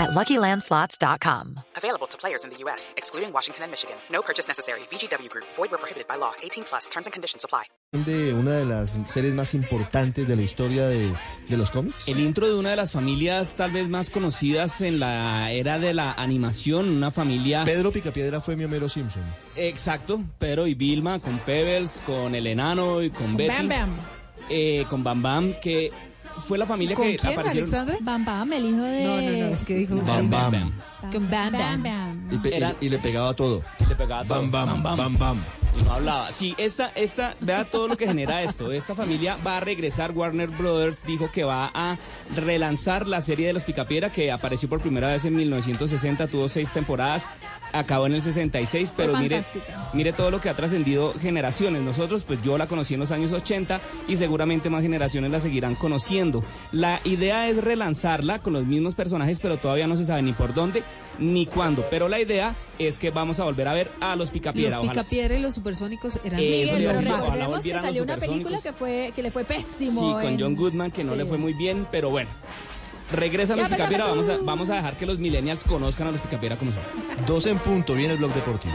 at LuckyLandSlots.com. Available to players in the U.S., excluding Washington and Michigan. No purchase necessary. VGW Group. Void where prohibited by law. 18 plus. Terms and conditions apply. de una de las series más importantes de la historia de, de los cómics. El intro de una de las familias tal vez más conocidas en la era de la animación, una familia... Pedro Picapiedra fue mi Homero Simpson. Exacto, Pedro y Vilma, con Pebbles, con el enano y con Betty. Bam Bam. eh, con Bam Bam, que fue la familia ¿Con que quién, apareció... Alexandra? Bam Bam, el hijo de... No, no, no, es que dijo Bam, bam. Con Bam Bam. Y, pe- Era- y- y le pegaba todo. Le pegaba todo. Bam, bam, bam, bam. Y no hablaba. Sí, esta, esta, vea todo lo que genera esto. Esta familia va a regresar. Warner Brothers dijo que va a relanzar la serie de los Picapiedra que apareció por primera vez en 1960, tuvo seis temporadas, acabó en el 66, Fue pero mire, mire todo lo que ha trascendido generaciones. Nosotros, pues yo la conocí en los años 80 y seguramente más generaciones la seguirán conociendo. La idea es relanzarla con los mismos personajes, pero todavía no se sabe ni por dónde ni cuándo. Pero la idea es que vamos a volver a ver a los Picapiedra. Los ojalá. Picapiedra y los supersónicos eran Eso Miguel, pero recordemos que salió una película que fue que le fue Sí, pésimo. con en- John Goodman, que no Sí. le fue muy bien, pero bueno. Regresan Ya, los pega, Picapiedra, pega, vamos a, tú. vamos a dejar que los millennials conozcan a los Picapiedra como son. Dos en punto, viene el blog deportivo.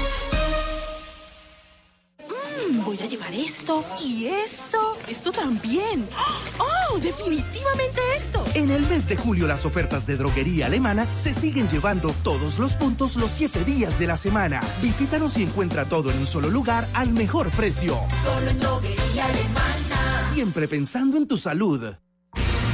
Voy a llevar esto y esto. Esto también. ¡Oh! Definitivamente esto. En el mes de julio las ofertas de droguería alemana se siguen llevando todos los puntos los siete días de la semana. Visítanos y encuentra todo en un solo lugar al mejor precio. Solo en droguería alemana. Siempre pensando en tu salud.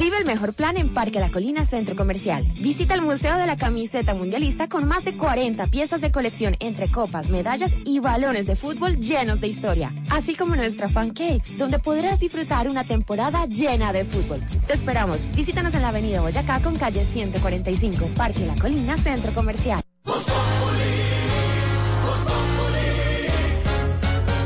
Vive el mejor plan en Parque La Colina Centro Comercial. Visita el Museo de la Camiseta Mundialista con más de 40 piezas de colección entre copas, medallas y balones de fútbol llenos de historia. Así como nuestra fan cakes, donde podrás disfrutar una temporada llena de fútbol. Te esperamos. Visítanos en la Avenida Boyacá con calle 145, Parque La Colina Centro Comercial.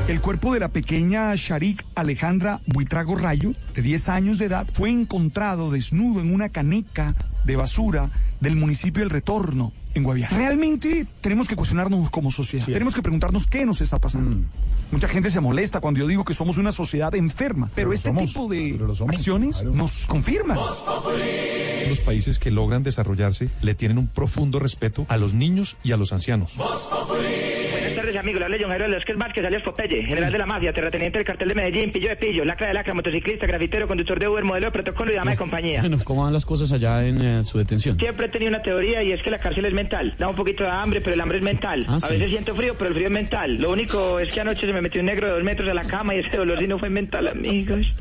El cuerpo de la pequeña Sharik Alejandra Buitrago Rayo, de 10 años de edad, fue encontrado desnudo en una caneca de basura del municipio El Retorno, en Guaviare. Realmente tenemos que cuestionarnos como sociedad. Tenemos que preguntarnos qué nos está pasando. Mucha gente se molesta cuando yo digo que somos una sociedad enferma, pero, este tipo de acciones nos confirman. Los países que logran desarrollarse le tienen un profundo respeto a los niños y a los ancianos. Buenas tardes, amigos. Le habla John Jairo Velázquez Vázquez, alias Popeye, general de la mafia, terrateniente del cartel de Medellín, pillo de pillo, lacra de lacra, motociclista, grafitero, conductor de Uber, modelo de protocolo y dama de compañía. Bueno, ¿cómo van las cosas allá en eh, su detención? Siempre he tenido una teoría y es que la cárcel es mental. Da un poquito de hambre, pero el hambre es mental. Ah, a sí. veces siento frío, pero el frío es mental. Lo único es que anoche se me metió un negro de dos metros a la cama y ese dolor sí no fue mental, amigos.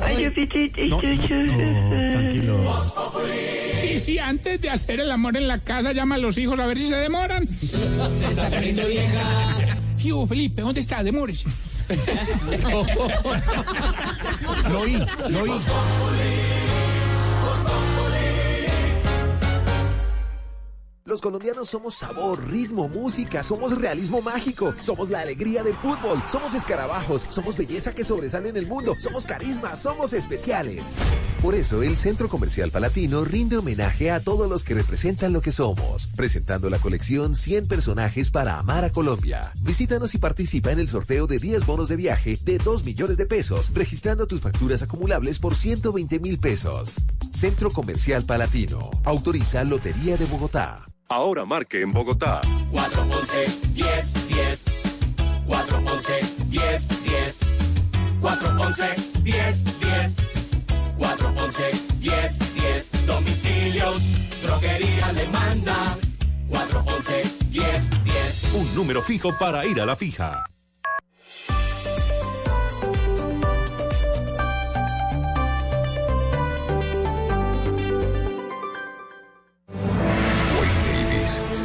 Ay, yo sí, sí. tranquilo. Y si antes de hacer el amor en la casa llama a los hijos a ver si se demoran. Se está poniendo vieja. ¿Qué hubo, Felipe? ¿Dónde está? Demórese. Lo oí, lo oí. Los colombianos somos sabor, ritmo, música, somos realismo mágico, somos la alegría del fútbol, somos escarabajos, somos belleza que sobresale en el mundo, somos carisma, somos especiales. Por eso el Centro Comercial Palatino rinde homenaje a todos los que representan lo que somos, presentando la colección 100 personajes para amar a Colombia. Visítanos y participa en el sorteo de 10 bonos de viaje de 2 millones de pesos, registrando tus facturas acumulables por 120 mil pesos. Centro Comercial Palatino. Autoriza Lotería de Bogotá. Ahora marque en Bogotá. 411 10 10 411 10 10 411 10 10 411 10 10 Domicilios, droguería le manda 411 10 10 Un número fijo para ir a la fija.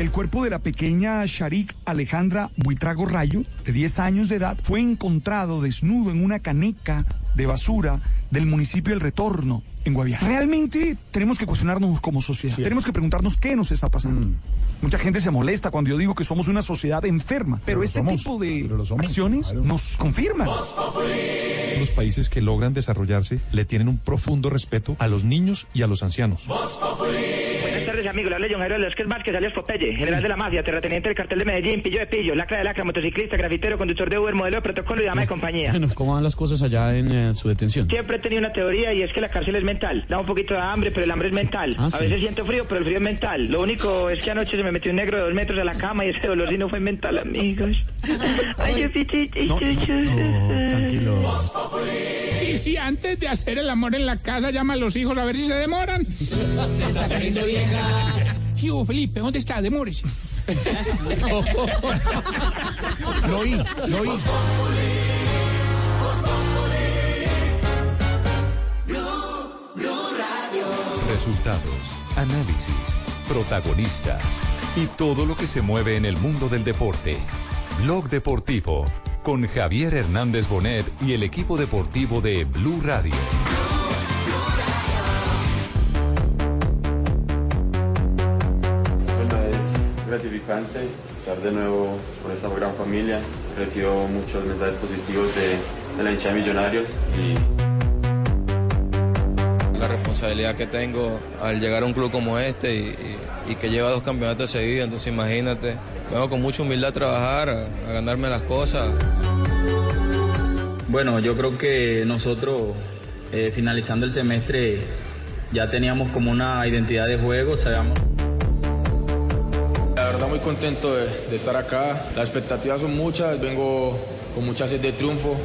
El cuerpo de la pequeña Sharik Alejandra Buitrago Rayo, de 10 años de edad, fue encontrado desnudo en una caneca de basura del municipio El Retorno, en Guaviare. Realmente tenemos que cuestionarnos como sociedad. tenemos que preguntarnos qué nos está pasando. Mucha gente se molesta cuando yo digo que somos una sociedad enferma, pero, este somos, tipo de acciones nos confirman. Los países que logran desarrollarse le tienen un profundo respeto a los niños y a los ancianos. Amigos. Le habla John Jairo Velázquez Vázquez, alias Popeye, general de la mafia, terrateniente del cartel de Medellín, pillo de pillo, lacra de lacra, motociclista, grafitero, conductor de Uber, modelo de protocolo y dama de compañía. Bueno, ¿cómo van las cosas allá en eh, su detención? Siempre he tenido una teoría y es que la cárcel es mental. Da un poquito de hambre, pero el hambre es mental. Ah, a sí. veces siento frío, pero el frío es mental. Lo único es que anoche se me metió un negro de dos metros a la cama y ese dolor sí no fue mental, amigos. Ay, yo Tranquilo. Y si antes de hacer el amor en la casa llama a los hijos a ver si se demoran. Se está poniendo vieja. Hijo Felipe, ¿dónde está? Demórese. Lo oí, lo oí. Resultados, análisis, protagonistas y todo lo que se mueve en el mundo del deporte. Blog Deportivo con Javier Hernández Bonet y el equipo deportivo de Blue Radio. Gratificante estar de nuevo con esta gran familia. Recibo muchos mensajes positivos de, de la hinchada de Millonarios y la responsabilidad que tengo al llegar a un club como este y, y- y que lleva dos campeonatos seguidos, entonces imagínate, vengo con mucha humildad a trabajar, a, a ganarme las cosas. Bueno, yo creo que nosotros eh, finalizando el semestre ya teníamos como una identidad de juego, sabíamos. Verdad muy contento de, estar acá. Las expectativas son muchas, vengo con mucha sed de triunfo.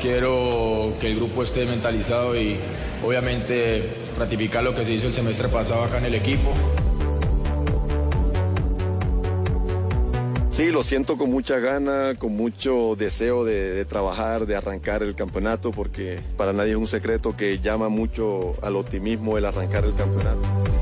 Quiero que el grupo esté mentalizado y obviamente ratificar lo que se hizo el semestre pasado acá en el equipo. Sí, lo siento con mucha gana, con mucho deseo de, de trabajar, de arrancar el campeonato, porque para nadie es un secreto que llama mucho al optimismo el arrancar el campeonato.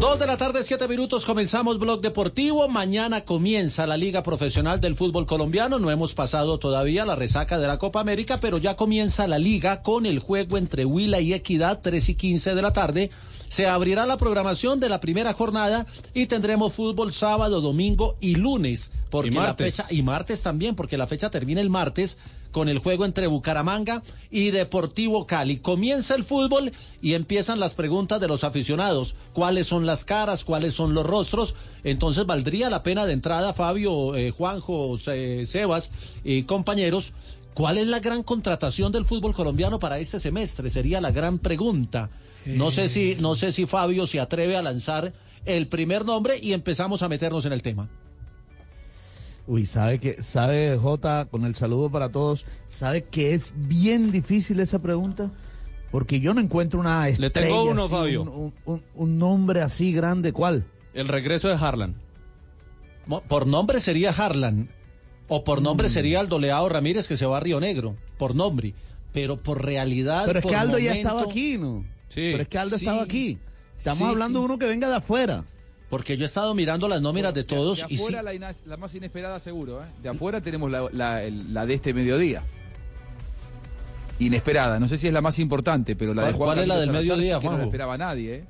Dos de la tarde, siete minutos, comenzamos Blog Deportivo. Mañana comienza la Liga Profesional del Fútbol Colombiano. No hemos pasado todavía la resaca de la Copa América, pero ya comienza la Liga con el juego entre Huila y Equidad, 3 y 15 de la tarde. Se abrirá la programación de la primera jornada y tendremos fútbol sábado, domingo y lunes. Porque Y la martes. fecha, y martes también, porque la fecha termina el martes con el juego entre Bucaramanga y Deportivo Cali. Comienza el fútbol y empiezan las preguntas de los aficionados. ¿Cuáles son las caras? ¿Cuáles son los rostros? Entonces valdría la pena de entrada, Fabio, eh, Juanjo, Se- Sebas y compañeros. ¿Cuál es la gran contratación del fútbol colombiano para este semestre? Sería la gran pregunta. No sé si, no sé si Fabio se atreve a lanzar el primer nombre y empezamos a meternos en el tema. Uy, sabe que, sabe Jota, con el saludo para todos, sabe que es bien difícil esa pregunta, Porque yo no encuentro una estrella. tengo uno, así, Fabio. Un, un- un nombre así grande, ¿cuál? El regreso de Harlan. Por nombre sería Harlan. O por Mm. nombre sería Aldo Leao Ramírez que se va a Río Negro. Por nombre. Pero por realidad. Pero es por que Aldo ya estaba aquí, ¿no? Pero es que Aldo Sí. estaba aquí. Estamos Sí, hablando sí. de uno que venga de afuera. Porque yo he estado mirando las nóminas de todos De y sí. afuera la, ina- la más inesperada seguro, ¿eh? De afuera tenemos la, la- la de este mediodía. Inesperada, no sé si es la más importante, pero la de ¿Cuál- Juan cuál es la del Salazar mediodía, sí que no la esperaba nadie, ¿eh?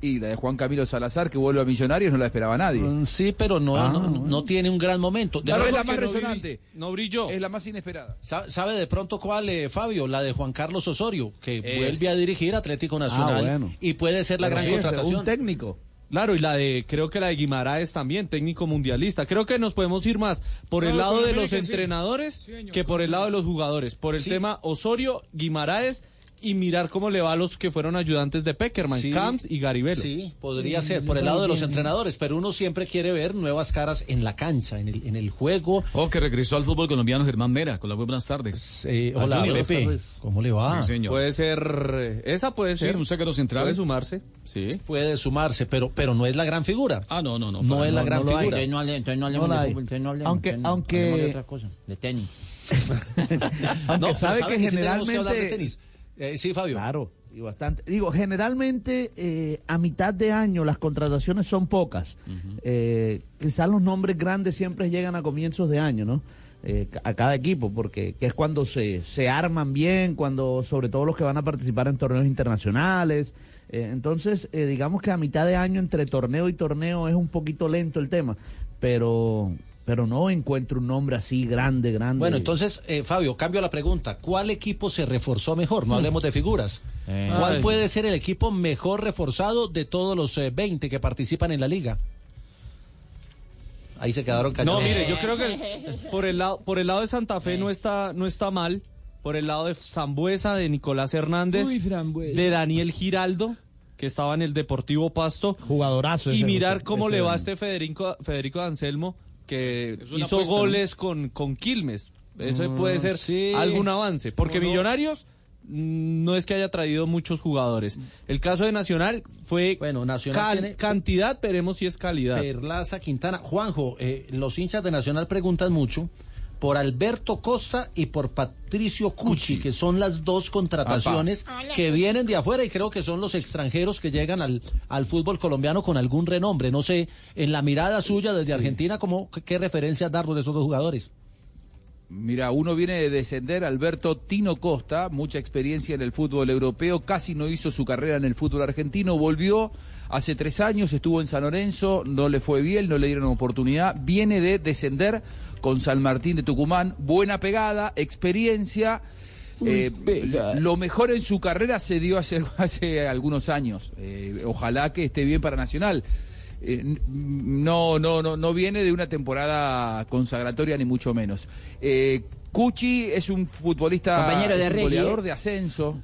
Y la de Juan Camilo Salazar que vuelve a Millonarios no la esperaba nadie. Mm, Sí, pero no, Ah, no, no tiene un gran momento. De Claro, es la más resonante. No brilló. Es la más inesperada. ¿Sabe, de pronto cuál, eh, Fabio? La de Juan Carlos Osorio, que Es. vuelve a dirigir Atlético Nacional. bueno. Y puede ser la Pero gran contratación. Un técnico. Claro, y la de, creo que la de Guimaraes también, técnico mundialista. Creo que nos podemos ir más por el lado de América, los sí. entrenadores Sí, señor, que por el lado de los jugadores. Por el Sí. tema Osorio, Guimaraes y mirar cómo le va a los que fueron ayudantes de Peckerman, Sí. Camps y Garibelo. Sí, podría ser por el lado de los entrenadores, pero uno siempre quiere ver nuevas caras en la cancha, en el, en el juego. Oh, que regresó al fútbol colombiano Germán Mera. Con las buenas tardes. Eh, hola, Junior. Pepe. ¿Cómo le va? Sí, señor. Puede ser, eh, esa puede Sí, ser. un zaguero central. Puede sumarse. Sí. Puede sumarse, pero, pero no es la gran figura. Ah, no, no, no. No es la gran no figura. Entonces no, hable- entonces no hablemos No de fútbol, entonces no hablemos, Aunque- entonces no- aunque- hablemos de otra cosa, de tenis. Aunque No, sabe pero que sí tenemos que hablar de generalmente. tenis. Eh, sí, Fabio. Claro, y bastante. Digo, generalmente eh, a mitad de año las contrataciones son pocas. Eh, quizás los nombres grandes siempre llegan a comienzos de año, ¿no? Eh, a cada equipo, porque que es cuando se, se arman bien, cuando sobre todo los que van a participar en torneos internacionales. Entonces, digamos que a mitad de año entre torneo y torneo es un poquito lento el tema, pero pero no encuentro un nombre así grande, grande. Bueno, entonces, eh, Fabio, cambio la pregunta. ¿Cuál equipo se reforzó mejor? No hablemos de figuras. Eh. ¿Cuál puede ser el equipo mejor reforzado de todos los eh, 20 que participan en la liga? Ahí se quedaron callados. No, mire, yo creo que por el lado, por el lado de Santa Fe no está, no está mal. Por el lado de Zambuesa, de Nicolás Hernández, Uy, Frambuesa. de Daniel Giraldo, que estaba en el Deportivo Pasto. Jugadorazo. Y mirar cómo le va a este Federico, Federico Anselmo, que hizo apuesta, ¿no? goles con, con Quilmes. Eso Mm, puede ser sí. algún avance. Porque Millonarios mm, no es que haya traído muchos jugadores. El caso de Nacional fue Bueno, Nacional cal- tiene- cantidad, veremos si es calidad. Perlaza, Quintana. Juanjo, eh, los hinchas de Nacional preguntan mucho por Alberto Costa y por Patricio Cuchi, que son las dos contrataciones que vienen de afuera y creo que son los extranjeros que llegan al, al fútbol colombiano con algún renombre. No sé, en la mirada suya desde Argentina, ¿cómo, qué, qué referencias darnos de esos dos jugadores? Mira, uno viene de descender, Alberto Tino Costa, mucha experiencia en el fútbol europeo, casi no hizo su carrera en el fútbol argentino, volvió hace tres años, estuvo en San Lorenzo, no le fue bien, no le dieron oportunidad, viene de descender con San Martín de Tucumán, buena pegada, experiencia. eh, lo mejor en su carrera se dio hace, hace algunos años. Eh, ojalá que esté bien para Nacional. Eh, no, no, no, no viene de una temporada consagratoria ni mucho menos. Eh, Cuchi es un futbolista, Compañero de un goleador de ascenso.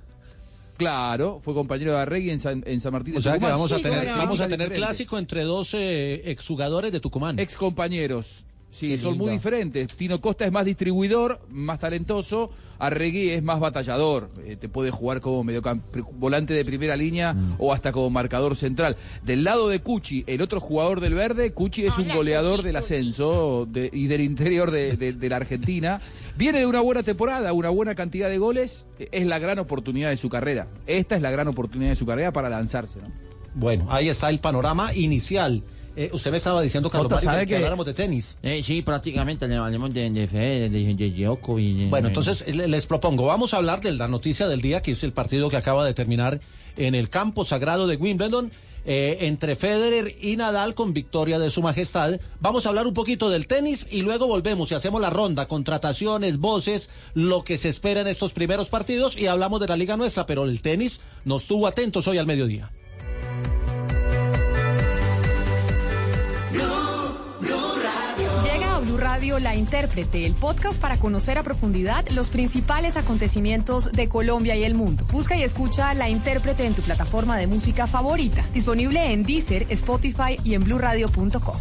Claro, fue compañero de Arregui en San, en San Martín de O sea que vamos a tener, vamos a clásico entre dos exjugadores de Tucumán. Ex compañeros. Sí, Qué son muy diferentes. Tino Costa es más distribuidor, más talentoso. Arregui es más batallador. Eh, te puede jugar como mediocamp- volante de primera línea Mm. o hasta como marcador central. Del lado de Cuchi, el otro jugador del verde, Cuchi es un goleador del ascenso de- y del interior de, de- de la Argentina. Viene de una buena temporada, una buena cantidad de goles. Eh, Es la gran oportunidad de su carrera. Esta es la gran oportunidad de su carrera para lanzarse. ¿no? Bueno, ahí está el panorama inicial. Eh, usted me estaba diciendo, Carlos Mario, ¿sabe que, habláramos de tenis. Eh, sí, prácticamente le hablemos de, de Federer, de, de Djokovic. de- Bueno, entonces le- les propongo, vamos a hablar de la noticia del día, que es el partido que acaba de terminar en el campo sagrado de Wimbledon. eh, entre Federer y Nadal con victoria de su majestad. Vamos a hablar un poquito del tenis y luego volvemos y hacemos la ronda, contrataciones, voces, lo que se espera en estos primeros partidos y hablamos de la liga nuestra, pero el tenis nos tuvo atentos hoy al mediodía. Blue Radio La Intérprete, el podcast para conocer a profundidad los principales acontecimientos de Colombia y el mundo. Busca y escucha La Intérprete en tu plataforma de música favorita, disponible en Deezer, Spotify y en bluradio.com.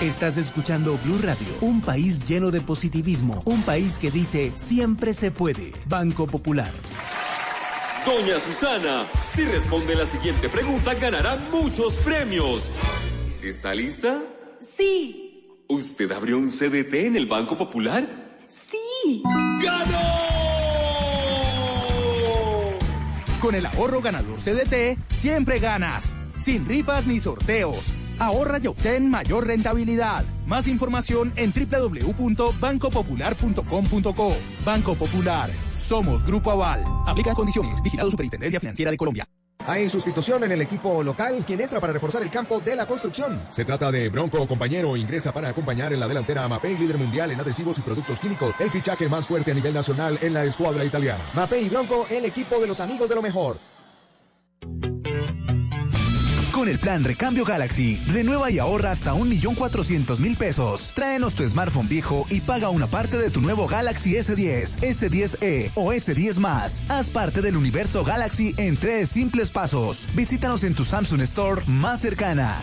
Estás escuchando Blue Radio, un país lleno de positivismo, un país que dice siempre se puede. Banco Popular. Doña Susana, si responde la siguiente pregunta ganará muchos premios. ¿Está lista? Sí. ¿Usted abrió un CDT en el Banco Popular? Sí. Con el ahorro ganador CDT, siempre ganas. Sin rifas ni sorteos. Ahorra y obtén mayor rentabilidad. Más información en www.bancopopular.com.co. Banco Popular. Somos Grupo Aval. Aplica condiciones. Vigilado Superintendencia Financiera de Colombia. Hay sustitución en el equipo local, quien entra para reforzar el campo de la construcción. Se trata de Bronco, compañero, ingresa para acompañar en la delantera a Mapei, líder mundial en adhesivos y productos químicos, el fichaje más fuerte a nivel nacional en la escuadra italiana. Mapei y Bronco, el equipo de los amigos de lo mejor. Con el plan Recambio Galaxy, renueva y ahorra hasta 1.400.000 pesos. Tráenos tu smartphone viejo y paga una parte de tu nuevo Galaxy S10, S10e o S10 más. Haz parte del universo Galaxy en tres simples pasos. Visítanos en tu Samsung Store más cercana.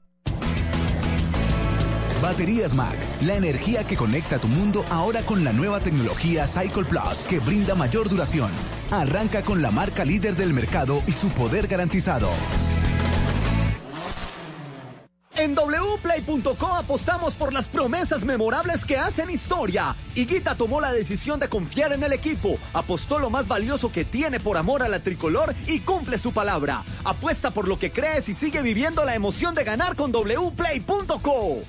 Baterías Mac, la energía que conecta tu mundo ahora con la nueva tecnología Cycle Plus que brinda mayor duración. Arranca con la marca líder del mercado y su poder garantizado. En wplay.co apostamos por las promesas memorables que hacen historia. Higuita tomó la decisión de confiar en el equipo, apostó lo más valioso que tiene por amor a la tricolor y cumple su palabra. Apuesta por lo que crees y sigue viviendo la emoción de ganar con wplay.co.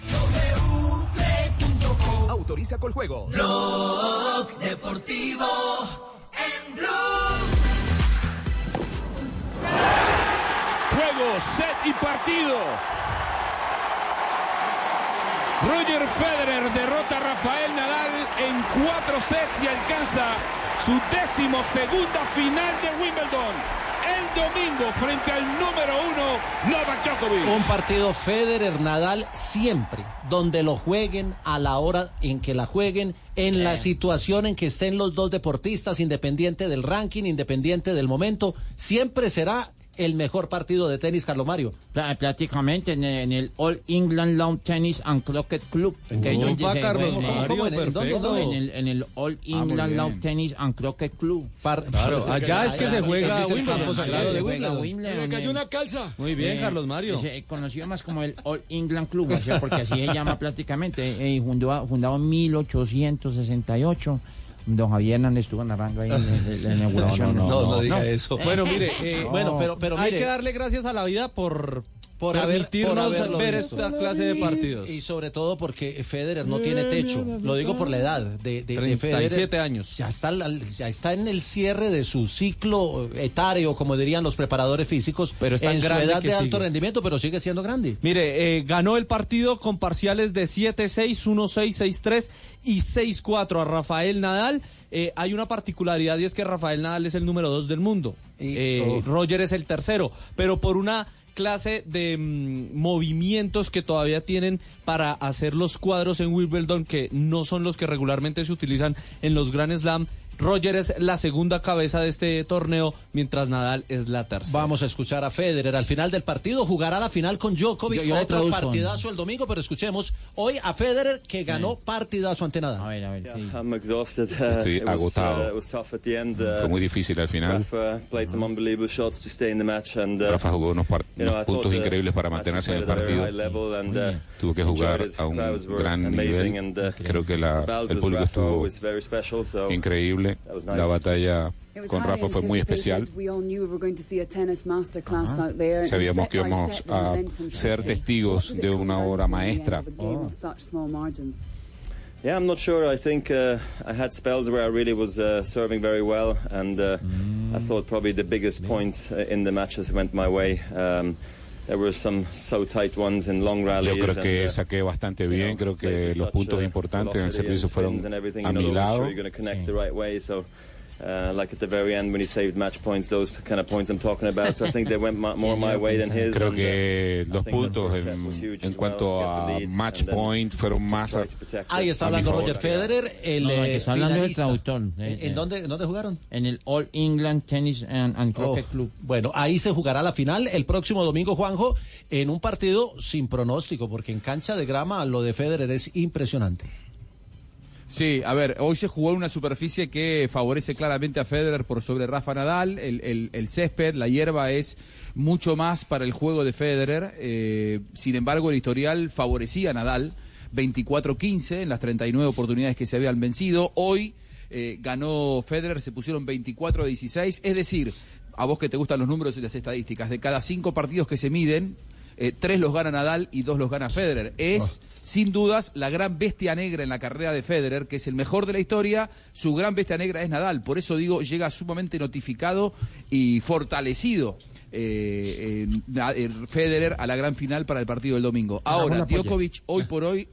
Autoriza con juego. Blog Deportivo en Blue. Juego, set y partido. Roger Federer derrota a Rafael Nadal en cuatro sets y alcanza su décimo segunda final de Wimbledon. El domingo frente al número uno, Novak Djokovic. Un partido Federer-Nadal siempre, donde lo jueguen, a la hora en que la jueguen, en la situación en que estén los dos deportistas, independiente del ranking, independiente del momento, siempre será el mejor partido de tenis, Carlos Mario. Prácticamente en el, en el All England Lawn Tennis and Croquet Club. donde se Carlos juega- Mario, ¿Cómo? ¿En- en dónde, dónde? En el, en el All muy England bien. Lawn Tennis and Croquet Club. Claro, allá es que se juega el Wimbledon. campo sagrado Allá de se Wimbledon. Me cayó eh. una calza. Muy bien, Carlos Mario. ese, eh, conocido más como el All England Club, o sea, porque así se llama prácticamente. eh, fundó- fundado en 1868. Don Javier Hernández estuvo narrando ahí en, la inauguración. No, no, no diga eso. Bueno, mire, eh, Bueno, pero- pero hay mire. que darle gracias a la vida por, por haber, por permitirnos haberlo ver visto. esta clase de partidos. Y, y sobre todo porque Federer no tiene techo. Lo digo por la edad de, de, de 37 Federer. años. Ya está, ya está en el cierre de su ciclo etáreo, como dirían los preparadores físicos, Pero es tan en su grande edad de alto sigue. rendimiento, pero sigue siendo grande. Mire, eh, ganó el partido con parciales de 7-6, 1-6, 6-3 y 6-4 a Rafael Nadal. Eh, hay una particularidad y es que Rafael Nadal es el número 2 del mundo. Eh, oh. Roger es el tercero, pero por una clase de mm, movimientos que todavía tienen para hacer los cuadros en Wimbledon que no son los que regularmente se utilizan en los Grand Slam. Roger es la segunda cabeza de este torneo, mientras Nadal es la tercera. Vamos a escuchar a Federer. Al final del partido jugará la final con Djokovic. Yo- yo Otro traduzco. partidazo el domingo, pero escuchemos hoy a Federer que ganó partidazo ante Nadal. A ver, a ver. I'm exhausted. Uh, Estoy it was, agotado. uh, the end. Uh, Fue muy difícil al final. Rafa played some unbelievable shots to stay in the match, and uh, Rafa jugó unos, par- you know, unos puntos the increíbles para match mantenerse en el partido. uh, Tuvo que jugar a un gran amazing, nivel. and, uh, Creo que la- el público estuvo was very special, so increíble. that was nice. La batalla con Rafa fue muy especial. anticipated. We all knew we were going to see a tennis masterclass out there. and Sabíamos que íbamos a ser testigos de una obra maestra. margins? Yeah, I'm not sure. I think uh, I had spells where I really was uh, serving very well, and uh, I thought probably the biggest points uh, in the matches went my way. Um, there were some so tight ones in long rallies. Yo creo que uh, saqué bastante bien. Creo que los puntos uh, importantes en el servicio fueron a mi lado. sure Uh, like at the very end when he saved match points, those kind of points I'm talking about. So I think they went more my way than his. Creo uh, que I los puntos en, en cuanto a match point fueron más a, Ahí está hablando. Roger Federer, el No, no, eh, está hablando del finalista. traductor. ¿En, Eh, en eh. dónde, en dónde jugaron? En el All England Tennis and, and Croquet Oh, Club. Bueno, ahí se jugará la final el próximo domingo, Juanjo, en un partido sin pronóstico, porque en cancha de grama lo de Federer es impresionante. Sí, a ver, hoy se jugó en una superficie que favorece claramente a Federer por sobre Rafa Nadal. El, el- el césped, la hierba es mucho más para el juego de Federer. eh, sin embargo, el historial favorecía a Nadal 24-15 en las 39 oportunidades que se habían vencido. Hoy eh, ganó Federer, se pusieron 24-16. Es decir, a vos que te gustan los números y las estadísticas, de cada cinco partidos que se miden, eh, tres los gana Nadal y dos los gana Federer. Es, sin dudas, la gran bestia negra en la carrera de Federer, que es el mejor de la historia. Su gran bestia negra es Nadal. Por eso digo, llega sumamente notificado y fortalecido. eh, Federer a la gran final para el partido del domingo. Ahora. Djokovic hoy por hoy,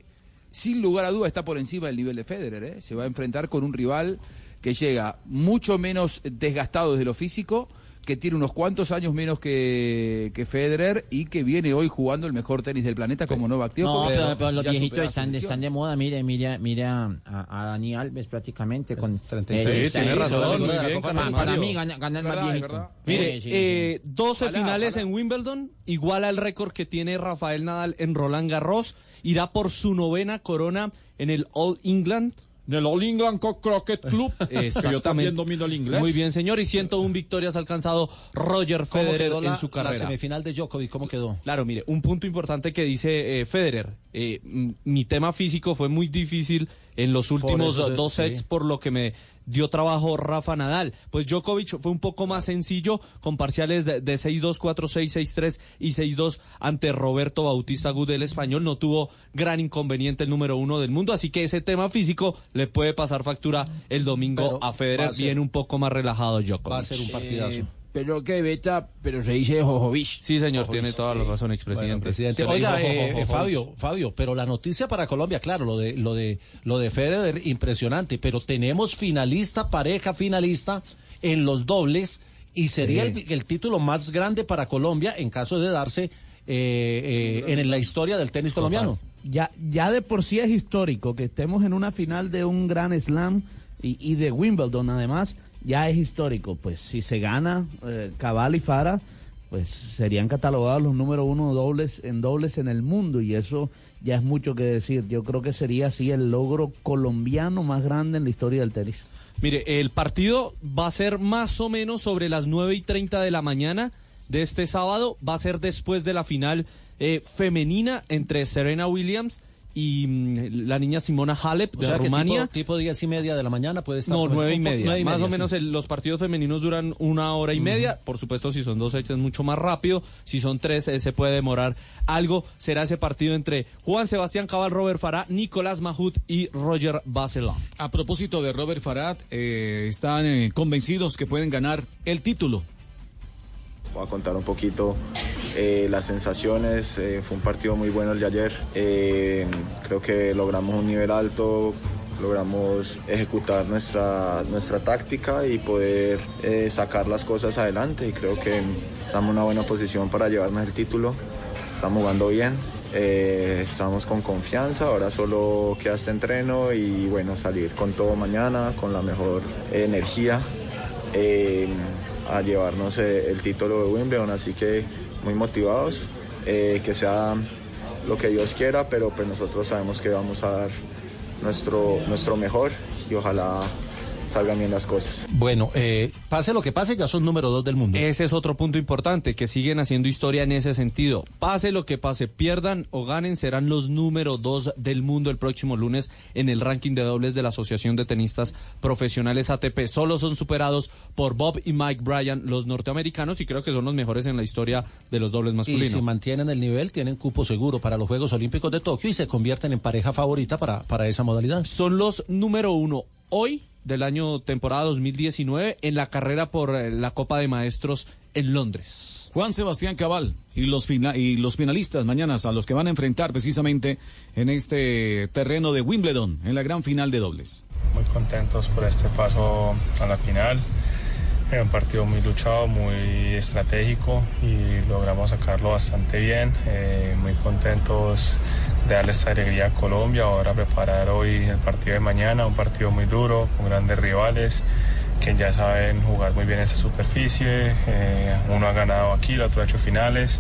sin lugar a duda, está por encima del nivel de Federer. ¿eh? Se va a enfrentar con un rival que llega mucho menos desgastado desde lo físico, que tiene unos cuantos años menos que, que Federer y que viene hoy jugando el mejor tenis del planeta como Novak No, Djokovic. pero, pero los viejitos están, están de moda. Mire, mire, mire a, a Dani Alves prácticamente con 36. Sí, tiene razón, muy bien, Para, mí gana, gana el más viejito. verdad. Mire, Sí, sí, eh, 12 Ojalá, finales en Wimbledon, igual al récord que tiene Rafael Nadal en Roland Garros, irá por su novena corona en el All England. En el All England Croquet Club. que yo Exactamente. también domino el inglés. Muy bien, señor. Y 101 victorias ha alcanzado Roger ¿Cómo Federer la, en su la carrera. semifinal de Djokovic? ¿Cómo quedó? Claro, mire, un punto importante que dice eh, Federer. eh, mi tema físico fue muy difícil en los últimos eso dos sí. sets, por lo que me dio trabajo Rafa Nadal. Pues Djokovic fue un poco más sencillo, con parciales de, de 6-2, 4-6, 6-3 y 6-2 ante Roberto Bautista Agut, el español. No tuvo gran inconveniente el número uno del mundo, así que ese tema físico le puede pasar factura el domingo Pero a Federer. ser- Viene un poco más relajado Djokovic. Va a ser un partidazo. Eh, pero que beta, pero se dice Jojovic. Sí, señor, tiene toda la razón, expresidente. Bueno, presidente. Oiga, dijo, eh, eh, Fabio, Fabio, pero la noticia para Colombia, claro, lo de lo de lo de Federer impresionante, pero tenemos finalista, pareja finalista en los dobles y sería Sí. el, el título más grande para Colombia en caso de darse eh, eh, en la historia del tenis colombiano. Ya, ya de por sí es histórico que estemos en una final de un Grand Slam y, y de Wimbledon además, ya es histórico. Pues si se gana eh, Cabal y Fara, pues serían catalogados los número uno dobles en dobles en el mundo y eso ya es mucho que decir. Yo creo que sería así el logro colombiano más grande en la historia del tenis. Mire, el partido va a ser más o menos sobre las 9 y 30 de la mañana de este sábado. Va a ser después de la final eh, femenina entre Serena Williams y mm, la niña Simona Halep O de sea que Rumania. tipo, tipo diez y media de la mañana puede estar. No, nueve y media. nueve y Más o menos sí. el- los partidos femeninos duran una hora y media. Por supuesto, si son dos es mucho más rápido. Si son tres, eh, se puede demorar algo. Será ese partido entre Juan Sebastián Cabal, Robert Farah, Nicolás Mahut y Roger Basselon. A propósito de Robert Farad, eh, están eh, convencidos que pueden ganar el título. Voy a contar un poquito eh, las sensaciones. eh, fue un partido muy bueno el de ayer. Eh, creo que logramos un nivel alto, logramos ejecutar nuestra, nuestra táctica y poder sacar las cosas adelante. Y creo que estamos en una buena posición para llevarnos el título. Estamos jugando bien. estamos con confianza, ahora solo queda este entreno y bueno, salir con todo mañana, con la mejor energía. A llevarnos eh, el título de Wimbledon, así que muy motivados, eh, que sea lo que Dios quiera, pero pues nosotros sabemos que vamos a dar nuestro, nuestro mejor y ojalá salgan bien las cosas. Bueno, eh, pase lo que pase, ya son número dos del mundo. Ese es otro punto importante, que siguen haciendo historia en ese sentido. Pase lo que pase, pierdan o ganen, serán los número dos del mundo el próximo lunes en el ranking de dobles de la Asociación de Tenistas Profesionales ATP. Solo son superados por Bob y Mike Bryan, los norteamericanos, y creo que son los mejores en la historia de los dobles Y masculinos. si mantienen el nivel, tienen cupo seguro para los Juegos Olímpicos de Tokio y se convierten en pareja favorita para, para esa modalidad. Son los número uno hoy del año temporada 2019 en la carrera por eh, la Copa de Maestros en Londres. Juan Sebastián Cabal y los, fina- y los finalistas mañana a los que van a enfrentar precisamente en este terreno de Wimbledon en la gran final de dobles. muy contentos por este paso a la final. Era un partido muy luchado, muy estratégico y logramos sacarlo bastante bien. Eh, muy contentos de darle esta alegría a Colombia. Ahora preparar hoy el partido de mañana, un partido muy duro, con grandes rivales que ya saben jugar muy bien esta superficie. Eh, uno ha ganado aquí, el otro ha hecho finales.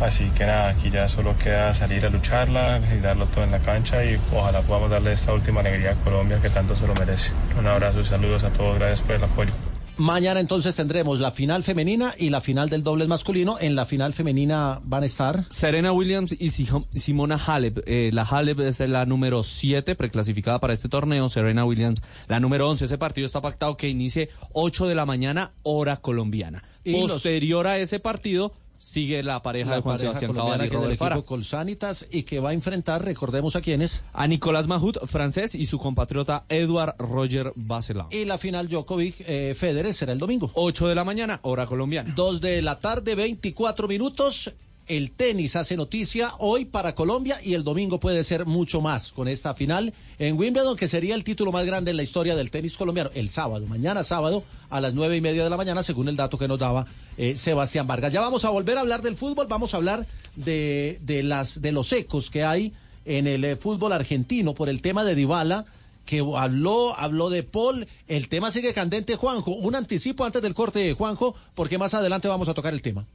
Así que nada, aquí ya solo queda salir a lucharla y darlo todo en la cancha y ojalá podamos darle esta última alegría a Colombia que tanto se lo merece. Un abrazo y saludos a todos, gracias por el apoyo. Mañana entonces tendremos la final femenina y la final del dobles masculino. En la final femenina van a estar Serena Williams y Simona Halep. Eh, la Halep es la número 7 preclasificada para este torneo. Serena Williams la número 11. Ese partido está pactado que inicie 8 de la mañana hora colombiana. Y Posterior a ese partido sigue la pareja de Juan Sebastián Cabal y Robert Fara. Colsanitas y que va a enfrentar, recordemos a quiénes. A Nicolás Mahut, francés, y su compatriota Edward Roger Basselin. Y la final Djokovic eh, Federer será el domingo. 8 de la mañana, hora colombiana. 2 de la tarde, 24 minutos el tenis hace noticia hoy para Colombia y el domingo puede ser mucho más con esta final en Wimbledon, que sería el título más grande en la historia del tenis colombiano, el sábado, mañana sábado a las nueve y media de la mañana, según el dato que nos daba eh, Sebastián Vargas. Ya vamos a volver a hablar del fútbol, vamos a hablar de, de, las, de los ecos que hay en el eh, fútbol argentino por el tema de Dybala que habló, habló de Paul. El tema sigue candente, Juanjo. Un anticipo antes del corte, Juanjo, porque más adelante vamos a tocar el tema.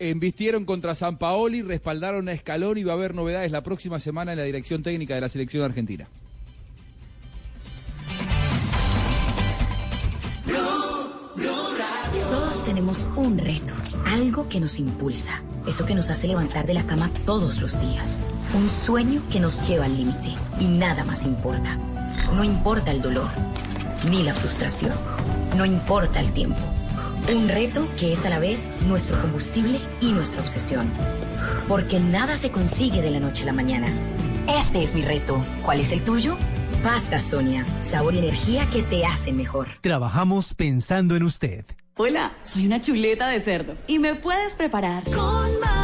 Embistieron contra San Paoli, respaldaron a Escalón y va a haber novedades la próxima semana en la dirección técnica de la selección argentina. Todos tenemos un reto, algo que nos impulsa, eso que nos hace levantar de la cama todos los días, un sueño que nos lleva al límite y nada más importa. No importa el dolor, ni la frustración, no importa el tiempo. Un reto que es a la vez nuestro combustible y nuestra obsesión. Porque nada se consigue de la noche a la mañana. Este es mi reto. ¿Cuál es el tuyo? Pasta Sonia. Sabor y energía que te hace mejor. Trabajamos pensando en usted. Hola, soy una chuleta de cerdo. Y me puedes preparar con mayonesa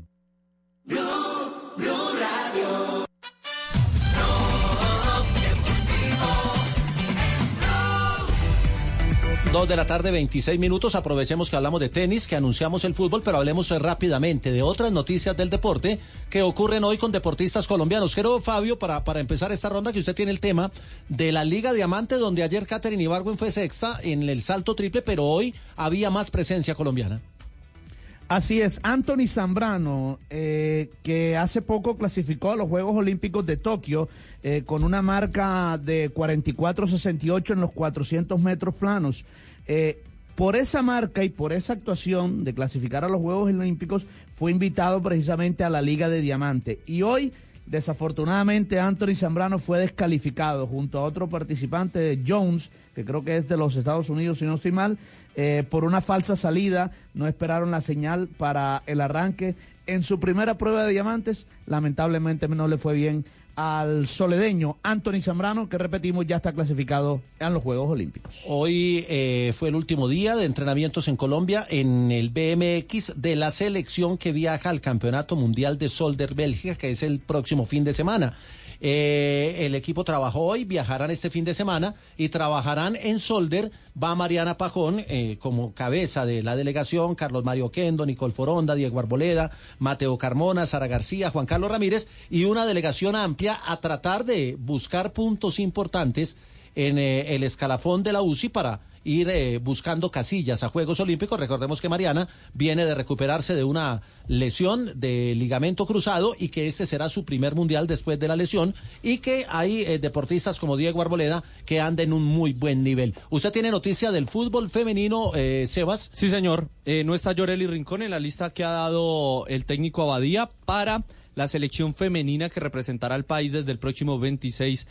Dos de la tarde, 26 minutos. Aprovechemos que hablamos de tenis, que anunciamos el fútbol, pero hablemos rápidamente de otras noticias del deporte que ocurren hoy con deportistas colombianos. Quiero, Fabio, para, para empezar esta ronda, que usted tiene el tema de la Liga Diamante, donde ayer Catherine Ibargüen fue sexta en el salto triple, pero hoy había más presencia colombiana. Así es, Anthony Zambrano, eh, que hace poco clasificó a los Juegos Olímpicos de Tokio eh, con una marca de 44.68 en los 400 metros planos. Eh, por esa marca y por esa actuación de clasificar a los Juegos Olímpicos, fue invitado precisamente a la Liga de Diamante. Y hoy, desafortunadamente, Anthony Zambrano fue descalificado junto a otro participante, Jones, que creo que es de los Estados Unidos, si no estoy mal, eh, por una falsa salida, no esperaron la señal para el arranque. En su primera prueba de diamantes, lamentablemente no le fue bien al soledeño Anthony Zambrano, que repetimos ya está clasificado en los Juegos Olímpicos. Hoy eh, fue el último día de entrenamientos en Colombia en el BMX de la selección que viaja al Campeonato Mundial de Solder Bélgica, que es el próximo fin de semana. Eh, el equipo trabajó hoy, viajarán este fin de semana y trabajarán en Solder. Va Mariana Pajón eh, como cabeza de la delegación, Carlos Mario Kendo, Nicole Foronda, Diego Arboleda, Mateo Carmona, Sara García, Juan Carlos Ramírez y una delegación amplia a tratar de buscar puntos importantes en eh, el escalafón de la UCI para ir eh, buscando casillas a Juegos Olímpicos. Recordemos que Mariana viene de recuperarse de una lesión de ligamento cruzado y que este será su primer mundial después de la lesión y que hay eh, deportistas como Diego Arboleda que que anda en un muy buen nivel. ¿Usted tiene noticia del fútbol femenino, eh, Sebas? Sí, señor. Eh, no está Yoreli Rincón en la lista que ha dado el técnico Abadía para la selección femenina que representará al país desde el próximo 26 de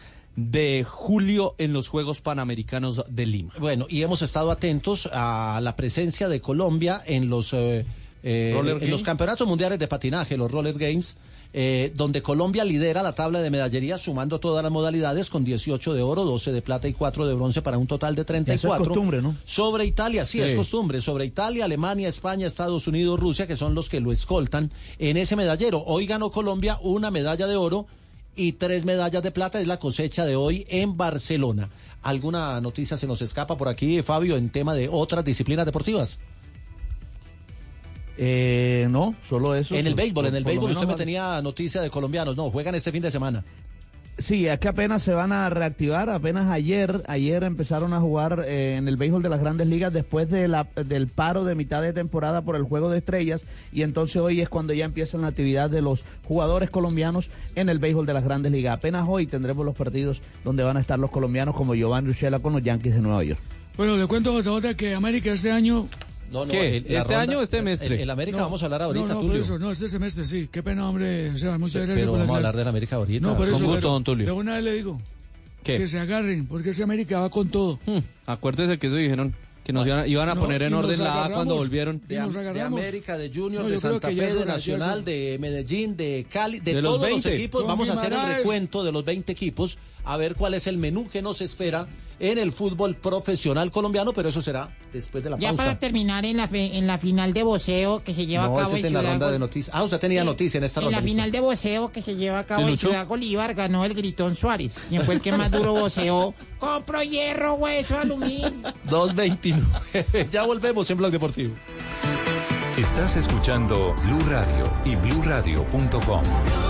julio en los Juegos Panamericanos de Lima. Bueno, y hemos estado atentos a la presencia de Colombia en los, eh, eh, en Games. los campeonatos mundiales de patinaje, los Roller Games, eh, donde Colombia lidera la tabla de medallería sumando todas las modalidades con 18 de oro, 12 de plata y 4 de bronce para un total de 34. Eso es costumbre, ¿no? Sobre Italia, sí, Sí. es costumbre. Sobre Italia, Alemania, España, Estados Unidos, Rusia, que son los que lo escoltan en ese medallero. Hoy ganó Colombia una medalla de oro y tres medallas de plata. Es la cosecha de hoy en Barcelona. ¿Alguna noticia se nos escapa por aquí, Fabio, en tema de otras disciplinas deportivas? Eh, no, solo eso. en el Por- béisbol, en el béisbol usted menos me tenía noticia de colombianos. No, juegan este fin de semana. Sí, es que apenas se van a reactivar, apenas ayer, ayer empezaron a jugar eh, en el béisbol de las grandes ligas después del paro de mitad de temporada por el juego de estrellas y entonces hoy es cuando ya empiezan la actividad de los jugadores colombianos en el béisbol de las grandes ligas. Apenas hoy tendremos los partidos donde van a estar los colombianos como Giovanni Urshela con los Yankees de Nueva York. Bueno, le cuento JJ que América este año... No, no, ¿Qué? el- ¿Este ronda- año o este semestre? El, el América No, vamos a hablar ahorita, no, no, Tulio. eso, no, este semestre sí. Qué pena, hombre. Sebas, muchas gracias Pero por la vamos a hablar del América ahorita. No, por Con eso, gusto, pero don Tulio. De una vez le digo. ¿Qué? Que se agarren, porque ese América va con todo. Hmm, Acuérdese que eso dijeron que nos iban, iban a No, poner en orden la A cuando volvieron. De agarramos. América, de Junior, No, de Santa Fe, de Nacional, de Medellín, de Cali, de, De los todos los 20. equipos. Con Vamos a hacer el recuento de los 20 equipos, a ver cuál es el menú que nos espera en el fútbol profesional colombiano, pero eso será después de la Ya pausa. para terminar en la, fe- en la final de voceo que se lleva no, a cabo ese es en la Ciudad ronda de noticias. Ah, usted tenía Sí. noticia en esta En ronda. la listo. final de voceo que se lleva a cabo ¿Sí, en? Ciudad Bolívar ganó el Gritón Suárez, quien fue el que más duro voceó. Compro hierro, hueso, aluminio. 229. ya volvemos en Blog Deportivo. Estás escuchando Blue Radio y bluradio.com.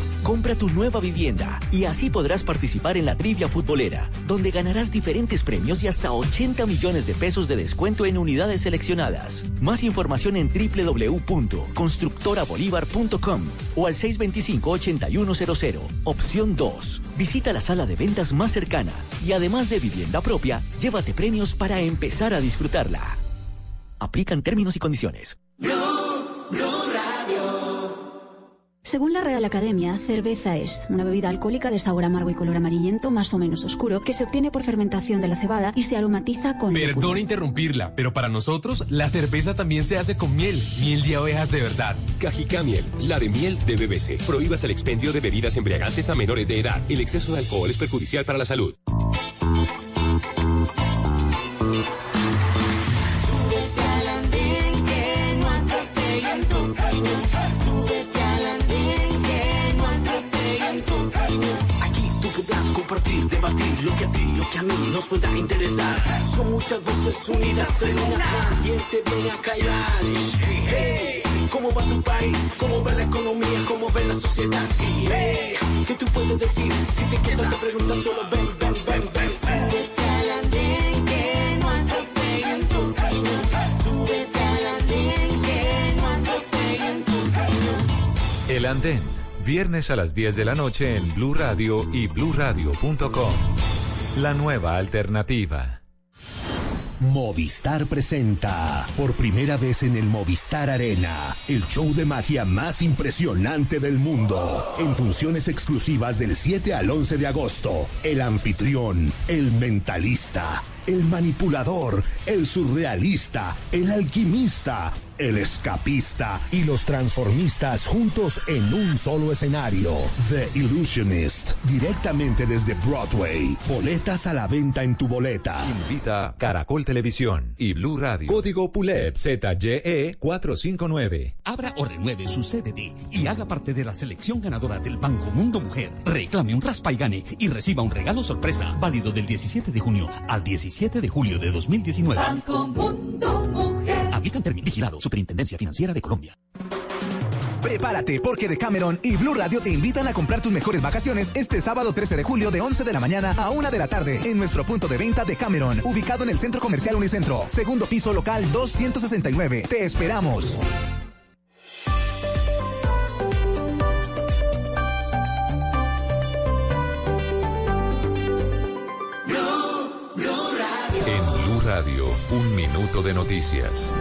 Compra tu nueva vivienda y así podrás participar en la trivia futbolera, donde ganarás diferentes premios y hasta 80 millones de pesos de descuento en unidades seleccionadas. Más información en www.constructorabolívar.com o al 625-8100, opción 2. Visita la sala de ventas más cercana y además de vivienda propia, llévate premios para empezar a disfrutarla. Aplican términos y condiciones. Según la Real Academia, cerveza es una bebida alcohólica de sabor amargo y color amarillento más o menos oscuro que se obtiene por fermentación de la cebada y se aromatiza con... Perdón interrumpirla, pero para nosotros la cerveza también se hace con miel, miel de abejas de verdad. Cajica Miel, la de miel de BBC. Prohíbas el expendio de bebidas embriagantes a menores de edad. El exceso de alcohol es perjudicial para la salud. Compartir, debatir lo que a ti, lo que a mí nos pueda interesar. Son muchas voces unidas en una. ¿Quién te viene a callar? Hey, ¿cómo va tu país? ¿Cómo va la economía? ¿Cómo va la sociedad? Y, hey, ¿qué tú puedes decir? Si te quedas te preguntas solo ven, ven, ven, ven. Súbete al andén que no atropellen tu camino. Súbete al andén que no atropellen tu camino. El Andén, viernes a las 10 de la noche en Blue Radio y bluradio.com. La nueva alternativa. Movistar presenta por primera vez en el Movistar Arena el show de magia más impresionante del mundo. En funciones exclusivas del 7 al 11 de agosto, el anfitrión, el mentalista, el manipulador, el surrealista, el alquimista, El Escapista y los Transformistas juntos en un solo escenario. The Illusionist, directamente desde Broadway. Boletas a la venta en tu boleta. Invita Caracol Televisión y Blue Radio. Código PULEP ZYE 459. Abra o renueve su CDT y haga parte de la selección ganadora del Banco Mundo Mujer. Reclame un raspa y gane y reciba un regalo sorpresa válido del 17 de junio al 17 de julio de 2019. Banco Mundo Mujer. Aplican términos vigilado Superintendencia Financiera de Colombia. Prepárate porque Decameron y Blue Radio te invitan a comprar tus mejores vacaciones este sábado 13 de julio de 11 de la mañana a 1 de la tarde en nuestro punto de venta de Cameron, ubicado en el Centro Comercial Unicentro, segundo piso local 269. Te esperamos. En Blue Radio, un minuto de noticias.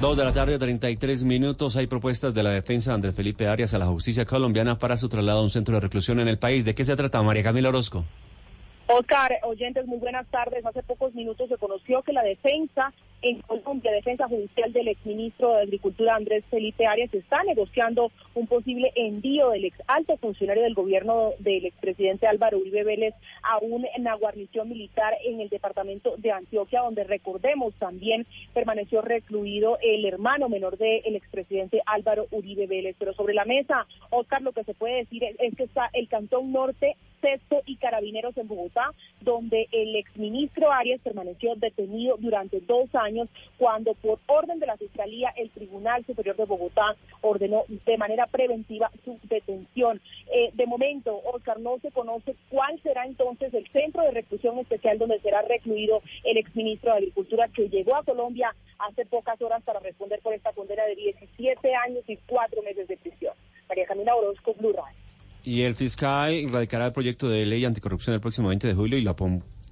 Dos de la tarde, 33 minutos. Hay propuestas de la defensa de Andrés Felipe Arias a la justicia colombiana para su traslado a un centro de reclusión en el país. ¿De qué se trata, María Camila Orozco? Oscar, oyentes, muy buenas tardes. Hace pocos minutos se conoció que la defensa en Colombia, defensa judicial del exministro de Agricultura Andrés Felipe Arias, está negociando un posible envío del ex alto funcionario del gobierno del expresidente Álvaro Uribe Vélez a una guarnición militar en el departamento de Antioquia, donde recordemos también permaneció recluido el hermano menor del expresidente Álvaro Uribe Vélez. Pero sobre la mesa, Oscar, lo que se puede decir es, es que está el Cantón Norte Sexto y Carabineros en Bogotá, donde el exministro Arias permaneció detenido durante dos años cuando por orden de la Fiscalía el Tribunal Superior de Bogotá ordenó de manera preventiva su detención. Eh, de momento, Oscar, no se conoce cuál será entonces el centro de reclusión especial donde será recluido el exministro de Agricultura que llegó a Colombia hace pocas horas para responder por esta condena de 17 años y cuatro meses de prisión. María Camila Orozco, Blue Radio. Y el fiscal radicará el proyecto de ley anticorrupción el próximo 20 de julio y lo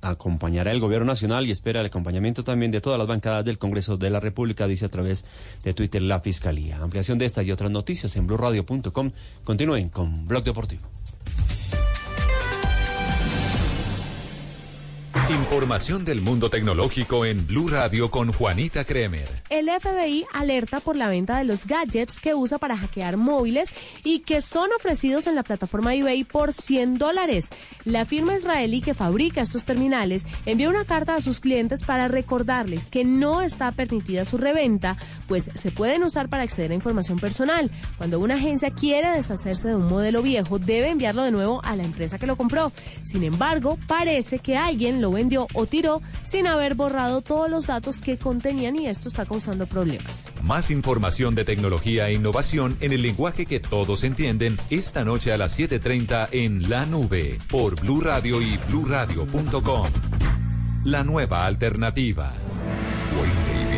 acompañará el gobierno nacional y espera el acompañamiento también de todas las bancadas del Congreso de la República, dice a través de Twitter la Fiscalía. Ampliación de esta y otras noticias en blurradio.com. Continúen con Blog Deportivo. Información del mundo tecnológico en Blue Radio con Juanita Kremer. El FBI alerta por la venta de los gadgets que usa para hackear móviles y que son ofrecidos en la plataforma eBay por 100 dólares. La firma israelí que fabrica estos terminales envió una carta a sus clientes para recordarles que no está permitida su reventa, pues se pueden usar para acceder a información personal. Cuando una agencia quiere deshacerse de un modelo viejo, debe enviarlo de nuevo a la empresa que lo compró. Sin embargo, parece que alguien lo vendió o tiró sin haber borrado todos los datos que contenían y esto está causando problemas. Más información de tecnología e innovación en el lenguaje que todos entienden esta noche a las 7:30 en La Nube por Blue Radio y bluradio.com. La nueva alternativa.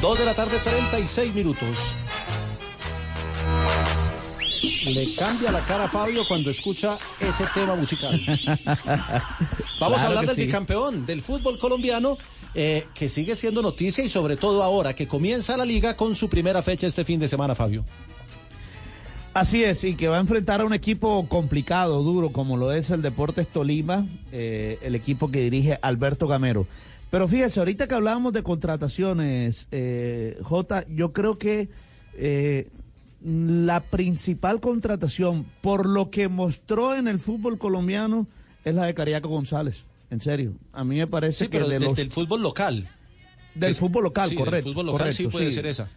Dos de la tarde, 36 minutos. Le cambia la cara a Fabio cuando escucha ese tema musical. Vamos a hablar del sí. bicampeón del fútbol colombiano, eh, que sigue siendo noticia y sobre todo ahora que comienza la liga con su primera fecha este fin de semana, Fabio. Así es, y que va a enfrentar a un equipo complicado, duro, como lo es el Deportes Tolima, eh, el equipo que dirige Alberto Gamero. Pero fíjese, ahorita que hablábamos de contrataciones, eh, Jota, yo creo que eh, la principal contratación, por lo que mostró en el fútbol colombiano, es la de Cariaco González. En serio, a mí me parece Sí, que pero de desde los... el fútbol local. Del Sí, fútbol local, sí, del correcto. fútbol local sí correcto, puede ser esa.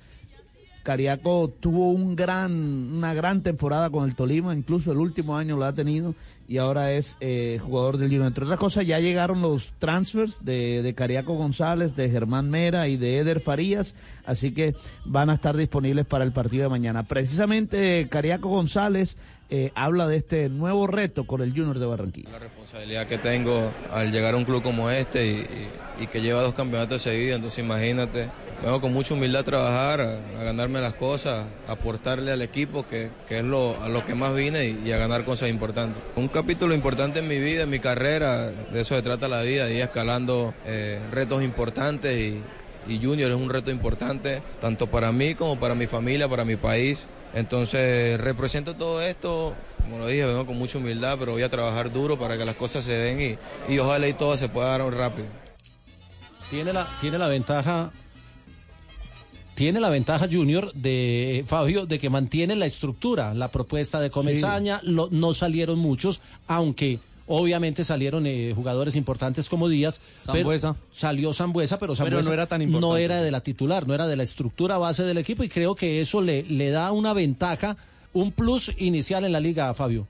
Cariaco tuvo un gran, una gran temporada con el Tolima, incluso el último año lo ha tenido y ahora es eh, jugador del Junior. Entre otras cosas, ya llegaron los transfers de, de Cariaco González, de Germán Mera y de Eder Farías, así que van a estar disponibles para el partido de mañana. Precisamente Cariaco González eh, habla de este nuevo reto con el Junior de Barranquilla. Responsabilidad que tengo al llegar a un club como este y, que lleva dos campeonatos seguidos, entonces imagínate, vengo con mucha humildad a trabajar, a, ganarme las cosas, a aportarle al equipo, que, es lo, a lo que más vine y, a ganar cosas importantes. Un capítulo importante en mi vida, en mi carrera, de eso se trata la vida, ir escalando eh, retos importantes y Junior es un reto importante, tanto para mí como para mi familia, para mi país. Entonces represento todo esto, como lo dije, vengo con mucha humildad, pero voy a trabajar duro para que las cosas se den y, y ojalá y todo se pueda dar rápido. Tiene la, tiene la ventaja. Tiene la ventaja Junior de eh, Fabio de que mantiene la estructura, la propuesta de Comesaña, lo- no salieron muchos, aunque obviamente salieron eh, jugadores importantes como Díaz. pero- Sambuesa. Salió Zambuesa, pero Pero Sambuesa no era tan importante. no era de la titular, no era de la estructura base del equipo y creo que eso le, le da una ventaja, un plus inicial en la liga, Fabio.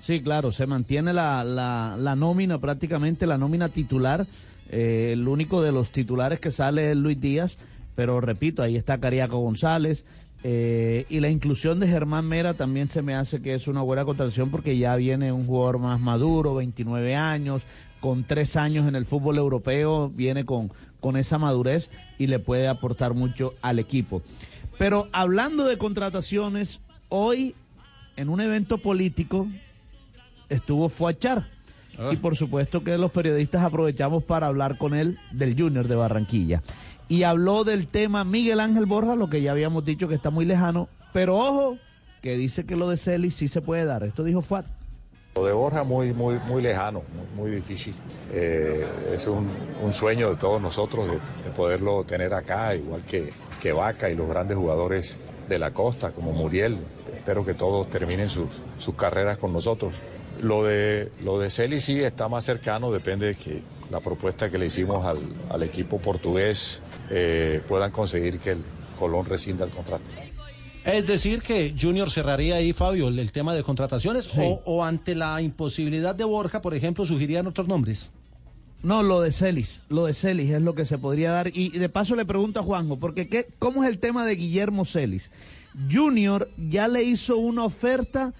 Sí, claro, se mantiene la, la, la nómina, prácticamente la nómina titular. Eh, el único de los titulares que sale es Luis Díaz, pero repito, ahí está Cariaco González. Eh, y la inclusión de Germán Mera también se me hace que es una buena contratación porque ya viene un jugador más maduro, 29 años, con tres años en el fútbol europeo, viene con, con esa madurez y le puede aportar mucho al equipo. Pero hablando de contrataciones, hoy en un evento político estuvo Fuachar. Y por supuesto que los periodistas aprovechamos para hablar con él del Junior de Barranquilla. Y habló del tema Miguel Ángel Borja, lo que ya habíamos dicho que está muy lejano. Pero ojo, que dice que lo de Celis sí se puede dar. Esto dijo Fuat. Lo de Borja muy, muy, muy lejano, muy, difícil. Eh, es un, sueño de todos nosotros de, de poderlo tener acá, igual que, que Vaca y los grandes jugadores de la costa, como Muriel. Espero que todos terminen sus, sus carreras con nosotros. Lo de, lo de Celi sí está más cercano, depende de que la propuesta que le hicimos al, al equipo portugués eh, puedan conseguir que el Colón rescinda el contrato. Es decir, que Junior cerraría ahí, Fabio, el, el tema de contrataciones o, o ante la imposibilidad de Borja, por ejemplo, sugirían otros nombres. No, lo de Celis, lo de Celis es lo que se podría dar. Y de paso le pregunto a Juanjo, porque ¿qué, ¿cómo es el tema de Guillermo Celis? Junior ya le hizo una oferta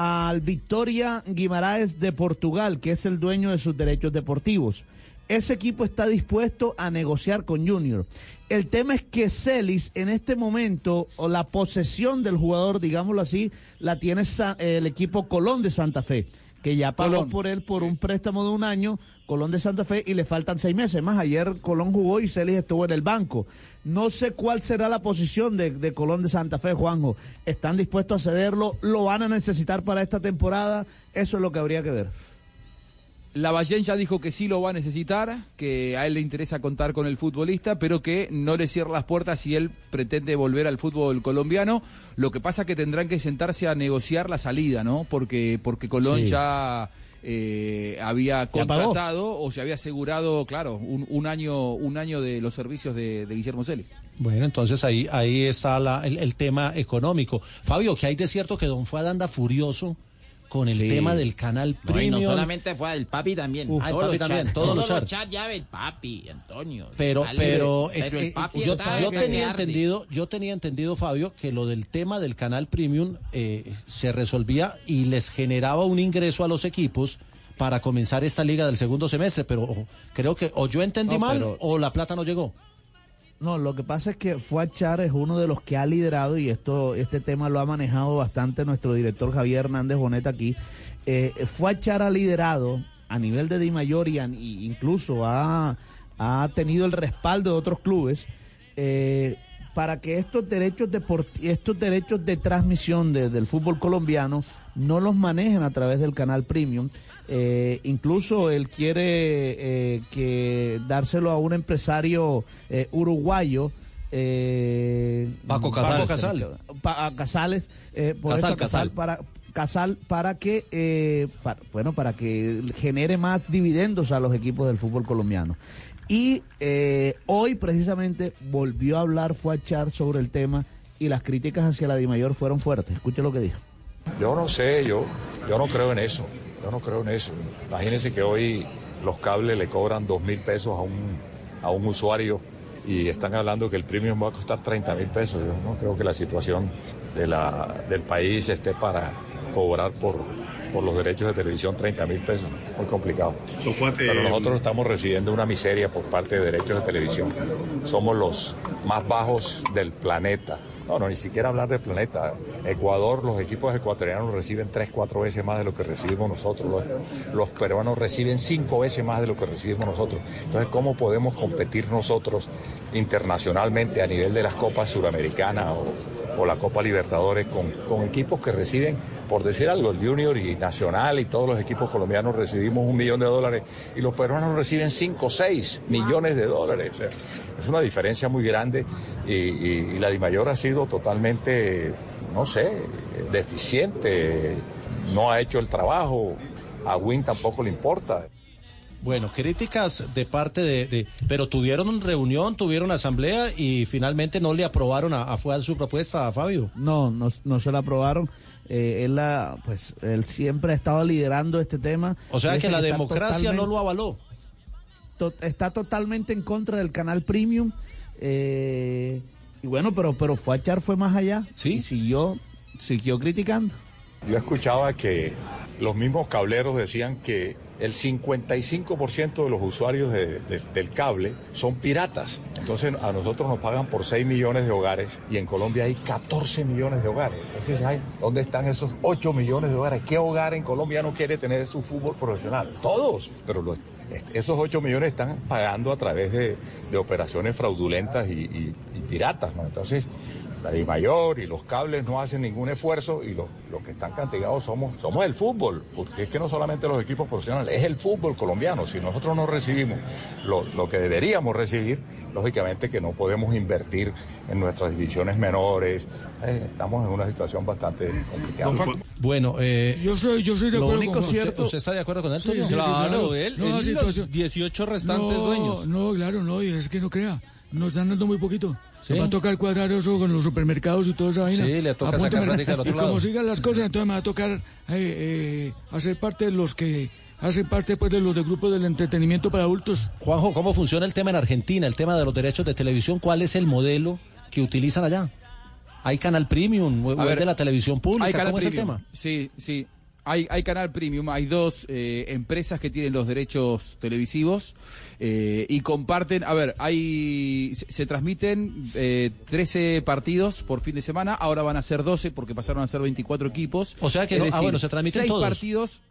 al Victoria Guimaraes de Portugal, que es el dueño de sus derechos deportivos. Ese equipo está dispuesto a negociar con Junior. El tema es que Celis en este momento, o la posesión del jugador, digámoslo así, la tiene el equipo Colón de Santa Fe, que ya pagó Colón. por él por un préstamo de un año, Colón de Santa Fe, y le faltan seis meses más. Ayer Colón jugó y Celis estuvo en el banco. No sé cuál será la posición de, de Colón de Santa Fe, Juanjo. ¿Están dispuestos a cederlo? ¿Lo van a necesitar para esta temporada? Eso es lo que habría que ver. Lavallén ya dijo que sí lo va a necesitar, que a él le interesa contar con el futbolista, pero que no le cierra las puertas si él pretende volver al fútbol colombiano. Lo que pasa que tendrán que sentarse a negociar la salida, ¿no? Porque, porque Colón Sí. ya eh, había contratado o se había asegurado, claro, un, un año, un año de los servicios de, de Guillermo Celis. Bueno, entonces ahí, ahí está la- el, el tema económico. Fabio, que hay de cierto que Don Fuad anda furioso con el Sí. tema del canal No, y Premium. no solamente fue el papi también. Uf, ah, el todos papi los también, chats, todos los los chats. ya el papi, Antonio. Pero, Dale. pero, es Pero que el papi yo, yo tenía entendido, yo tenía entendido, Fabio, que lo del tema del canal premium eh, se resolvía y les generaba un ingreso a los equipos para comenzar esta liga del segundo semestre, pero ojo, creo que o yo entendí No, mal pero- o la plata no llegó. No, lo que pasa es que Fuachar es uno de los que ha liderado y esto, este tema lo ha manejado bastante nuestro director Javier Hernández Bonet aquí. Eh, Fuachar ha liderado a nivel de Di y, incluso ha, ha tenido el respaldo de otros clubes eh, para que estos derechos estos derechos de transmisión de- del fútbol colombiano no los manejen a través del canal premium. Eh, incluso él quiere eh, que dárselo a un empresario eh, uruguayo. Eh, Paco Casal. Paco Casal. Pa- a Casales, eh, por Casal, a Casal, Casal. para Casal para que eh, pa- bueno para que genere más dividendos a los equipos del fútbol colombiano y eh, hoy precisamente volvió a hablar fue a echar sobre el tema y las críticas hacia la Dimayor fueron fuertes escuche lo que dijo Yo no sé, yo, yo no creo en eso. Yo no creo en eso. Imagínense que hoy los cables le cobran dos mil pesos a un, a un usuario y están hablando que el premium va a costar 30 mil pesos. Yo no creo que la situación de la, del país esté para cobrar por, por los derechos de televisión 30 mil pesos. Muy complicado. Pero nosotros estamos recibiendo una miseria por parte de derechos de televisión. Somos los más bajos del planeta. No, no, ni siquiera hablar del planeta. Ecuador, los equipos ecuatorianos reciben tres, cuatro veces más de lo que recibimos nosotros. Los, peruanos reciben cinco veces más de lo que recibimos nosotros. Entonces, ¿cómo podemos competir nosotros internacionalmente a nivel de las copas suramericanas o, o la Copa Libertadores con, con equipos que reciben, por decir algo, el Junior y Nacional y todos los equipos colombianos recibimos un millón de dólares y los peruanos reciben cinco o seis millones de dólares. Es una diferencia muy grande y, y- y la DIMAYOR ha sido totalmente, no sé, deficiente, no ha hecho el trabajo, a Win tampoco le importa. Bueno, críticas de parte de, de- Pero tuvieron reunión, tuvieron asamblea y finalmente no le aprobaron a, a, fue a su propuesta a Fabio. No, no, no se la aprobaron. Eh, él, la, pues, él siempre ha estado liderando este tema. O sea que la democracia no lo avaló. to- está totalmente en contra del canal premium. eh, y bueno, pero, pero fue a echar, fue más allá. Y siguió, siguió criticando. Yo escuchaba que los mismos cableros decían que el 55% de los usuarios de- de- del cable son piratas. Entonces a nosotros nos pagan por 6 millones de hogares y en Colombia hay 14 millones de hogares. Entonces, ay, ¿dónde están esos 8 millones de hogares? ¿Qué hogar en Colombia no quiere tener su fútbol profesional? Todos. Pero esos 8 millones están pagando a través de, operaciones fraudulentas y, piratas. Entonces, la de mayor y los cables no hacen ningún esfuerzo y los, los que están castigados somos, somos el fútbol, porque es que no solamente los equipos profesionales, es el fútbol colombiano. Si nosotros no recibimos lo, lo que deberíamos recibir, lógicamente que no podemos invertir en nuestras divisiones menores. Eh, estamos en una situación bastante complicada. Bueno, eh, yo soy, yo soy de lo acuerdo único con cierto. ¿Usted está de acuerdo con él? Sí, sí, sí, Claro, él- no, él la y situación- los 18 restantes no, dueños. No, claro, no, y es que no crea. Nos están dando muy poquito. ¿Sí? Me va a tocar cuadrar eso con los supermercados y toda esa vaina. Sí, le toca Apúntame. sacar plática del otro Y como lado. sigan las cosas, entonces me va a tocar eh, eh, hacer parte de los que hacen parte pues de los de grupos del entretenimiento para adultos. Juanjo, ¿cómo funciona el tema en Argentina, el tema de los derechos de televisión? ¿Cuál es el modelo que utilizan allá? ¿Hay canal premium o A es ver, de la televisión pública? ¿Cómo es el premium. tema? Sí, sí. Hay, hay canal premium, hay dos eh, empresas que tienen los derechos televisivos eh, y comparten, a ver, hay se, se transmiten eh, 13 partidos por fin de semana, ahora van a ser 12 porque pasaron a ser 24 equipos. O sea que Es no- ah, bueno, se transmiten seis todos. partidos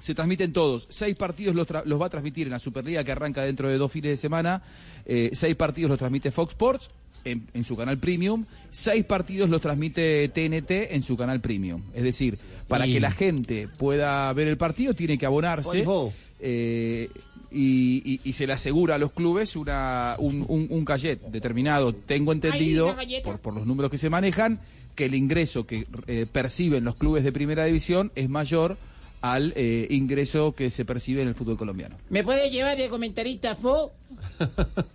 se transmiten todos. Seis partidos los, los va a transmitir en la Superliga que arranca dentro de dos fines de semana. Eh, seis partidos los transmite Fox Sports en, en su canal Premium. Seis partidos los transmite TNT en su canal Premium. Es decir, para Y- que la gente pueda ver el partido tiene que abonarse. Eh, y, y- y se le asegura a los clubes una, un, un, un cachet determinado. Tengo entendido, por, por los números que se manejan, que el ingreso que eh, perciben los clubes de primera división es mayor al eh, ingreso que se percibe en el fútbol colombiano. ¿Me puede llevar de comentarista Fo?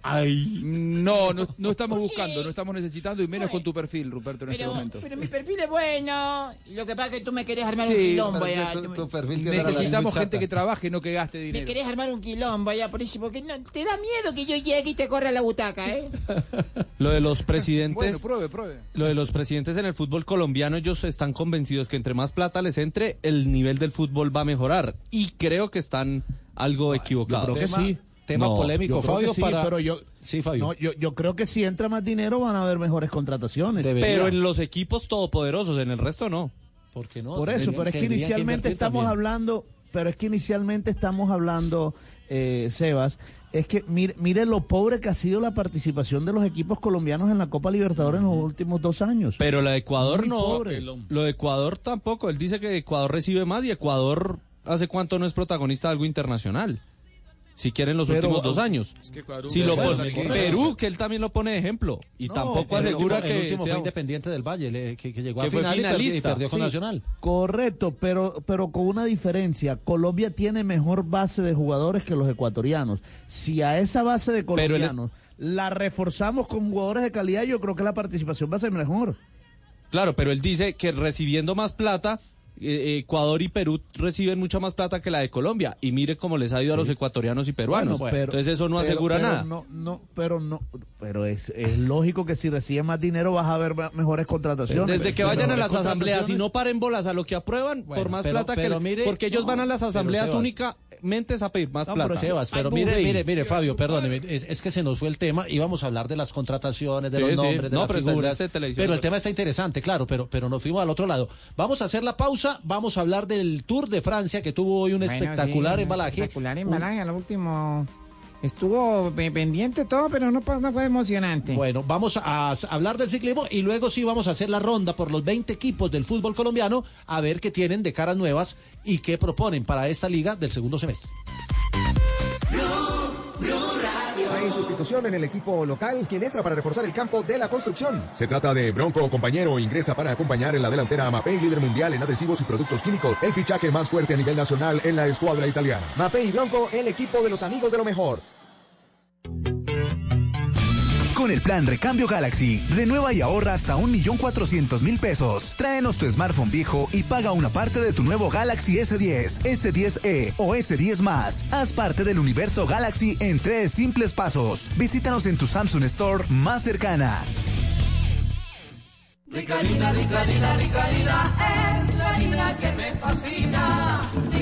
Ay. No, no, no estamos buscando, no estamos necesitando y menos con tu perfil, Ruperto, en este Pero, momento. pero mi perfil es bueno. Lo que pasa es que tú me querés armar un quilombo pero ya. tu- Tú me- tu perfil tiene Necesitamos gente que trabaje, no que gaste Me dinero. querés armar un quilombo ya, por eso, porque no, te da miedo que yo llegue y te corra la butaca, ¿eh? Lo de los presidentes. Bueno, pruebe, pruebe. Lo de los presidentes en el fútbol colombiano, ellos están convencidos que entre más plata les entre, el nivel del fútbol va a mejorar. Y creo que están algo equivocados. creo que sí. Tema No, polémico, Fabio, sí, para... pero yo, Sí, Fabio. no, yo, yo creo que si entra más dinero van a haber mejores contrataciones. Pero en los equipos todopoderosos, en el resto no. ¿Por qué no? Por eso, pero es que inicialmente estamos hablando, pero es que inicialmente estamos hablando, eh, Sebas, es que mire, mire lo pobre que ha sido la participación de los equipos colombianos en la Copa Libertadores en los últimos dos años. Pero la de Ecuador Muy no. pobre. Lo de Ecuador tampoco. Él dice que Ecuador recibe más y Ecuador hace cuánto no es protagonista de algo internacional. Si quieren los Pero, últimos dos años. es que Ecuador si lo pone-. Perú, que él también lo pone de ejemplo. Y No, tampoco el asegura último- que el último sea- fue Independiente del Valle, le- que, que llegó Que a fue final y perdió- y finalista. perdió con Sí, Nacional. Correcto, pero, pero con una diferencia. Colombia tiene mejor base de jugadores que los ecuatorianos. Si a esa base de es- colombianos la reforzamos con jugadores de calidad, yo creo que la participación va a ser mejor. Claro, pero él dice que recibiendo más plata Ecuador y Perú reciben mucha más plata que la de Colombia. Y mire cómo les ha ido a los ecuatorianos y peruanos. Bueno, pero- Entonces eso no pero- asegura pero nada. No, no, pero no, pero es, es lógico que si reciben más dinero vas a ver mejores contrataciones. Desde que vayan a las asambleas y no paren bolas a lo que aprueban, Bueno, por más plata que... mire- porque ellos no, van a las asambleas Sebas. Únicamente es a pedir más No, plata. pero Sebas, pero mire, mire, mire, Fabio, perdóneme, es, es que se nos fue el tema, íbamos a hablar de las contrataciones, de Sí, los sí. nombres, de No, las pero figuras, pero el tema está interesante, claro, pero, pero nos fuimos al otro lado. Vamos a hacer la pausa, vamos a hablar del Tour de Francia, que tuvo hoy un Bueno, espectacular sí, embalaje. Espectacular embalaje, a lo último. Estuvo pe- pendiente todo, pero no, fue emocionante. Bueno, vamos a, a hablar del ciclismo y luego sí vamos a hacer la ronda por los 20 equipos del fútbol colombiano a ver qué tienen de caras nuevas y qué proponen para esta liga del segundo semestre. Hay sustitución en el equipo local, quien entra para reforzar el campo de la construcción. Se trata de Bronco Compañero, ingresa para acompañar en la delantera a Mapei, líder mundial en adhesivos y productos químicos, el fichaje más fuerte a nivel nacional en la escuadra italiana. Mape y Bronco, el equipo de los amigos de lo mejor. Con el plan Recambio Galaxy, renueva y ahorra hasta 1.400.000 pesos. Tráenos tu smartphone viejo y paga una parte de tu nuevo Galaxy S10, S10e o S10 más. Haz parte del universo Galaxy en tres simples pasos. Visítanos en tu Samsung Store más cercana.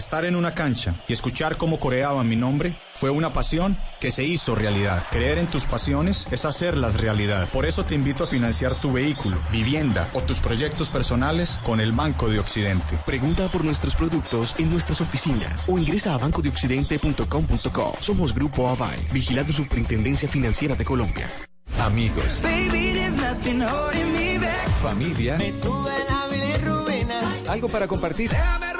Estar en una cancha y escuchar cómo coreaban mi nombre fue una pasión que se hizo realidad. Creer en tus pasiones es hacerlas realidad. Por eso te invito a financiar tu vehículo, vivienda o tus proyectos personales con el Banco de Occidente. Pregunta por nuestros productos en nuestras oficinas o ingresa a bancodeoccidente.com.co. Somos Grupo Avai, vigilado Superintendencia Financiera de Colombia. Amigos, Baby, familia, Me sube la algo para compartir. Déjame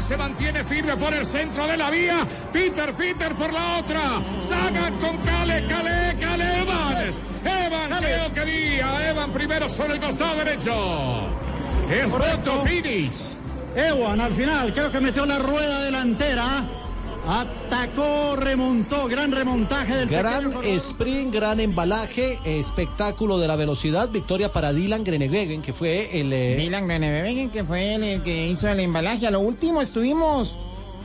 Se mantiene firme por el centro de la vía. Peter, Peter por la otra. Sagan con Cale, Cale, Cale Evans. Evan creo que día. Evan primero sobre el costado derecho. Es Correcto. finish. Ewan al final, creo que metió la rueda delantera. Atacó, remontó, gran remontaje del Gran sprint, gran embalaje, espectáculo de la velocidad, victoria para Dylan Grenewegen, que fue el... eh, Dylan Grenewegen, que fue el, el que hizo el embalaje. A lo último estuvimos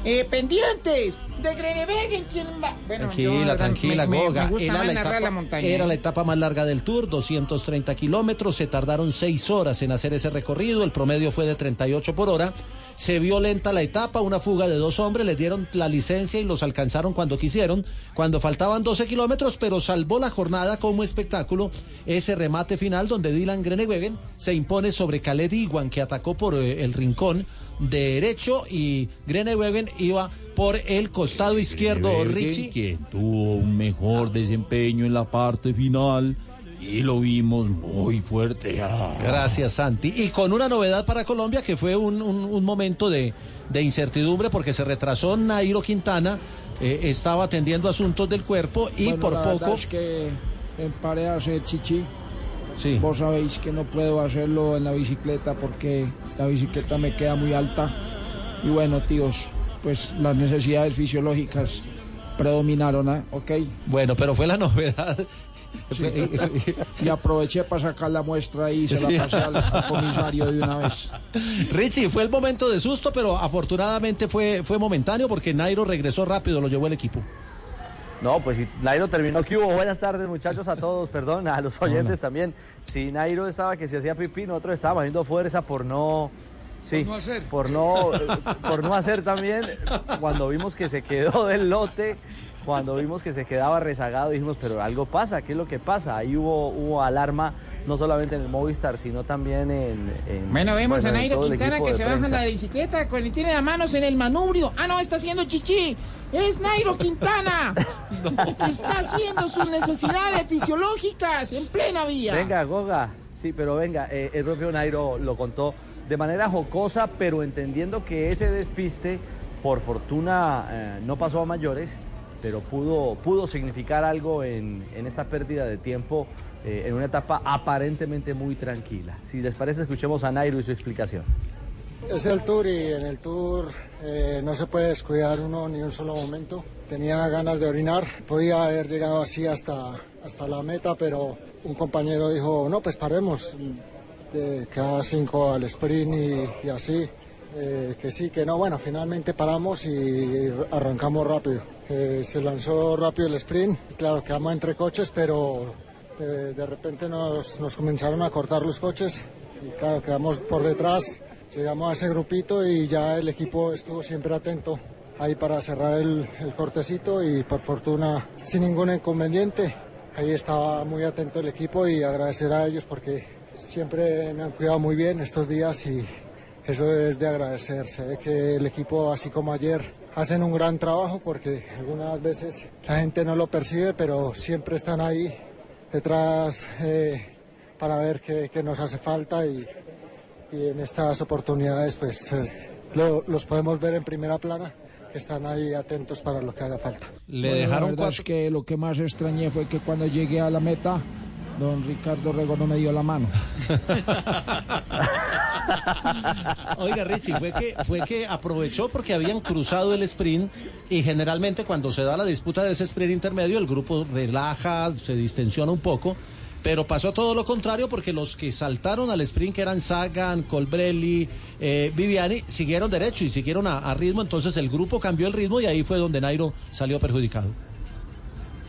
eh, pendientes de Grenewegen. ¿Quién va? Bueno, Tranquila, tranquila, me- Goga. Me era, la etapa, la montaña. era ¿eh? la etapa más larga del Tour, 230 kilómetros. Se tardaron seis horas en hacer ese recorrido. El promedio fue de 38 por hora. Se vio lenta la etapa, una fuga de dos hombres. Les dieron la licencia y los alcanzaron cuando quisieron, cuando faltaban 12 kilómetros, pero salvó la jornada como espectáculo ese remate final donde Dylan Grenewegen se impone sobre Khaled Iwan, que atacó por eh, el rincón derecho y Grenewegen iba por el costado izquierdo. Richie. que tuvo un mejor desempeño en la parte final y lo vimos muy fuerte. Ah. Gracias, Santi. Y con una novedad para Colombia que fue un, un- un momento de, de incertidumbre porque se retrasó Nairo Quintana, eh, estaba atendiendo asuntos del cuerpo y Bueno, por la poco... es que emparearse chichi. Sí. Vos sabéis que no puedo hacerlo en la bicicleta porque la bicicleta me queda muy alta. Y bueno, tíos, pues las necesidades fisiológicas predominaron, ¿eh? ¿ok? Bueno, pero fue la novedad. Sí. y aproveché para sacar la muestra y se la pasé al, al comisario de una vez. Richie, fue el momento de susto, pero afortunadamente fue, fue momentáneo porque Nairo regresó rápido, lo llevó el equipo. No, pues si Nairo terminó, ¿qué hubo? Buenas tardes muchachos a todos, perdón, a los oyentes también. Si Nairo estaba que se hacía pipí, nosotros estábamos haciendo fuerza por no... Sí, no hacer. por no, eh, por no hacer también, cuando vimos que se quedó del lote, cuando vimos que se quedaba rezagado, dijimos, pero algo pasa, ¿qué es lo que pasa? Ahí hubo, hubo alarma, no solamente en el Movistar, sino también en... en- Bueno, vemos bueno, a Nairo el Quintana que se baja en la bicicleta con y tiene las manos en el manubrio. Ah, no, está haciendo chichi. Es Nairo Quintana. Que está haciendo sus necesidades fisiológicas en plena vía. Venga, Goga. Sí, pero venga, eh, el propio Nairo lo contó de manera jocosa, pero entendiendo que ese despiste, por fortuna, eh, no pasó a mayores, pero pudo, pudo significar algo en, en esta pérdida de tiempo eh, en una etapa aparentemente muy tranquila. Si les parece, escuchemos a Nairo y su explicación. Es el tour y en el tour eh, no se puede descuidar uno ni un solo momento. Tenía ganas de orinar, podía haber llegado así hasta, hasta la meta, pero un compañero dijo, no, pues paremos, de cada cinco al sprint y, y así. Eh, que sí, que no, bueno, finalmente paramos y arrancamos rápido. Eh, se lanzó rápido el sprint, claro, quedamos entre coches, pero eh, de repente nos, comenzaron a cortar los coches y claro, quedamos por detrás, llegamos a ese grupito y ya el equipo estuvo siempre atento ahí para cerrar el, el cortecito y por fortuna sin ningún inconveniente. Ahí estaba muy atento el equipo y agradecer a ellos porque siempre me han cuidado muy bien estos días y eso es de agradecer. Se ve que el equipo, así como ayer, hacen un gran trabajo porque algunas veces la gente no lo percibe, pero siempre están ahí detrás eh, para ver qué, qué nos hace falta y, y en estas oportunidades pues eh, lo- los podemos ver en primera plana, que están ahí atentos para lo que haga falta. Bueno, la verdad es que lo que más extrañé fue que cuando llegué a la meta, don Ricardo Rego no me dio la mano. Oiga, Richie, fue que, fue que aprovechó porque habían cruzado el sprint y generalmente cuando se da la disputa de ese sprint intermedio el grupo relaja, se distensiona un poco, pero pasó todo lo contrario porque los que saltaron al sprint, que eran Sagan, Colbrelli, eh, Viviani, siguieron derecho y siguieron a, a ritmo, entonces el grupo cambió el ritmo y ahí fue donde Nairo salió perjudicado.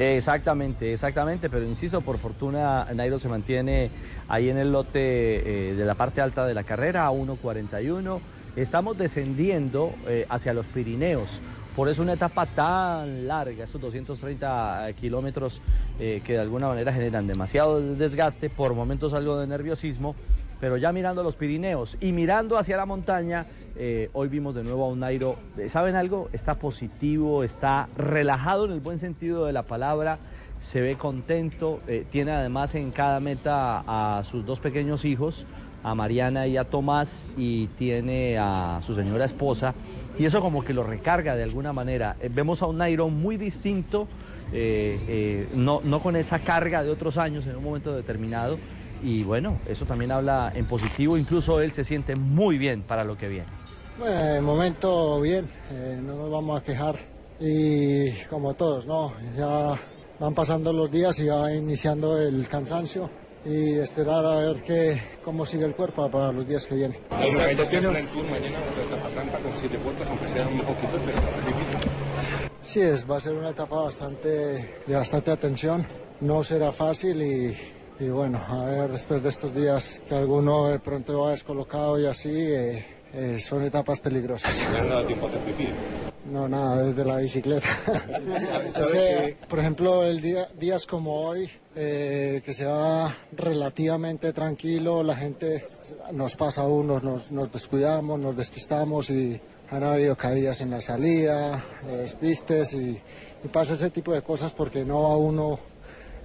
Exactamente, exactamente, pero insisto, por fortuna Nairo se mantiene ahí en el lote eh, de la parte alta de la carrera a 1.41. Estamos descendiendo eh, hacia los Pirineos, por eso una etapa tan larga, estos 230 kilómetros eh, que de alguna manera generan demasiado desgaste, por momentos algo de nerviosismo, pero ya mirando los Pirineos y mirando hacia la montaña, eh, hoy vimos de nuevo a un Nairo, ¿saben algo? Está positivo, está relajado en el buen sentido de la palabra, se ve contento, eh, tiene además en cada meta a sus dos pequeños hijos, a Mariana y a Tomás, y tiene a su señora esposa, y eso como que lo recarga de alguna manera. Eh, vemos a un Nairo muy distinto, no, no con esa carga de otros años en un momento determinado, y bueno, eso también habla en positivo, incluso él se siente muy bien para lo que viene. Bueno, de momento bien, eh, no nos vamos a quejar y como todos, ¿no? Ya van pasando los días y va iniciando el cansancio y esperar a ver qué, cómo sigue el cuerpo para los días que vienen. Hay una ventaja en el tour mañana la etapa trampa con siete vueltas, aunque sea un poquito, pero es difícil. Sí, es, va a ser una etapa bastante, de bastante atención, no será fácil y, y bueno, a ver después de estos días que alguno de pronto va descolocado y así, eh, eh, son etapas peligrosas. Han dado tiempo a hacer pipí. No, nada, desde la bicicleta. Es que, por ejemplo, el día, días como hoy, eh, que se va relativamente tranquilo, la gente nos pasa a uno, nos, nos descuidamos, nos despistamos y han habido caídas en la salida, despistes y, y pasa ese tipo de cosas porque no va uno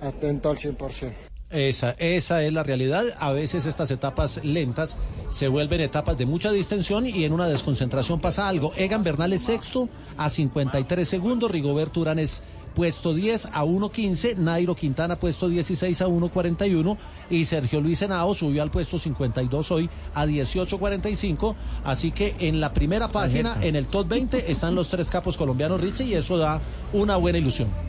atento al 100%. Esa, esa es la realidad. A veces estas etapas lentas se vuelven etapas de mucha distensión y en una desconcentración pasa algo. Egan Bernal es sexto a 53 segundos, Rigoberto Urán es puesto 10 a 1.15, Nairo Quintana puesto 16 a 1.41 y Sergio Luis Henao subió al puesto 52 hoy a 18.45. Así que en la primera página, en el top 20, están los tres capos colombianos Richie y eso da una buena ilusión.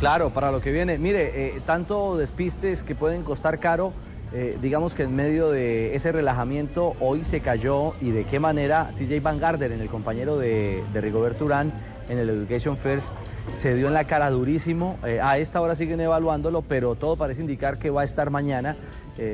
Claro, para lo que viene. Mire, eh, tanto despistes que pueden costar caro, eh, digamos que en medio de ese relajamiento hoy se cayó y de qué manera TJ Van Gardner, en el compañero de, de Rigoberto Urán en el Education First, se dio en la cara durísimo. Eh, a esta hora siguen evaluándolo, pero todo parece indicar que va a estar mañana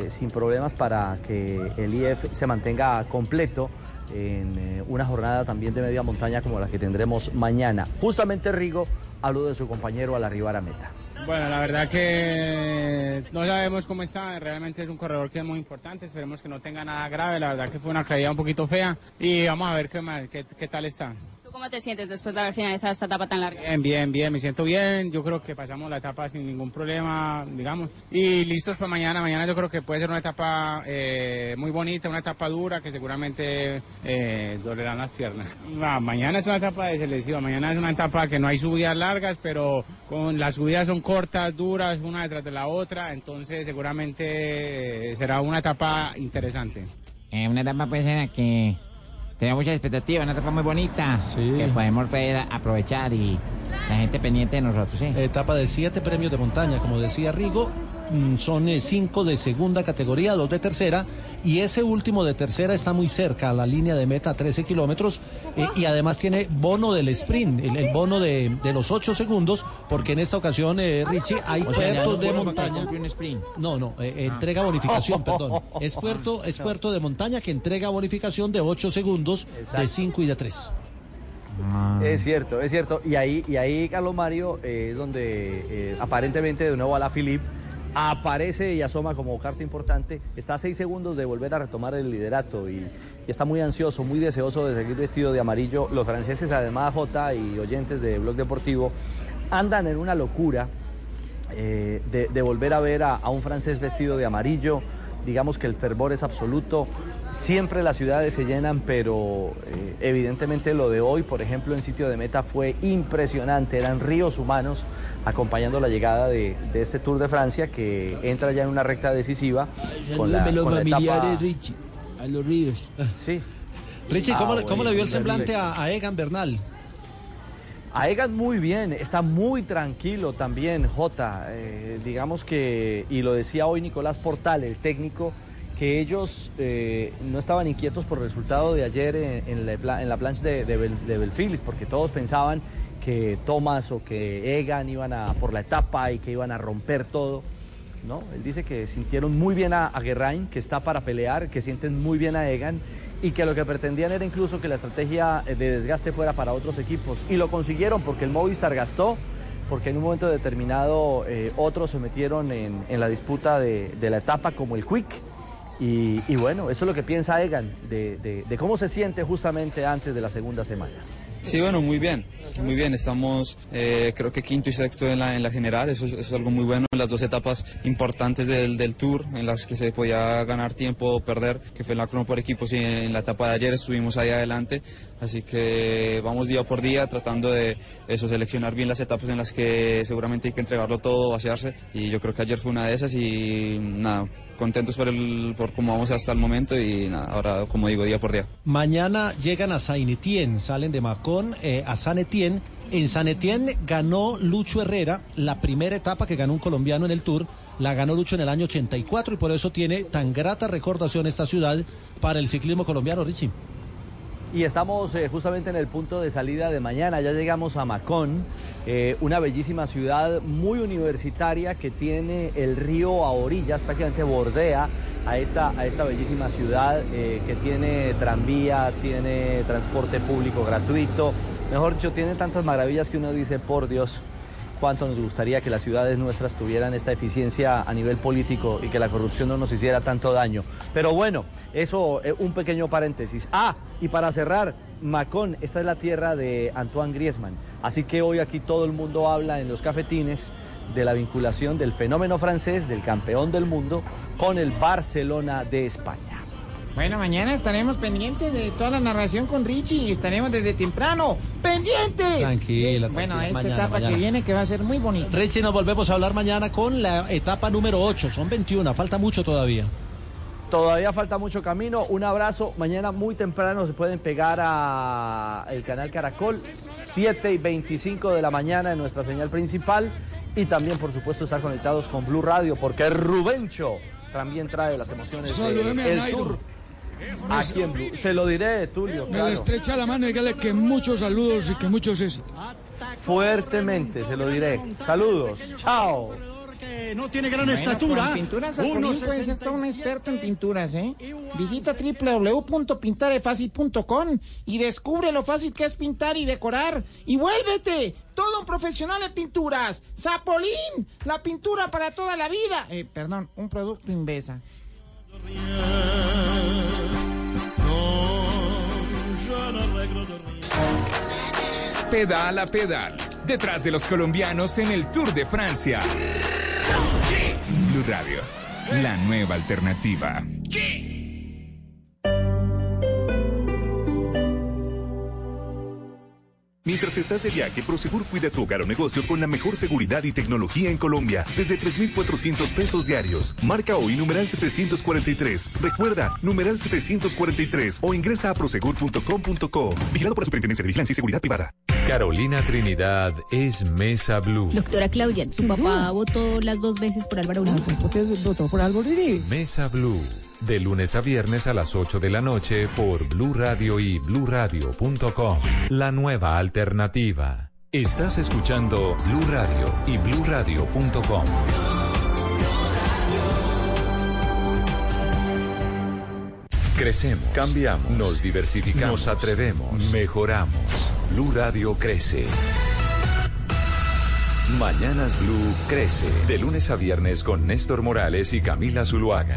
sin problemas para que el IF se mantenga completo en una jornada también de media montaña como la que tendremos mañana. Justamente Rigo habló de su compañero al arribar a meta. Bueno, la verdad que no sabemos cómo está, realmente es un corredor que es muy importante, esperemos que no tenga nada grave, la verdad que fue una caída un poquito fea y vamos a ver qué, qué, qué tal está. ¿Tú cómo te sientes después de haber finalizado esta etapa tan larga? Bien, bien, bien, me siento bien, yo creo que pasamos la etapa sin ningún problema, digamos, y listos para mañana, mañana yo creo que puede ser una etapa eh, muy bonita, una etapa dura que seguramente eh, dolerán las piernas. No, mañana es una etapa de selección, mañana es una etapa que no hay subidas largas, pero con las subidas son cortas, duras, una detrás de la otra, entonces seguramente eh, será una etapa interesante. Eh, una etapa pues en la que tenemos muchas expectativas, una etapa muy bonita que podemos ver, aprovechar y la gente pendiente de nosotros, ¿sí? Etapa de siete premios de montaña, como decía Rigo, son eh, cinco de segunda categoría, dos de tercera, y ese último de tercera está muy cerca a la línea de meta, 13 kilómetros, eh, y además tiene bono del sprint, el, el bono de, de los ocho segundos, porque en esta ocasión, eh, Richie, hay O sea, puertos no de montaña. comprar un sprint. No, no, eh, entrega bonificación, perdón. Es puerto, es puerto de montaña que entrega bonificación de 8 segundos, de 5 y de 3. Es cierto, es cierto. Y ahí, y ahí Carlos Mario, eh, es donde eh, aparentemente de nuevo a la Philippe aparece y asoma como carta importante. Está a seis segundos de volver a retomar el liderato y, está muy ansioso, muy deseoso de seguir vestido de amarillo. Los franceses, además, J y oyentes de Blog Deportivo, andan en una locura eh, de, volver a ver a, a un francés vestido de amarillo. Digamos que el fervor es absoluto. Siempre las ciudades se llenan, pero eh, evidentemente lo de hoy, por ejemplo, en sitio de meta fue impresionante. Eran ríos humanos acompañando la llegada de, de este Tour de Francia que entra ya en una recta decisiva. con la- los con la familiares, etapa- Richie, a los ríos. Sí. Richie, ¿cómo, Ah, le- cómo le vio el semblante a, a Egan Bernal? A Egan muy bien, está muy tranquilo también, Jota. Eh, digamos que, y lo decía hoy Nicolás Portal, el técnico, que ellos eh, no estaban inquietos por el resultado de ayer en, en la, en la plancha de, de, Bel- de Belfilis, porque todos pensaban que Thomas o que Egan iban a por la etapa y que iban a romper todo. ¿no? Él dice que sintieron muy bien a, a que está para pelear, que sienten muy bien a Egan y que lo que pretendían era incluso que la estrategia eh, de desgaste fuera para otros equipos. Y lo consiguieron porque el Movistar gastó, porque en un momento determinado eh, otros se metieron en, la disputa de, la etapa como el Quick. Y, bueno, eso es lo que piensa Egan, de cómo se siente justamente antes de la segunda semana. Sí, bueno, muy bien, muy bien. Estamos, eh, creo que quinto y sexto en la, en la general. Eso, es- eso es algo muy bueno. En las dos etapas importantes del, del Tour, en las que se podía ganar tiempo o perder, que fue en la crono por equipos y en la etapa de ayer estuvimos ahí adelante. Así que vamos día por día tratando de eso, seleccionar bien las etapas en las que seguramente hay que entregarlo todo, vaciarse. Y yo creo que ayer fue una de esas y nada, contentos por, el, por cómo vamos hasta el momento y nada, ahora como digo, día por día. Mañana llegan a Saint salen de Macón eh, a San Etienne. En San Etienne ganó Lucho Herrera la primera etapa que ganó un colombiano en el Tour. La ganó Lucho en el año 84 y por eso tiene tan grata recordación esta ciudad para el ciclismo colombiano, Richie. Y estamos eh, justamente en el punto de salida de mañana. Ya llegamos a Macón, eh, una bellísima ciudad muy universitaria que tiene el río a orillas, prácticamente bordea a esta, a esta bellísima ciudad eh, que tiene tranvía, tiene transporte público gratuito. Mejor dicho, tiene tantas maravillas que uno dice, por Dios, cuánto nos gustaría que las ciudades nuestras tuvieran esta eficiencia a nivel político y que la corrupción no nos hiciera tanto daño. Pero bueno, eso, eh, un pequeño paréntesis. Ah, y para cerrar, Macón, esta es la tierra de Antoine Griezmann. Así que hoy aquí todo el mundo habla en los cafetines de la vinculación del fenómeno francés, del campeón del mundo, con el Barcelona de España. Bueno, mañana estaremos pendientes de toda la narración con Richie y estaremos desde temprano pendientes. Tranquila, Bueno, esta Mañana, etapa mañana. que viene que va a ser muy bonita. Richie, nos volvemos a hablar mañana con la etapa número 8. Son 21, falta mucho todavía. Todavía falta mucho camino. Un abrazo. Mañana muy temprano se pueden pegar a el canal Caracol, 7 y 25 de la mañana en nuestra señal principal. Y también, por supuesto, estar conectados con Blue Radio, porque Rubencho también trae las emociones del Nairo. Tour. En Blue. Se lo diré, Tulio. Me claro. le estrecha la mano y dígale que muchos saludos y que muchos éxitos. Fuertemente, se lo diré. Saludos. Chao. Que no tiene gran Bueno, estatura. Pinturas Unos puede ser todo un experto en pinturas, ¿eh? Visita www.pintarefacil.com y descubre lo fácil que es pintar y decorar. Y vuélvete todo un profesional en pinturas. Zapolín, la pintura para toda la vida. Eh, perdón, un producto Invesa. Pedal a pedal, detrás de los colombianos en el Tour de Francia. Blue Radio, la nueva alternativa. Mientras estás de viaje, Prosegur cuida tu hogar o negocio con la mejor seguridad y tecnología en Colombia, desde 3,400 pesos diarios. Marca hoy numeral 743. Recuerda, numeral 743 o ingresa a prosegur.com.co. Vigilado por la Superintendencia de Vigilancia y Seguridad Privada. Carolina Trinidad es Mesa Blue. Doctora Claudia, su papá votó las dos veces por Álvaro Uribe. ¿Por qué votó por Álvaro Uribe? Mesa Blue. De lunes a viernes a las 8 de la noche por Blue Radio y bluradio.com. La nueva alternativa. Estás escuchando Blue Radio y bluradio.com. Crecemos, cambiamos, nos diversificamos, nos atrevemos, mejoramos. Blue Radio crece. Mañanas Blue crece. De lunes a viernes con Néstor Morales y Camila Zuluaga.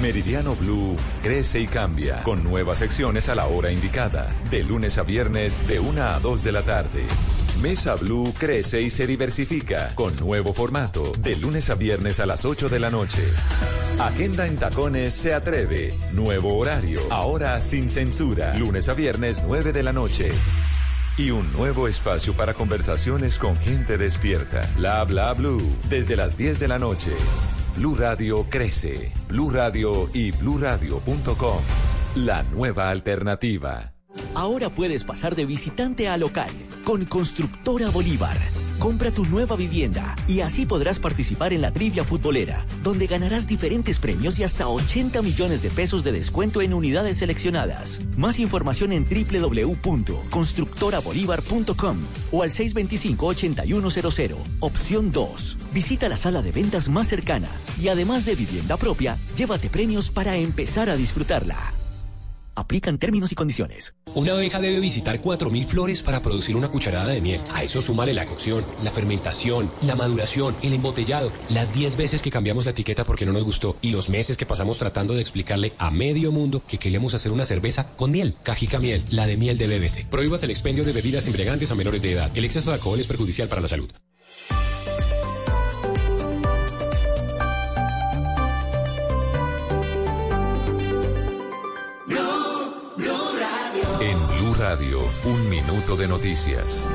Meridiano Blue crece y cambia. Con nuevas secciones a la hora indicada. De lunes a viernes de 1 a 2 de la tarde. Mesa Blue crece y se diversifica. Con nuevo formato. De lunes a viernes a las 8 de la noche. Agenda en Tacones se atreve. Nuevo horario. Ahora sin censura. Lunes a viernes 9 de la noche. Y un nuevo espacio para conversaciones con gente despierta. Bla bla blue. Desde las 10 de la noche. Blue Radio crece. Blue Radio y bluradio.com. La nueva alternativa. Ahora puedes pasar de visitante a local con Constructora Bolívar. Compra tu nueva vivienda y así podrás participar en la trivia futbolera, donde ganarás diferentes premios y hasta 80 millones de pesos de descuento en unidades seleccionadas. Más información en www.constructorabolívar.com o al 625-8100, opción 2. Visita la sala de ventas más cercana y además de vivienda propia, llévate premios para empezar a disfrutarla. Aplican términos y condiciones. Una abeja debe visitar 4.000 flores para producir una cucharada de miel. A eso súmale la cocción, la fermentación, la maduración, el embotellado, las 10 veces que cambiamos la etiqueta porque no nos gustó y los meses que pasamos tratando de explicarle a medio mundo que queríamos hacer una cerveza con miel. Cajica Miel, la de miel de BBC. Prohíbas el expendio de bebidas embriagantes a menores de edad. El exceso de alcohol es perjudicial para la salud. Radio, un minuto de noticias.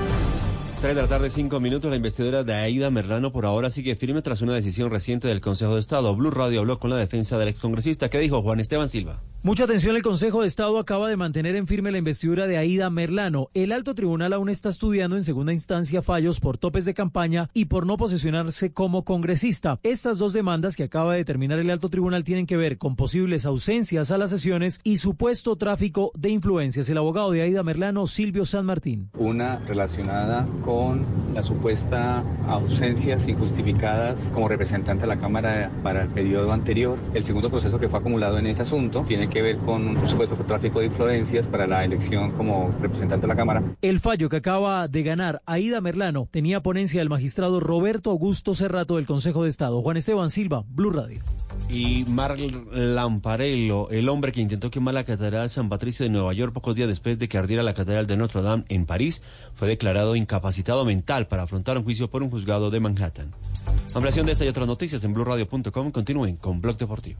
3 de la tarde, 5 minutos. La investidura de Aida Merlano por ahora sigue firme tras una decisión reciente del Consejo de Estado. Blue Radio habló con la defensa del excongresista. ¿Qué dijo Juan Esteban Silva? Mucha atención, el Consejo de Estado acaba de mantener en firme la investidura de Aida Merlano. El alto tribunal aún está estudiando en segunda instancia fallos por topes de campaña y por no posesionarse como congresista. Estas dos demandas que acaba de determinar el alto tribunal tienen que ver con posibles ausencias a las sesiones y supuesto tráfico de influencias. El abogado de Aida Merlano, Silvio San Martín. Una relacionada con la supuesta ausencias injustificadas como representante de la Cámara para el periodo anterior. El segundo proceso que fue acumulado en ese asunto tiene que ver con un supuesto tráfico de influencias para la elección como representante de la Cámara. El fallo que acaba de ganar Aida Merlano tenía ponencia del magistrado Roberto Augusto Cerrato del Consejo de Estado. Juan Esteban Silva, Blue Radio. Y Mark Lamparello, el hombre que intentó quemar la Catedral San Patricio de Nueva York pocos días después de que ardiera la Catedral de Notre Dame en París, fue declarado incapacitado mental para afrontar un juicio por un juzgado de Manhattan. Ampliación de esta y otras noticias en blueradio.com. Continúen con Blog Deportivo.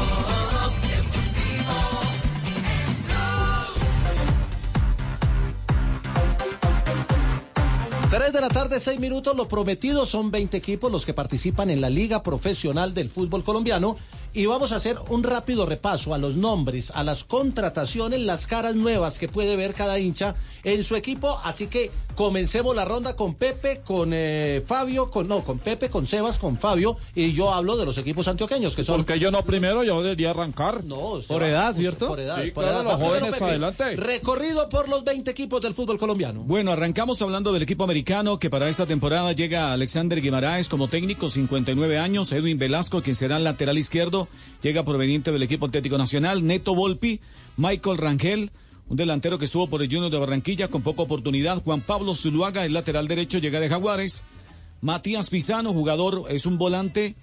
Tres de la tarde, seis minutos. Lo prometido son 20 equipos los que participan en la Liga Profesional del Fútbol Colombiano. Y vamos a hacer un rápido repaso a los nombres, a las contrataciones, las caras nuevas que puede ver cada hincha en su equipo. Así que comencemos la ronda con Pepe, con eh, Fabio, con no, con Pepe, con Sebas, con Fabio. Y yo hablo de los equipos antioqueños que son. Porque yo no primero, yo debería arrancar. No, usted por va- edad, usted- ¿cierto? Por edad, Sí, por claro, edad. los jóvenes Pepe. adelante. Recorrido por los 20 equipos del fútbol colombiano. Bueno, arrancamos hablando del equipo americano que para esta temporada llega Alexander Guimaraes como técnico, 59 años, Edwin Velasco, quien será el lateral izquierdo, llega proveniente del equipo Atlético Nacional, Neto Volpi, Michael Rangel, un delantero que estuvo por el Junior de Barranquilla con poca oportunidad, Juan Pablo Zuluaga, el lateral derecho, llega de Jaguares, Matías Pisano, jugador, es un volante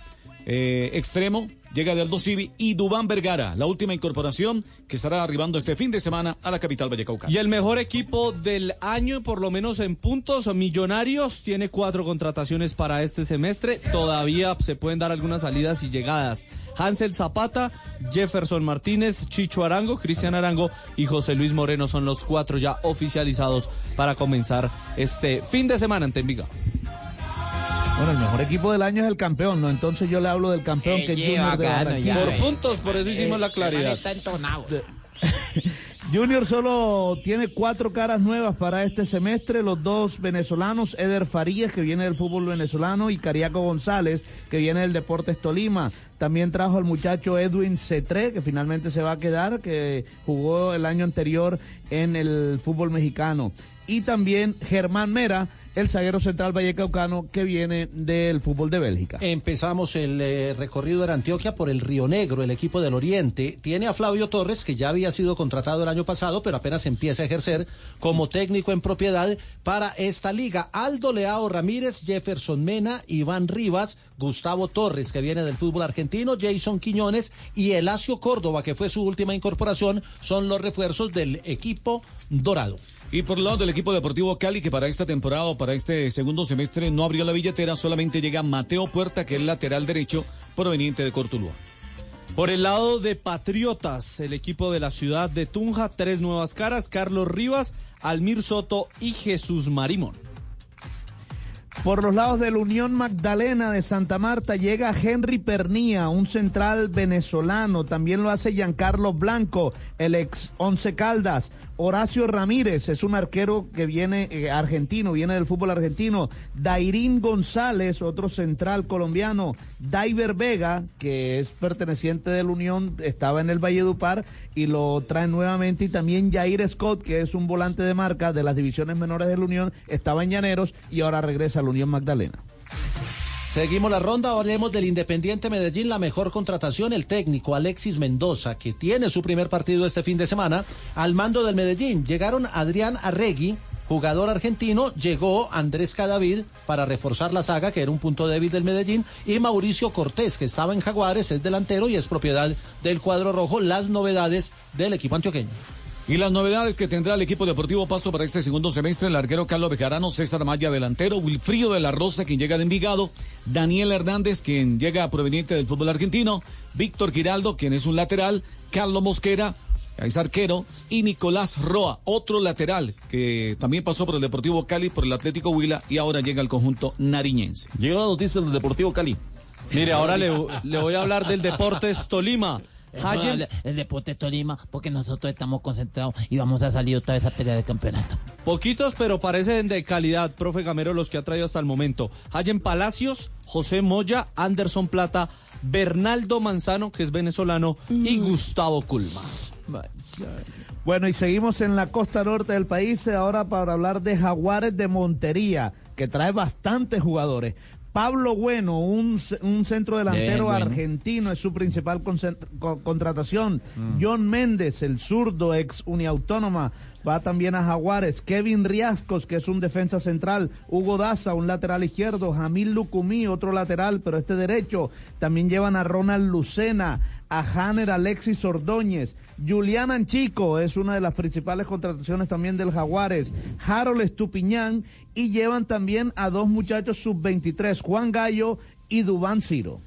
eh, extremo, llega de Aldo Civi, y Dubán Vergara, la última incorporación que estará arribando este fin de semana a la capital vallecaucana. Y el mejor equipo del año, por lo menos en puntos, Millonarios, tiene cuatro contrataciones para este semestre. Todavía se pueden dar algunas salidas y llegadas. Hansel Zapata, Jefferson Martínez, Chicho Arango, Cristian Arango y José Luis Moreno son los cuatro ya oficializados para comenzar este fin de semana en Envigado. Bueno, el mejor equipo del año es el campeón, ¿no? Entonces yo le hablo del campeón que es Junior de Barranquilla. Por puntos, por eso hicimos la claridad. Está entonado. Junior solo tiene cuatro caras nuevas para este semestre, los dos venezolanos, Eder Farías, que viene del fútbol venezolano, y Cariaco González, que viene del Deportes Tolima. También trajo al muchacho Edwin Cetré, que finalmente se va a quedar, que jugó el año anterior en el fútbol mexicano. Y también Germán Mera, el zaguero central vallecaucano, que viene del fútbol de Bélgica. Empezamos el eh, recorrido de Antioquia por el Río Negro, el equipo del Oriente. Tiene a Flavio Torres, que ya había sido contratado el año pasado, pero apenas empieza a ejercer como técnico en propiedad para esta liga. Aldo Leao Ramírez, Jefferson Mena, Iván Rivas, Gustavo Torres, que viene del fútbol argentino, Jason Quiñones y Elacio Córdoba, que fue su última incorporación, son los refuerzos del equipo dorado. Y por el lado del equipo deportivo Cali, que para esta temporada o para este segundo semestre no abrió la billetera, solamente llega Mateo Puerta, que es lateral derecho proveniente de Cortuluá. Por el lado de Patriotas, el equipo de la ciudad de Tunja, tres nuevas caras, Carlos Rivas, Almir Soto y Jesús Marimón. Por los lados de la Unión Magdalena de Santa Marta llega Henry Pernía, un central venezolano. También lo hace Giancarlo Blanco, el ex Once Caldas. Horacio Ramírez es un arquero que viene eh, argentino, viene del fútbol argentino. Dairín González, otro central colombiano. Daiver Vega, que es perteneciente de la Unión, estaba en el Valledupar y lo traen nuevamente. Y también Jair Scott, que es un volante de marca de las divisiones menores de la Unión, estaba en Llaneros y ahora regresa a Unión Magdalena. Seguimos la ronda, hablemos del Independiente Medellín, la mejor contratación, el técnico Alexis Mendoza, que tiene su primer partido este fin de semana al mando del Medellín. Llegaron Adrián Arregui, jugador argentino, llegó Andrés Cadavid para reforzar la saga, que era un punto débil del Medellín, y Mauricio Cortés, que estaba en Jaguares, es delantero y es propiedad del cuadro rojo, las novedades del equipo antioqueño. Y las novedades que tendrá el equipo deportivo Pasto para este segundo semestre, el arquero Carlos Bejarano, César Maya delantero, Wilfrido de la Rosa, quien llega de Envigado, Daniel Hernández, quien llega proveniente del fútbol argentino, Víctor Giraldo, quien es un lateral, Carlos Mosquera, es arquero, y Nicolás Roa, otro lateral, que también pasó por el Deportivo Cali, por el Atlético Huila, y ahora llega al conjunto nariñense. Llega la noticia del Deportivo Cali. Mire, ahora le, le voy a hablar del Deportes Tolima. Hayen- El, el Deporte Tolima, porque nosotros estamos concentrados y vamos a salir otra vez a pelear el campeonato. Poquitos, pero parecen de calidad, profe Gamero, los que ha traído hasta el momento. Hayen Palacios, José Moya, Anderson Plata, Bernaldo Manzano, que es venezolano, y Gustavo Culma. Bueno, y seguimos en la costa norte del país, ahora para hablar de Jaguares de Montería, que trae bastantes jugadores. Pablo Bueno, un, un centro delantero Bien, Bueno. argentino, es su principal co- contratación. Mm. John Méndez, el zurdo, ex Uniautónoma, va también a Jaguares. Kevin Riascos, que es un defensa central. Hugo Daza, un lateral izquierdo. Jamil Lucumí, otro lateral, pero este derecho. También llevan a Ronald Lucena, a Hanner Alexis Ordóñez. Julián Anchico es una de las principales contrataciones también del Jaguares. Harold Estupiñán y llevan también a dos muchachos sub-23, Juan Gallo y Dubán Ciro.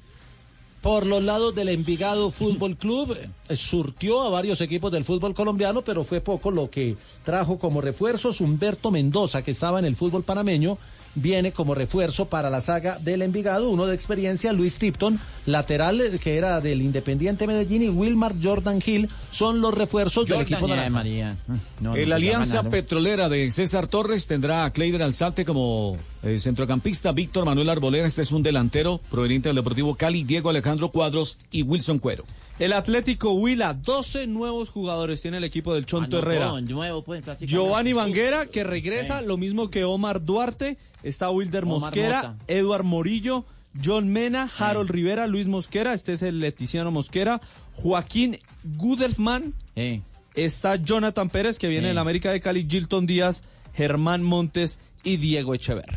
Por los lados del Envigado Fútbol Club, eh, surtió a varios equipos del fútbol colombiano, pero fue poco lo que trajo como refuerzos. Humberto Mendoza, que estaba en el fútbol panameño, viene como refuerzo para la saga del Envigado. Uno de experiencia, Luis Tipton, lateral eh, que era del Independiente Medellín, y Wilmar Jordan Hill son los refuerzos del equipo naranja. eh, María. No, el no, Alianza. Petrolera de César Torres tendrá a Cleider Alzate como eh, centrocampista, Víctor Manuel Arboleda, este es un delantero proveniente del Deportivo Cali, Diego Alejandro Cuadros y Wilson Cuero. El Atlético Huila, 12 nuevos jugadores tiene el equipo del Chonto Ah, no, Herrera. nuevo, pues. Giovanni Vanguera, que regresa, lo mismo que Omar Duarte, está Wilder Omar Mosquera, Mota. Eduard Morillo, John Mena, Harold Rivera, Luis Mosquera, este es el Leticiano Mosquera, Joaquín Gudelfman, está Jonathan Pérez, que viene Eh. del América de Cali, Gilton Díaz, Germán Montes y Diego Echeverri.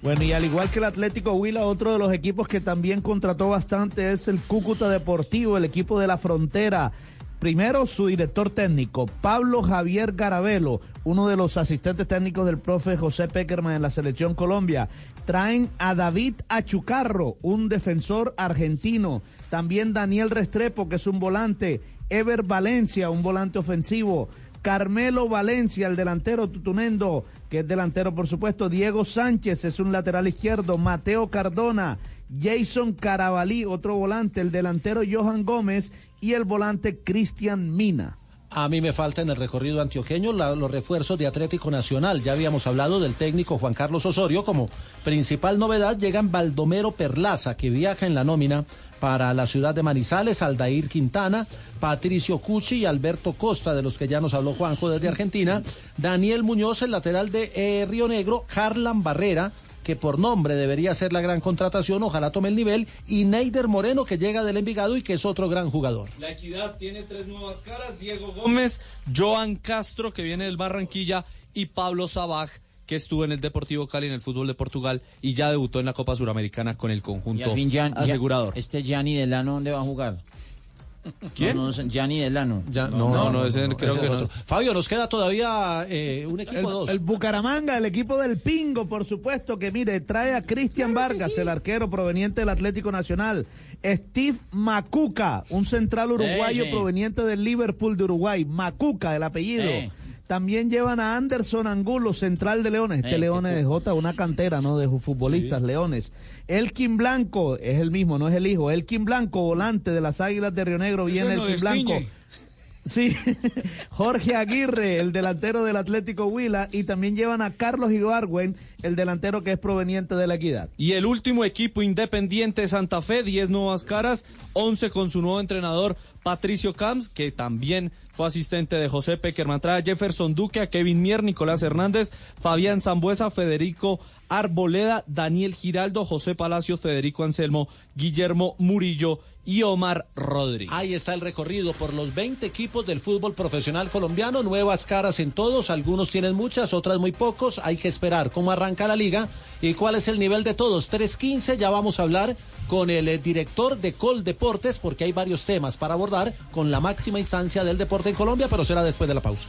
Bueno, y al igual que el Atlético Huila, otro de los equipos que también contrató bastante es el Cúcuta Deportivo, el equipo de la frontera. Primero, su director técnico, Pablo Javier Garabelo, uno de los asistentes técnicos del profe José Peckerman en la selección Colombia. Traen a David Achucarro, un defensor argentino. También Daniel Restrepo, que es un volante. Ever Valencia, un volante ofensivo. Carmelo Valencia, el delantero tutunendo, que es delantero por supuesto. Diego Sánchez es un lateral izquierdo. Mateo Cardona. Jason Carabalí, otro volante. El delantero Johan Gómez y el volante Cristian Mina. A mí me falta en el recorrido antioqueño los refuerzos de Atlético Nacional. Ya habíamos hablado del técnico Juan Carlos Osorio. Como principal novedad llegan Baldomero Perlaza, que viaja en la nómina para la ciudad de Manizales, Aldair Quintana, Patricio Cuchi y Alberto Costa, de los que ya nos habló Juanjo desde Argentina, Daniel Muñoz, el lateral de eh, Río Negro, Harlan Barrera, que por nombre debería ser la gran contratación, ojalá tome el nivel, y Neider Moreno, que llega del Envigado y que es otro gran jugador. La Equidad tiene tres nuevas caras, Diego Gómez, Joan Castro, que viene del Barranquilla, y Pablo Sabaj, que estuvo en el Deportivo Cali en el fútbol de Portugal y ya debutó en la Copa Suramericana con el Y conjunto al fin, Jan- asegurador. Ya- este Gianni Delano, ¿dónde va a jugar? ¿Quién? No, no, Gianni Delano. Ya- no, no, no, ese creo ese que es no. otro. Fabio, nos queda todavía eh, un equipo El, dos. el Bucaramanga, el equipo del Pingo, por supuesto, que mire, trae a Cristian Vargas, el arquero proveniente del Atlético Nacional. Steve Macuca, un central uruguayo proveniente del Liverpool de Uruguay. Macuca, el apellido. Eh. También llevan a Anderson Angulo, central de Leones. Este Eh, Leones qué es Jota, una cantera, ¿no? De futbolistas, Leones. Elkin Blanco, es el mismo, no es el hijo. Elkin Blanco, volante de las Águilas de Río Negro, viene Elkin Blanco. Sí, Jorge Aguirre, el delantero del Atlético Huila, y también llevan a Carlos Ibargüen, el delantero que es proveniente de la Equidad. Y el último equipo independiente de Santa Fe, 10 nuevas caras, 11 con su nuevo entrenador Patricio Camps, que también fue asistente de José Peckerman. Trae Jefferson Duque, a Kevin Mier, Nicolás Hernández, Fabián Zambuesa, Federico Arboleda, Daniel Giraldo, José Palacios, Federico Anselmo, Guillermo Murillo y Omar Rodríguez. Ahí está el recorrido por los 20 equipos del fútbol profesional colombiano, nuevas caras en todos, algunos tienen muchas, otras muy pocos, hay que esperar cómo arranca la liga y cuál es el nivel de todos. 3.15, ya vamos a hablar con el eh, director de Col Deportes, porque hay varios temas para abordar con la máxima instancia del deporte en Colombia, pero será después de la pausa.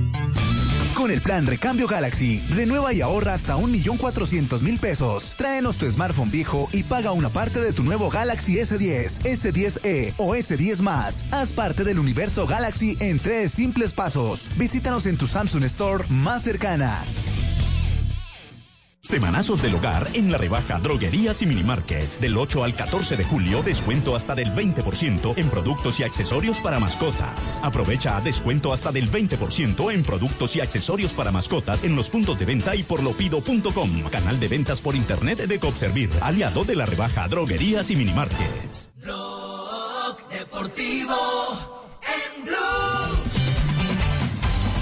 Con el plan Recambio Galaxy, renueva y ahorra hasta 1.400.000 pesos. Tráenos tu smartphone viejo y paga una parte de tu nuevo Galaxy S10, S10e o S10 más. Haz parte del universo Galaxy en tres simples pasos. Visítanos en tu Samsung Store más cercana. Semanazos del hogar en la rebaja Droguerías y Minimarkets. Del 8 al 14 de julio, descuento hasta del 20% en productos y accesorios para mascotas. Aprovecha descuento hasta del 20% en productos y accesorios para mascotas en los puntos de venta y por lopido.com. Canal de ventas por internet de Copservir, aliado de la rebaja Droguerías y Minimarkets. Blog Deportivo en Blue.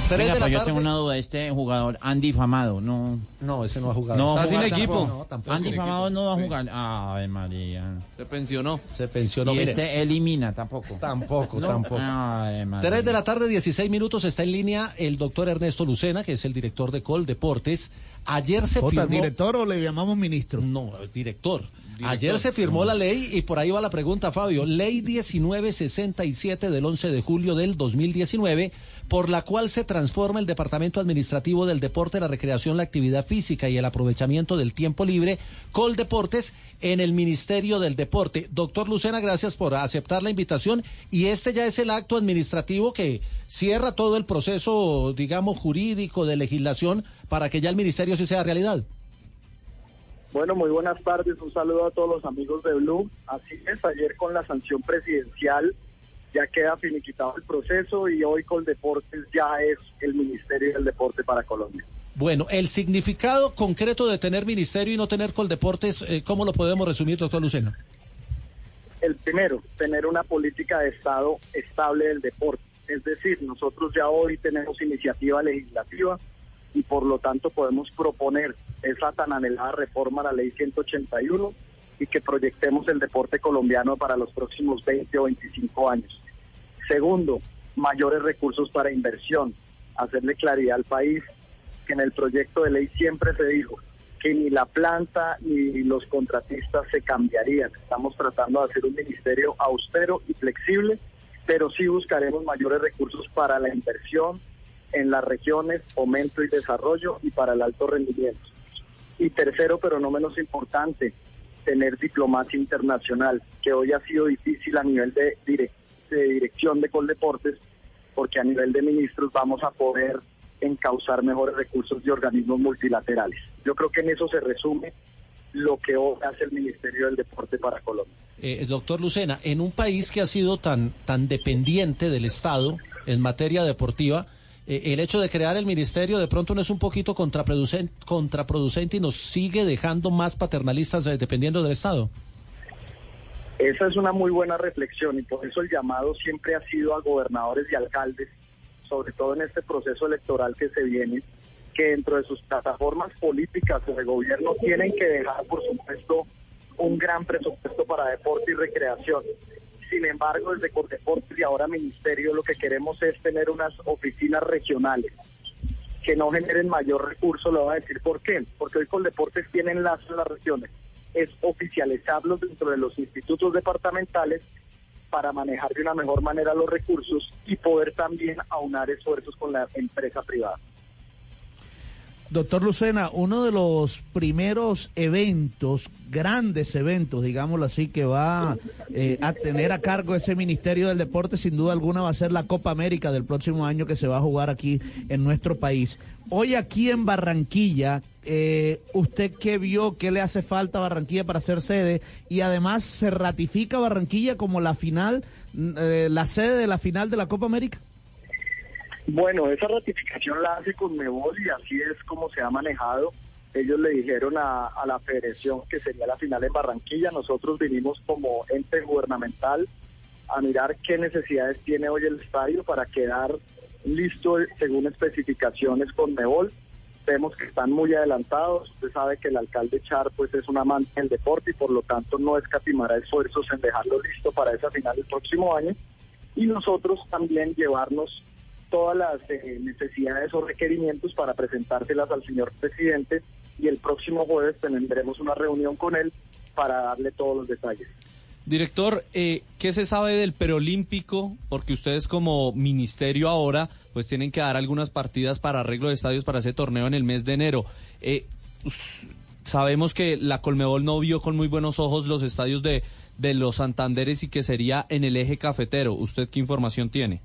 Tres Venga, de la pues yo tarde. tengo una duda. Este jugador, Andy Famado, no. No, ese no ha jugado. No va a Está sin jugar equipo. tampoco. No, tampoco. Andy Sin Famado equipo. no va a Sí. jugar. Ave María. Se pensionó. Se pensionó. y mire. este elimina tampoco. Tampoco, No. tampoco. Ave María. 3 de la tarde, 16 minutos, está en línea el doctor Ernesto Lucena, que es el director de Col Deportes. Ayer se Jota, firmó... ¿director o le llamamos ministro? No, director. Ayer se firmó la ley y por ahí va la pregunta, Fabio. Ley 1967 del 11 de julio del 2019, por la cual se transforma el Departamento Administrativo del Deporte, la Recreación, la Actividad Física y el Aprovechamiento del Tiempo Libre, Col Deportes, en el Ministerio del Deporte. Doctor Lucena, gracias por aceptar la invitación. Y este ya es el acto administrativo que cierra todo el proceso, digamos, jurídico de legislación para que ya el Ministerio sí sea realidad. Bueno, muy buenas tardes. Un saludo a todos los amigos de Blue. Así es, ayer con la sanción presidencial ya queda finiquitado el proceso y hoy con Deportes ya es el Ministerio del Deporte para Colombia. Bueno, el significado concreto de tener ministerio y no tener Coldeportes, eh, ¿cómo lo podemos resumir, doctor Lucena? El primero, tener una política de Estado estable del deporte. Es decir, nosotros ya hoy tenemos iniciativa legislativa y por lo tanto podemos proponer esa tan anhelada reforma a la ley 181 y que proyectemos el deporte colombiano para los próximos 20 o 25 años. Segundo, mayores recursos para inversión, hacerle claridad al país que en el proyecto de ley siempre se dijo que ni la planta ni los contratistas se cambiarían. Estamos tratando de hacer un ministerio austero y flexible, pero sí buscaremos mayores recursos para la inversión en las regiones, fomento y desarrollo y para el alto rendimiento. Y tercero, pero no menos importante, tener diplomacia internacional, que hoy ha sido difícil a nivel de, direc- de dirección de Coldeportes, porque a nivel de ministros vamos a poder encauzar mejores recursos de organismos multilaterales. Yo creo que en eso se resume lo que hoy hace el Ministerio del Deporte para Colombia. Eh, doctor Lucena, en un país que ha sido tan, tan dependiente del Estado en materia deportiva, eh, el hecho de crear el ministerio de pronto no es un poquito contraproducente, contraproducente y nos sigue dejando más paternalistas eh, dependiendo del Estado. Esa es una muy buena reflexión y por eso el llamado siempre ha sido a gobernadores y alcaldes, sobre todo en este proceso electoral que se viene, que dentro de sus plataformas políticas o de gobierno tienen que dejar, por supuesto, un gran presupuesto para deporte y recreación. Sin embargo, desde Cordeportes y ahora Ministerio lo que queremos es tener unas oficinas regionales que no generen mayor recurso. Le voy a decir por qué. Porque hoy Coldeportes tiene enlace en las regiones. Es oficializarlos dentro de los institutos departamentales para manejar de una mejor manera los recursos y poder también aunar esfuerzos con la empresa privada. Doctor Lucena, uno de los primeros eventos, grandes eventos, digámoslo así, que va eh, a tener a cargo ese Ministerio del Deporte, sin duda alguna, va a ser la Copa América del próximo año que se va a jugar aquí en nuestro país. Hoy aquí en Barranquilla, eh, ¿usted qué vio? ¿Qué le hace falta a Barranquilla para ser sede? Y además, ¿se ratifica Barranquilla como la final, eh, la sede de la final de la Copa América? Bueno, esa ratificación la hace Conmebol y así es como se ha manejado. Ellos le dijeron a, la federación que sería la final en Barranquilla. Nosotros vinimos como ente gubernamental a mirar qué necesidades tiene hoy el estadio para quedar listo según especificaciones Conmebol. Vemos que están muy adelantados. Usted sabe que el alcalde Char pues es un amante del deporte y por lo tanto no escatimará esfuerzos en dejarlo listo para esa final el próximo año. Y nosotros también llevarnos todas las eh, necesidades o requerimientos para presentárselas al señor presidente y el próximo jueves tendremos una reunión con él para darle todos los detalles. Director, eh, ¿qué se sabe del preolímpico? Porque ustedes como ministerio ahora pues tienen que dar algunas partidas para arreglo de estadios para ese torneo en el mes de enero. Eh, sabemos que la Colmebol no vio con muy buenos ojos los estadios de, de los Santanderes y que sería en el eje cafetero. ¿Usted qué información tiene?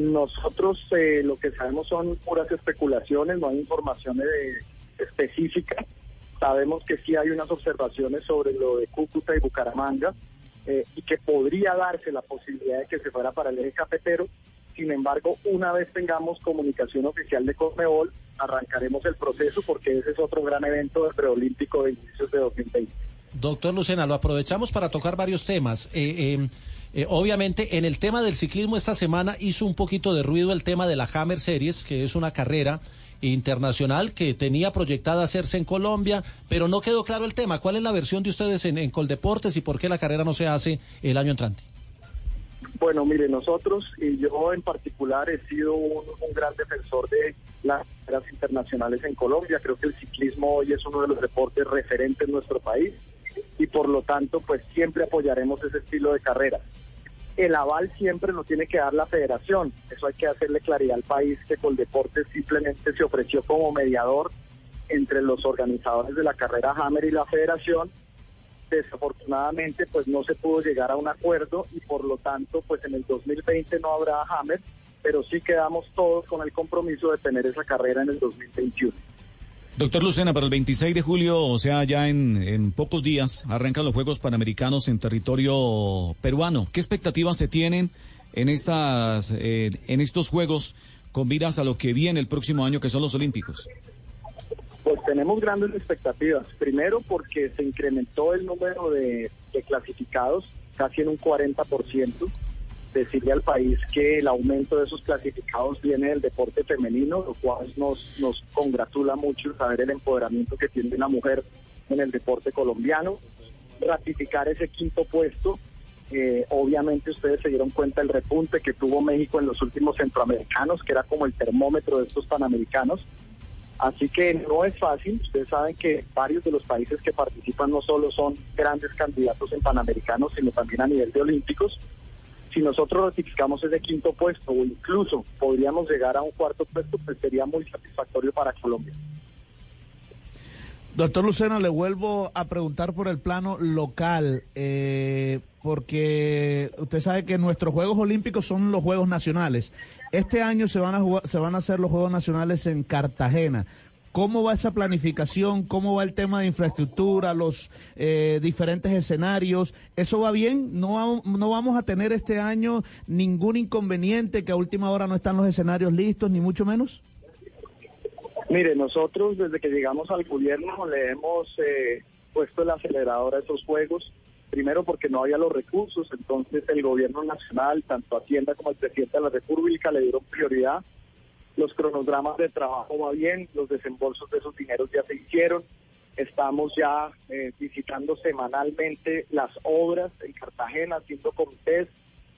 Nosotros eh, lo que sabemos son puras especulaciones, no hay informaciones de específica. Sabemos que sí hay unas observaciones sobre lo de Cúcuta y Bucaramanga eh, y que podría darse la posibilidad de que se fuera para el eje cafetero. Sin embargo, una vez tengamos comunicación oficial de Conmebol, arrancaremos el proceso porque ese es otro gran evento del preolímpico de inicios de 2020. Doctor Lucena, lo aprovechamos para tocar varios temas. Eh, eh, obviamente, en el tema del ciclismo esta semana hizo un poquito de ruido el tema de la Hammer Series, que es una carrera internacional que tenía proyectada hacerse en Colombia, pero no quedó claro el tema. ¿Cuál es la versión de ustedes en, Coldeportes y por qué la carrera no se hace el año entrante? Bueno, mire, nosotros y yo en particular he sido un, un gran defensor de las carreras internacionales en Colombia. Creo que el ciclismo hoy es uno de los deportes referentes en nuestro país y por lo tanto pues siempre apoyaremos ese estilo de carrera. El aval siempre lo tiene que dar la federación, eso hay que hacerle claridad al país que Coldeportes simplemente se ofreció como mediador entre los organizadores de la carrera Hammer y la federación. Desafortunadamente pues no se pudo llegar a un acuerdo y por lo tanto pues en el 2020 no habrá Hammer, pero sí quedamos todos con el compromiso de tener esa carrera en el 2021. Doctor Lucena, para el 26 de julio, o sea, ya en, en, pocos días, arrancan los Juegos Panamericanos en territorio peruano. ¿Qué expectativas se tienen en, estas, eh, en estos Juegos con miras a lo que viene el próximo año, que son los Olímpicos? Pues tenemos grandes expectativas. Primero porque se incrementó el número de, de clasificados casi en un 40% decirle al país que el aumento de esos clasificados viene del deporte femenino, lo cual nos, nos congratula mucho saber el empoderamiento que tiene la mujer en el deporte colombiano. Ratificar ese quinto puesto. Eh, obviamente ustedes se dieron cuenta del repunte que tuvo México en los últimos centroamericanos, que era como el termómetro de estos panamericanos. Así que no es fácil. Ustedes saben que varios de los países que participan no solo son grandes candidatos en panamericanos, sino también a nivel de olímpicos si nosotros ratificamos ese quinto puesto o incluso podríamos llegar a un cuarto puesto, pues sería muy satisfactorio para Colombia. Doctor Lucena, le vuelvo a preguntar por el plano local, eh, porque usted sabe que nuestros Juegos Olímpicos son los Juegos Nacionales. Este año se van a jugar, se van a hacer los Juegos Nacionales en Cartagena. ¿Cómo va esa planificación? ¿Cómo va el tema de infraestructura, los eh, diferentes escenarios? ¿Eso va bien? ¿No, ¿No vamos a tener este año ningún inconveniente que a última hora no están los escenarios listos, ni mucho menos? Mire, nosotros desde que llegamos al gobierno le hemos eh, puesto el acelerador a esos juegos. Primero porque no había los recursos, entonces el gobierno nacional, tanto Hacienda como el presidente de la República le dieron prioridad los cronogramas de trabajo va bien, los desembolsos de esos dineros ya se hicieron, estamos ya eh, visitando semanalmente las obras en Cartagena, haciendo comités,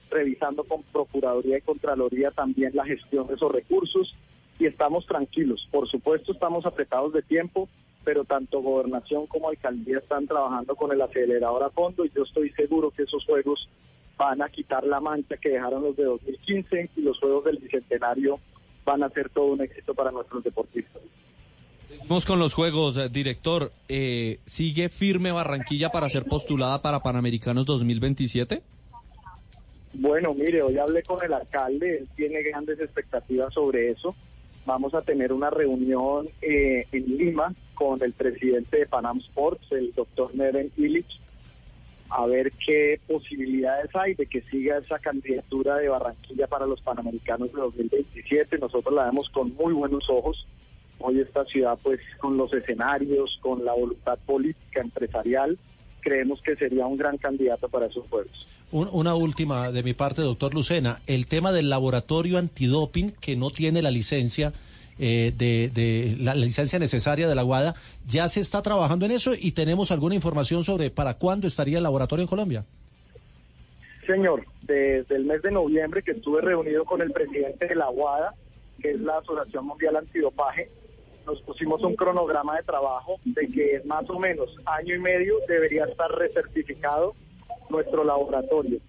revisando con Procuraduría y Contraloría también la gestión de esos recursos y estamos tranquilos. Por supuesto estamos apretados de tiempo, pero tanto gobernación como alcaldía están trabajando con el acelerador a fondo y yo estoy seguro que esos juegos van a quitar la mancha que dejaron los de 2015 y los juegos del Bicentenario van a ser todo un éxito para nuestros deportistas. Vamos con los juegos, eh, director. Eh, ¿Sigue firme Barranquilla para ser postulada para Panamericanos 2027? Bueno, mire, hoy hablé con el alcalde, él tiene grandes expectativas sobre eso. Vamos a tener una reunión eh, en Lima con el presidente de Panam Sports, el doctor Neven Illich, a ver qué posibilidades hay de que siga esa candidatura de Barranquilla para los Panamericanos de 2027. Nosotros la vemos con muy buenos ojos. Hoy esta ciudad, pues con los escenarios, con la voluntad política, empresarial, creemos que sería un gran candidato para esos Juegos. una última de mi parte, doctor Lucena. El tema del laboratorio antidoping que no tiene la licencia eh, de, la, licencia necesaria de la Guada. ¿Ya se está trabajando en eso y tenemos alguna información sobre para cuándo estaría el laboratorio en Colombia? Señor, desde el mes de noviembre que estuve reunido con el presidente de la Guada, que es la Asociación Mundial Antidopaje, nos pusimos un cronograma de trabajo de que más o menos año y medio debería estar recertificado nuestro laboratorio.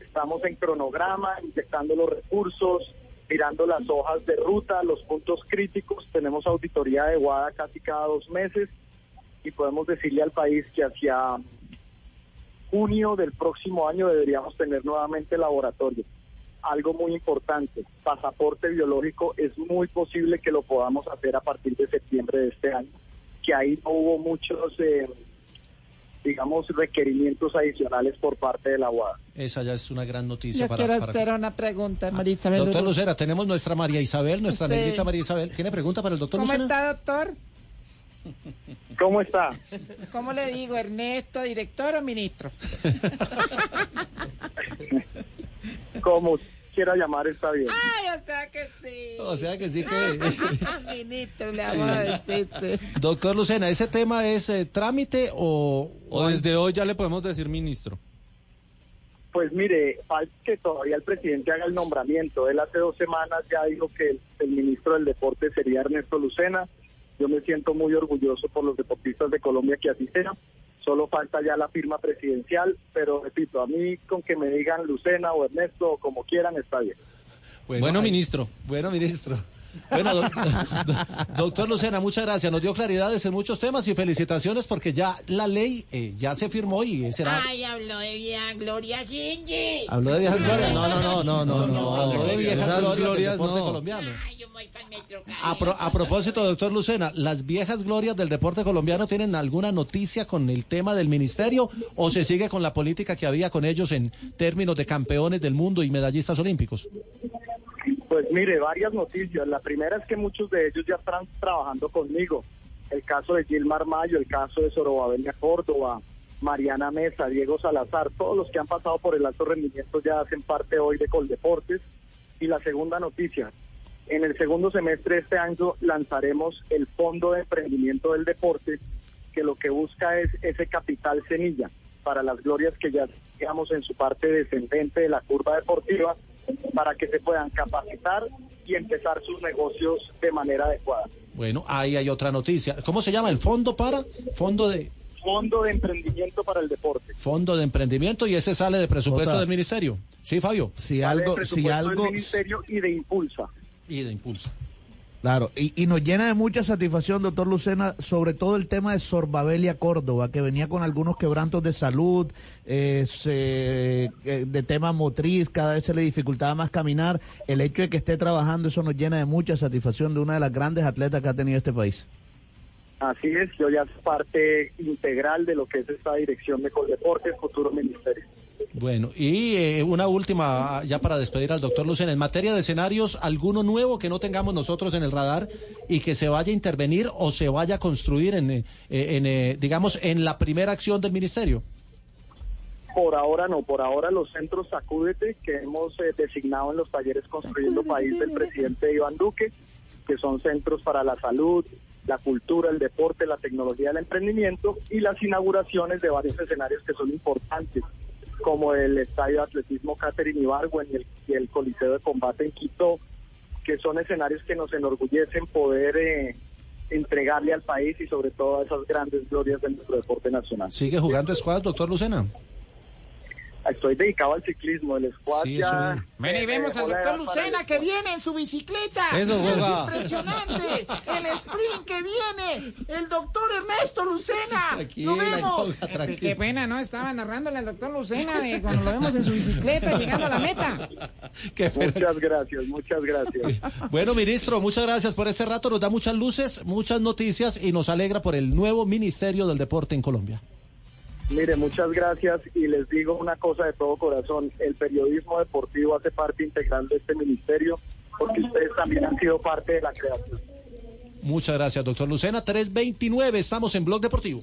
Estamos en cronograma, inyectando los recursos, mirando las hojas de ruta, los puntos críticos. Tenemos auditoría de Guada casi cada dos meses y podemos decirle al país que hacia junio del próximo año deberíamos tener nuevamente laboratorio. Algo muy importante, pasaporte biológico es muy posible que lo podamos hacer a partir de septiembre de este año. que ahí no hubo muchos, eh, digamos, requerimientos adicionales por parte de la UAD. Esa ya es una gran noticia Yo para, quiero para- hacer una pregunta, María Isabel. Doctor Uru. Lucena, tenemos nuestra María Isabel, nuestra Sí. negrita María Isabel. ¿Tiene pregunta para el doctor ¿Cómo Lucena? está, doctor? ¿Cómo está? ¿Cómo le digo, Ernesto, director o ministro? Como quiera llamar está bien. Ay, o sea que sí. O sea que sí que... ministro, le vamos a decir. sí. Doctor Lucena, ¿ese tema es eh, trámite o...? O desde hoy ya le podemos decir ministro. Pues mire, falta que todavía el presidente haga el nombramiento. Él hace dos semanas ya dijo que el, el ministro del deporte sería Ernesto Lucena. Yo me siento muy orgulloso por los deportistas de Colombia que así sea. Solo falta ya la firma presidencial, pero repito, a mí con que me digan Lucena o Ernesto o como quieran está bien. Bueno, ministro. Bueno, ministro. Bueno, doc- do- doctor Lucena, muchas gracias. Nos dio claridades en muchos temas y felicitaciones porque ya la ley eh, ya se firmó y será... Ay, habló de vieja Gloria Shinji. ¿Habló de viejas glorias? No, no, no, no, no, no. Habló de viejas glorias, del glorias deporte no. colombiano. Ay, yo voy para el metro. A, pro- a propósito, doctor Lucena, ¿las viejas glorias del deporte colombiano tienen alguna noticia con el tema del ministerio o se sigue con la política que había con ellos en términos de campeones del mundo y medallistas olímpicos? Pues mire, varias noticias. La primera es que muchos de ellos ya están trabajando conmigo. El caso de Gilmar Mayo, el caso de Sorobabelia Córdoba, Mariana Mesa, Diego Salazar, todos los que han pasado por el alto rendimiento ya hacen parte hoy de Coldeportes. Y la segunda noticia, en el segundo semestre de este año lanzaremos el Fondo de Emprendimiento del Deporte, que lo que busca es ese capital semilla para las glorias que ya digamos en su parte descendente de la curva deportiva, para que se puedan capacitar y empezar sus negocios de manera adecuada. Bueno, ahí hay otra noticia. ¿Cómo se llama? ¿El fondo para? Fondo de Fondo de Emprendimiento para el Deporte. fondo de emprendimiento y ese sale de presupuesto del ministerio. Sí, Fabio. Si Sale algo, del si presupuesto algo, del Ministerio y de Impulsa. Y de impulso. Claro, y, nos llena de mucha satisfacción, doctor Lucena, sobre todo el tema de Sorbabelia Córdoba, que venía con algunos quebrantos de salud, eh, eh, de tema motriz, cada vez se le dificultaba más caminar. El hecho de que esté trabajando, eso nos llena de mucha satisfacción de una de las grandes atletas que ha tenido este país. Así es, yo ya soy parte integral de lo que es esta dirección de Coldeportes, futuro ministerio. Bueno, y eh, una última, ya para despedir al doctor Lucena. En materia de escenarios, ¿alguno nuevo que no tengamos nosotros en el radar y que se vaya a intervenir o se vaya a construir en, eh, en, eh, digamos, en la primera acción del ministerio? Por ahora no, por ahora los centros Sacúdete que hemos eh, designado en los talleres Construyendo País del presidente Iván Duque, que son centros para la salud, la cultura, el deporte, la tecnología, el emprendimiento y las inauguraciones de varios escenarios que son importantes, como el Estadio de Atletismo Catherine Ibargüen y el, y el Coliseo de Combate en Quito, que son escenarios que nos enorgullecen poder eh, entregarle al país y sobre todo a esas grandes glorias de nuestro deporte nacional. ¿Sigue jugando squad, doctor Lucena? Estoy dedicado al ciclismo, el squad Sí, ya... eso Ven y vemos al dejó la doctor Lucena que viene en su bicicleta. Eso, es impresionante. El sprint que viene. El doctor Ernesto Lucena. Tranquila, Lo vemos. Goga, Eh, tranquila. Qué pena, ¿no? Estaba narrándole al doctor Lucena de cuando lo vemos en su bicicleta llegando a la meta. Qué. Muchas gracias, muchas gracias. Bueno, ministro, muchas gracias por este rato. Nos da muchas luces, muchas noticias y nos alegra por el nuevo Ministerio del Deporte en Colombia. Mire, muchas gracias y les digo una cosa de todo corazón, el periodismo deportivo hace parte integral de este ministerio porque ustedes también han sido parte de la creación. Muchas gracias, doctor Lucena. 329, estamos en Blog Deportivo.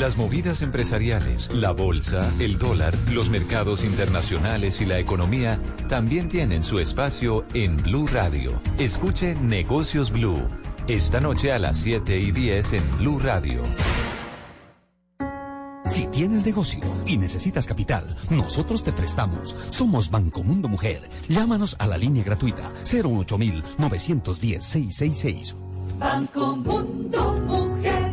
Las movidas empresariales, la bolsa, el dólar, los mercados internacionales y la economía también tienen su espacio en Blue Radio. Escuche Negocios Blue. Esta noche a las 7 y 10 en Blue Radio. Si tienes negocio y necesitas capital, nosotros te prestamos. Somos Banco Mundo Mujer. Llámanos a la línea gratuita 08910-666. Banco Mundo Mujer.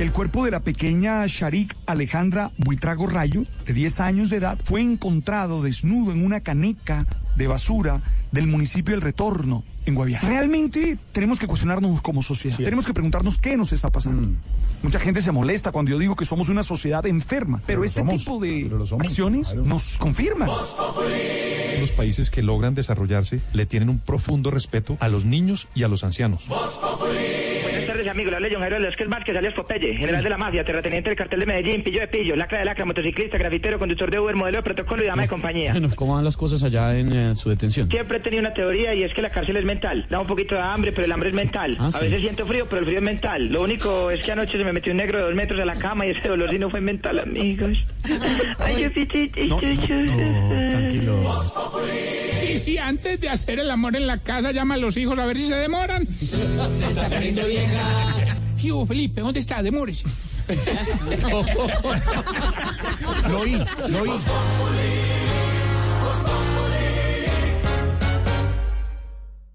El cuerpo de la pequeña Sharik Alejandra Buitrago Rayo, de 10 años de edad, fue encontrado desnudo en una caneca de basura del municipio El Retorno, en Guaviare. Realmente tenemos que cuestionarnos como sociedad. tenemos que preguntarnos qué nos está pasando. Mucha gente se molesta cuando yo digo que somos una sociedad enferma, pero, este somos, tipo de acciones nos confirman. Los países que logran desarrollarse le tienen un profundo respeto a los niños y a los ancianos. Buenas tardes, amigos. La ley John Jairo Velázquez Vázquez, alias Popeye, general de la mafia, terrateniente del cartel de Medellín, pillo de pillo, lacra de lacra, motociclista, grafitero, conductor de Uber, modelo de protocolo y dama de compañía. Bueno, ¿cómo van las cosas allá en eh, su detención? Siempre he tenido una teoría y es que la cárcel es mental. Da un poquito de hambre, pero el hambre es mental. Ah, a sí. veces siento frío, pero el frío es mental. Lo único es que anoche se me metió un negro de dos metros a la cama y ese dolor sí no fue mental, amigos. Ay, yo sí. tranquilo. Y si antes de hacer el amor en la casa llama a los hijos a ver si se demoran. Se está poniendo vieja. ¿Qué hubo, Felipe? ¿Dónde está? Demórese. Lo oí, lo oí.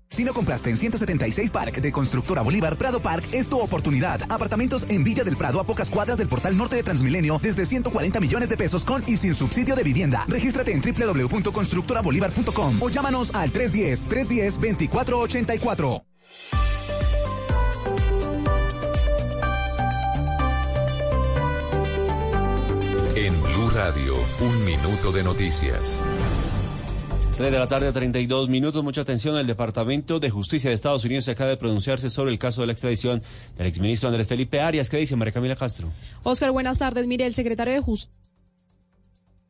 Si no compraste en 176 Park de Constructora Bolívar, Prado Park es tu oportunidad. Apartamentos en Villa del Prado a pocas cuadras del portal norte de Transmilenio desde 140 millones de pesos con y sin subsidio de vivienda. Regístrate en www.constructorabolívar.com o llámanos al 310-310-2484. En Blue Radio, un minuto de noticias. 3 de la tarde, 32 minutos. Mucha atención. El Departamento de Justicia de Estados Unidos se acaba de pronunciarse sobre el caso de la extradición del exministro Andrés Felipe Arias. ¿Qué dice María Camila Castro? Oscar, buenas tardes. Mire, el secretario de Justicia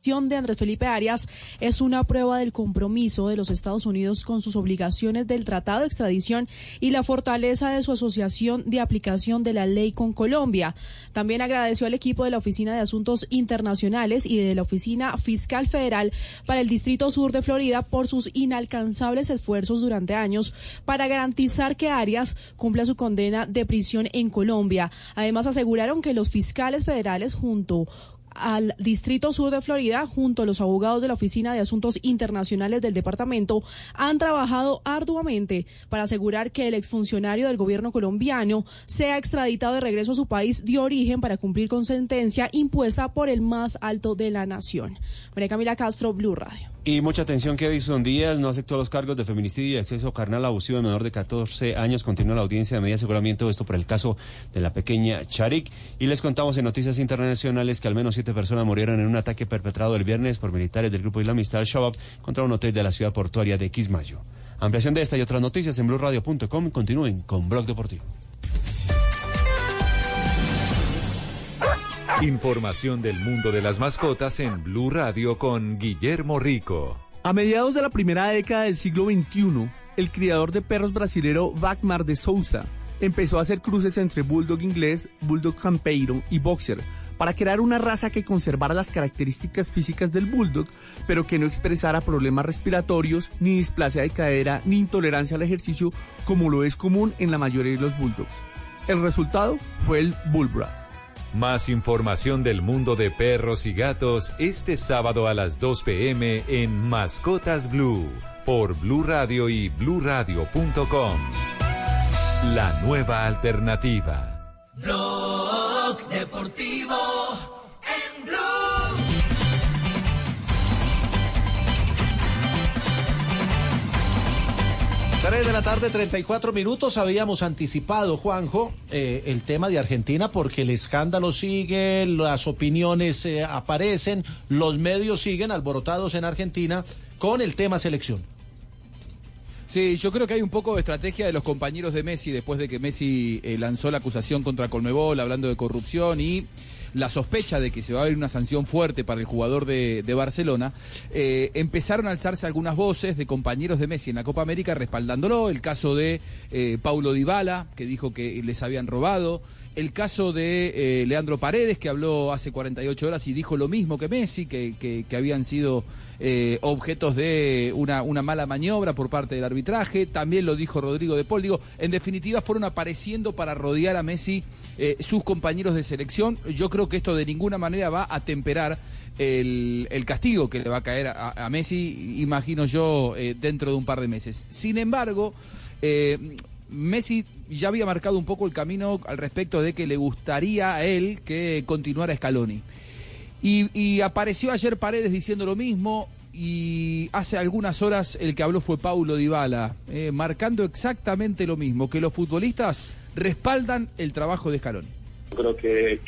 de Andrés Felipe Arias es una prueba del compromiso de los Estados Unidos con sus obligaciones del Tratado de Extradición y la fortaleza de su asociación de aplicación de la ley con Colombia. También agradeció al equipo de la Oficina de Asuntos Internacionales y de la Oficina Fiscal Federal para el Distrito Sur de Florida por sus inalcanzables esfuerzos durante años para garantizar que Arias cumpla su condena de prisión en Colombia. Además, aseguraron que los fiscales federales junto al Distrito Sur de Florida, junto a los abogados de la Oficina de Asuntos Internacionales del departamento, han trabajado arduamente para asegurar que el exfuncionario del gobierno colombiano sea extraditado de regreso a su país de origen para cumplir con sentencia impuesta por el más alto de la nación. María Camila Castro, Blue Radio. Y mucha atención que Edison Díaz no aceptó los cargos de feminicidio y acceso carnal abusivo de menor de 14 años. Continúa la audiencia de medida de aseguramiento, esto por el caso de la pequeña Charik. Y les contamos en noticias internacionales que al menos siete personas murieron en un ataque perpetrado el viernes por militares del grupo islamista Al-Shabaab contra un hotel de la ciudad portuaria de Quismayo. Ampliación de esta y otras noticias en blueradio.com. Continúen con Blog Deportivo. Información del mundo de las mascotas en Blue Radio con Guillermo Rico. A mediados de la primera década del siglo XXI, el criador de perros brasilero Wagmar de Souza empezó a hacer cruces entre bulldog inglés, bulldog campeiro y boxer para crear una raza que conservara las características físicas del bulldog, pero que no expresara problemas respiratorios, ni displasia de cadera, ni intolerancia al ejercicio, como lo es común en la mayoría de los bulldogs. El resultado fue el Bullbrass. Más información del mundo de perros y gatos este sábado a las 2 pm en Mascotas Blue por Blue Radio y bluradio.com. La nueva alternativa. Blog Deportivo en Blue. 3 de la tarde, 34 minutos. Habíamos anticipado, Juanjo, eh, el tema de Argentina porque el escándalo sigue, las opiniones eh, aparecen, los medios siguen alborotados en Argentina con el tema selección. Sí, yo creo que hay un poco de estrategia de los compañeros de Messi después de que Messi eh, lanzó la acusación contra Colmebol hablando de corrupción y la sospecha de que se va a haber una sanción fuerte para el jugador de, de Barcelona, eh, empezaron a alzarse algunas voces de compañeros de Messi en la Copa América respaldándolo, el caso de eh, Paulo Dybala, que dijo que les habían robado, el caso de eh, Leandro Paredes, que habló hace 48 horas y dijo lo mismo que Messi, que, que- habían sido eh, objetos de una, una mala maniobra por parte del arbitraje. También lo dijo Rodrigo de Paul. Digo, en definitiva, fueron apareciendo para rodear a Messi eh, sus compañeros de selección. Yo creo que esto de ninguna manera va a temperar el, el castigo que le va a caer a, a Messi, imagino yo, dentro de un par de meses. Sin embargo, Messi ya había marcado un poco el camino al respecto de que le gustaría a él que continuara Scaloni. Y, apareció ayer Paredes diciendo lo mismo y hace algunas horas el que habló fue Paulo Dybala, eh, marcando exactamente lo mismo, que los futbolistas respaldan el trabajo de Scaloni. Creo que,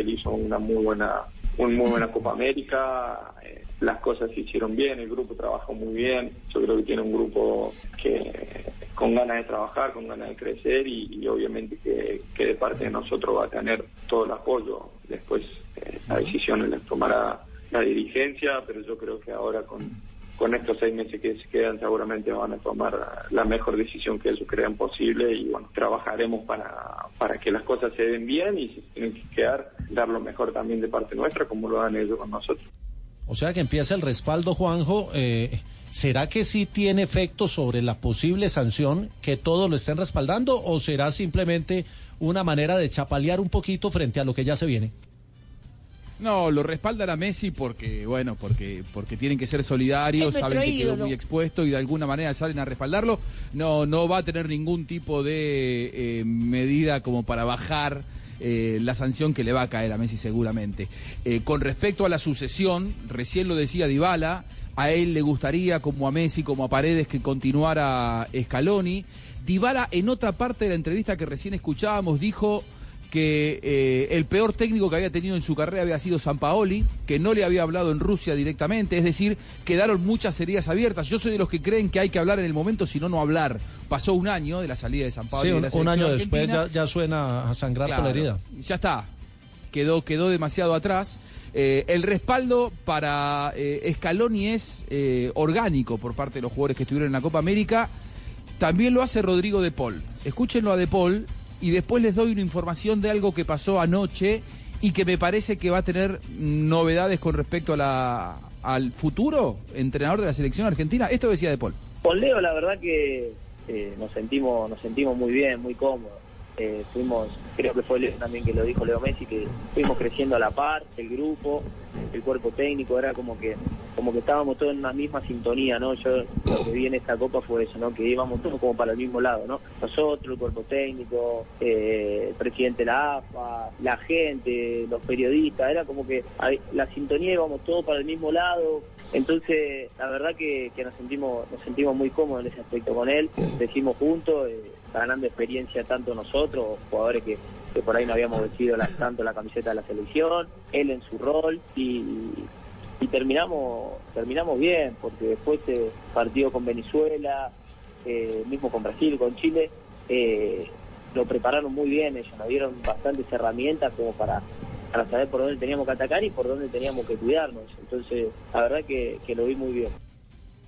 él hizo una muy buena, una muy buena Copa América. eh, las cosas se hicieron bien, el grupo trabajó muy bien. Yo creo que tiene un grupo que con ganas de trabajar, con ganas de crecer y, y obviamente que, que de parte de nosotros va a tener todo el apoyo. Después eh, las decisiones las tomará la dirigencia, pero yo creo que ahora con, con estos seis meses que se quedan seguramente van a tomar la mejor decisión que ellos crean posible y bueno, trabajaremos para, para que las cosas se den bien y si tienen que quedar, dar lo mejor también de parte nuestra como lo dan ellos con nosotros. O sea que empieza el respaldo, Juanjo. eh, ¿Será que sí tiene efecto sobre la posible sanción que todos lo estén respaldando o será simplemente una manera de chapalear un poquito frente a lo que ya se viene? No, lo respaldan a Messi porque, bueno, porque, porque tienen que ser solidarios, saben que quedó muy expuesto y de alguna manera salen a respaldarlo. No, no va a tener ningún tipo de eh, medida como para bajar eh, la sanción que le va a caer a Messi seguramente. Eh, con respecto a la sucesión, recién lo decía Dybala, a él le gustaría, como a Messi, como a Paredes, que continuara Scaloni. Dybala, en otra parte de la entrevista que recién escuchábamos, dijo que eh, el peor técnico que había tenido en su carrera había sido Sampaoli, que no le había hablado en Rusia directamente, es decir, quedaron muchas heridas abiertas. Yo soy de los que creen que hay que hablar en el momento, si no, no hablar. Pasó un año de la salida de Sampaoli. Sí, de un, la un año después ya, ya suena a sangrar por la herida. Ya está. Quedó, quedó demasiado atrás. Eh, el respaldo para eh, Scaloni es eh, orgánico por parte de los jugadores que estuvieron en la Copa América. También lo hace Rodrigo de Paul. Escúchenlo a de Paul y después les doy una información de algo que pasó anoche y que me parece que va a tener novedades con respecto a la, al futuro entrenador de la selección argentina. Esto decía de Paul. Con Leo la verdad que eh, nos sentimos nos sentimos muy bien, muy cómodos. Eh, fuimos, creo que fue Leo también que lo dijo Leo Messi, que fuimos creciendo a la par, el grupo, el cuerpo técnico, era como que como que estábamos todos en una misma sintonía, ¿no? Yo lo que vi en esta copa fue eso, ¿no? Que íbamos todos como para el mismo lado, ¿no? Nosotros, el cuerpo técnico, eh, el presidente de la AFA, la gente, los periodistas, era como que la sintonía íbamos todos para el mismo lado, entonces, la verdad que, que nos sentimos nos sentimos muy cómodos en ese aspecto con él. Decimos juntos, eh, ganando experiencia tanto nosotros, jugadores que, por ahí no habíamos vestido tanto la camiseta de la selección, él en su rol y, terminamos terminamos bien, porque después eh, partido con Venezuela, eh, mismo con Brasil, con Chile, eh, lo prepararon muy bien, ellos nos dieron bastantes herramientas como para para saber por dónde teníamos que atacar y por dónde teníamos que cuidarnos. Entonces, la verdad que lo vi muy bien.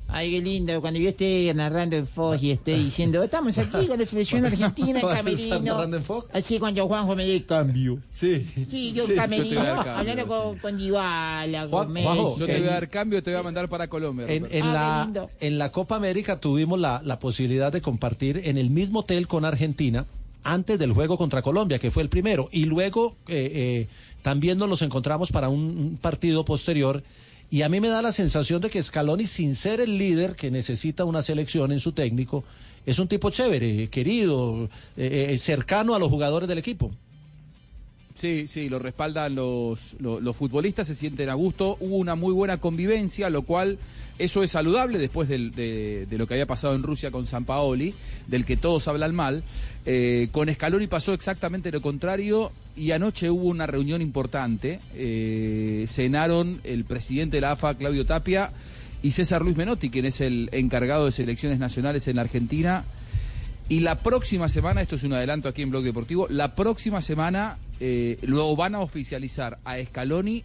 Ay, qué lindo, cuando yo esté narrando en Fox y esté diciendo, estamos aquí con la selección argentina en ¿Vas a estar camerino. narrando en Fox? Así cuando Juanjo me dé cambio. Sí. Sí, yo Sí, camerino, cambio, hablando con, con Dybala, Juan- con Messi. Juanjo, Yo te voy a dar cambio, te voy a mandar para Colombia. En, en Ah, qué la, lindo. en la Copa América tuvimos la, la posibilidad de compartir en el mismo hotel con Argentina antes del juego contra Colombia, que fue el primero, y luego eh, eh, también nos los encontramos para un, un partido posterior. Y a mí me da la sensación de que Scaloni, sin ser el líder que necesita una selección en su técnico, es un tipo chévere, querido, eh, eh, cercano a los jugadores del equipo. Sí, sí, lo respaldan los, los, los futbolistas, se sienten a gusto. Hubo una muy buena convivencia, lo cual eso es saludable después de, de lo que había pasado en Rusia con San Paoli, del que todos hablan mal. Eh, con Scaloni pasó exactamente lo contrario y anoche hubo una reunión importante. Eh, cenaron el presidente de la AFA, Claudio Tapia, y César Luis Menotti, quien es el encargado de selecciones nacionales en la Argentina. Y la próxima semana, esto es un adelanto aquí en Blog Deportivo, la próxima semana eh, luego van a oficializar a Scaloni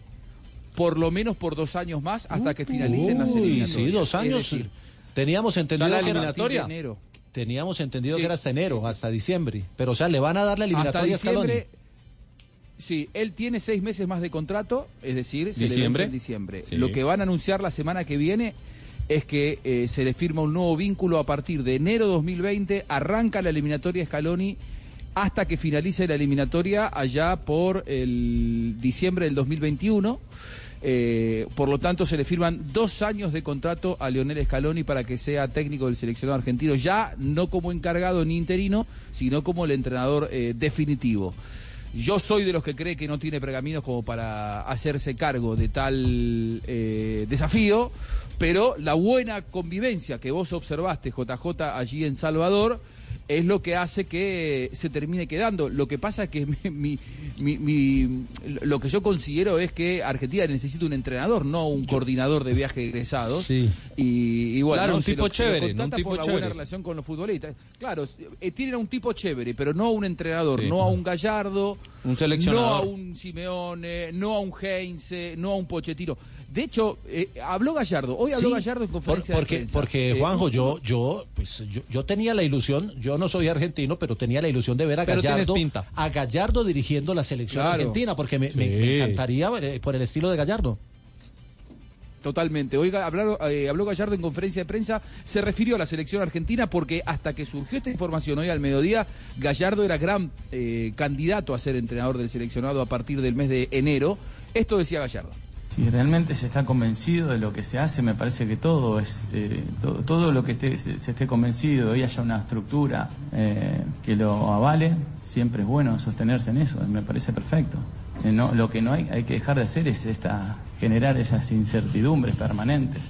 por lo menos por dos años más hasta que finalicen las eliminatorias. sí, dos años. decir, teníamos entendido o sea, la que era- eliminatoria. de enero. Teníamos entendido Sí, que era hasta enero, sí, sí. hasta diciembre. Pero, o sea, le van a dar la hasta eliminatoria a Scaloni. diciembre. Sí, él tiene seis meses más de contrato, es decir, se le ¿Diciembre? vence en diciembre. Sí. Lo que van a anunciar la semana que viene es que eh, se le firma un nuevo vínculo a partir de enero 2020, arranca la eliminatoria Scaloni hasta que finalice la eliminatoria allá por el diciembre del 2021. Eh, por lo tanto, se le firman dos años de contrato a Leonel Scaloni para que sea técnico del seleccionado argentino, ya no como encargado ni interino, sino como el entrenador eh, definitivo. Yo soy de los que cree que no tiene pergaminos como para hacerse cargo de tal eh, desafío, pero la buena convivencia que vos observaste, JJ, allí en Salvador, es lo que hace que se termine quedando. Lo que pasa es que mi, mi- mi- lo que yo considero es que Argentina necesita un entrenador, no un coordinador de viaje de egresados. Y, bueno, Claro, no, un tipo lo- chévere, un tipo por la chévere. buena relación con los futbolistas. Claro, eh, tienen a un tipo chévere, pero no a un entrenador, Sí. no a un Gallardo, Un seleccionador. no a un Simeone, no a un Heinze, no a un Pochettino. De hecho, eh, habló Gallardo, hoy habló Sí, Gallardo en conferencia porque, de prensa. Porque, Eh, Juanjo, yo, yo, pues, yo, yo tenía la ilusión, yo no soy argentino, pero tenía la ilusión de ver a Pero Gallardo, pinta. a Gallardo dirigiendo la selección Claro. argentina, porque me, me- Sí. me encantaría eh, por el estilo de Gallardo. Totalmente. Oiga, habló, eh, habló Gallardo en conferencia de prensa, se refirió a la selección argentina porque hasta que surgió esta información hoy al mediodía, Gallardo era gran eh, candidato a ser entrenador del seleccionado a partir del mes de enero. Esto decía Gallardo. Si realmente se está convencido de lo que se hace, me parece que todo es eh, todo, todo lo que esté- se, esté convencido y haya una estructura eh, que lo avale, siempre es bueno sostenerse en eso. Me parece perfecto. Eh, no, lo que no hay, hay que dejar de hacer es esta generar esas incertidumbres permanentes,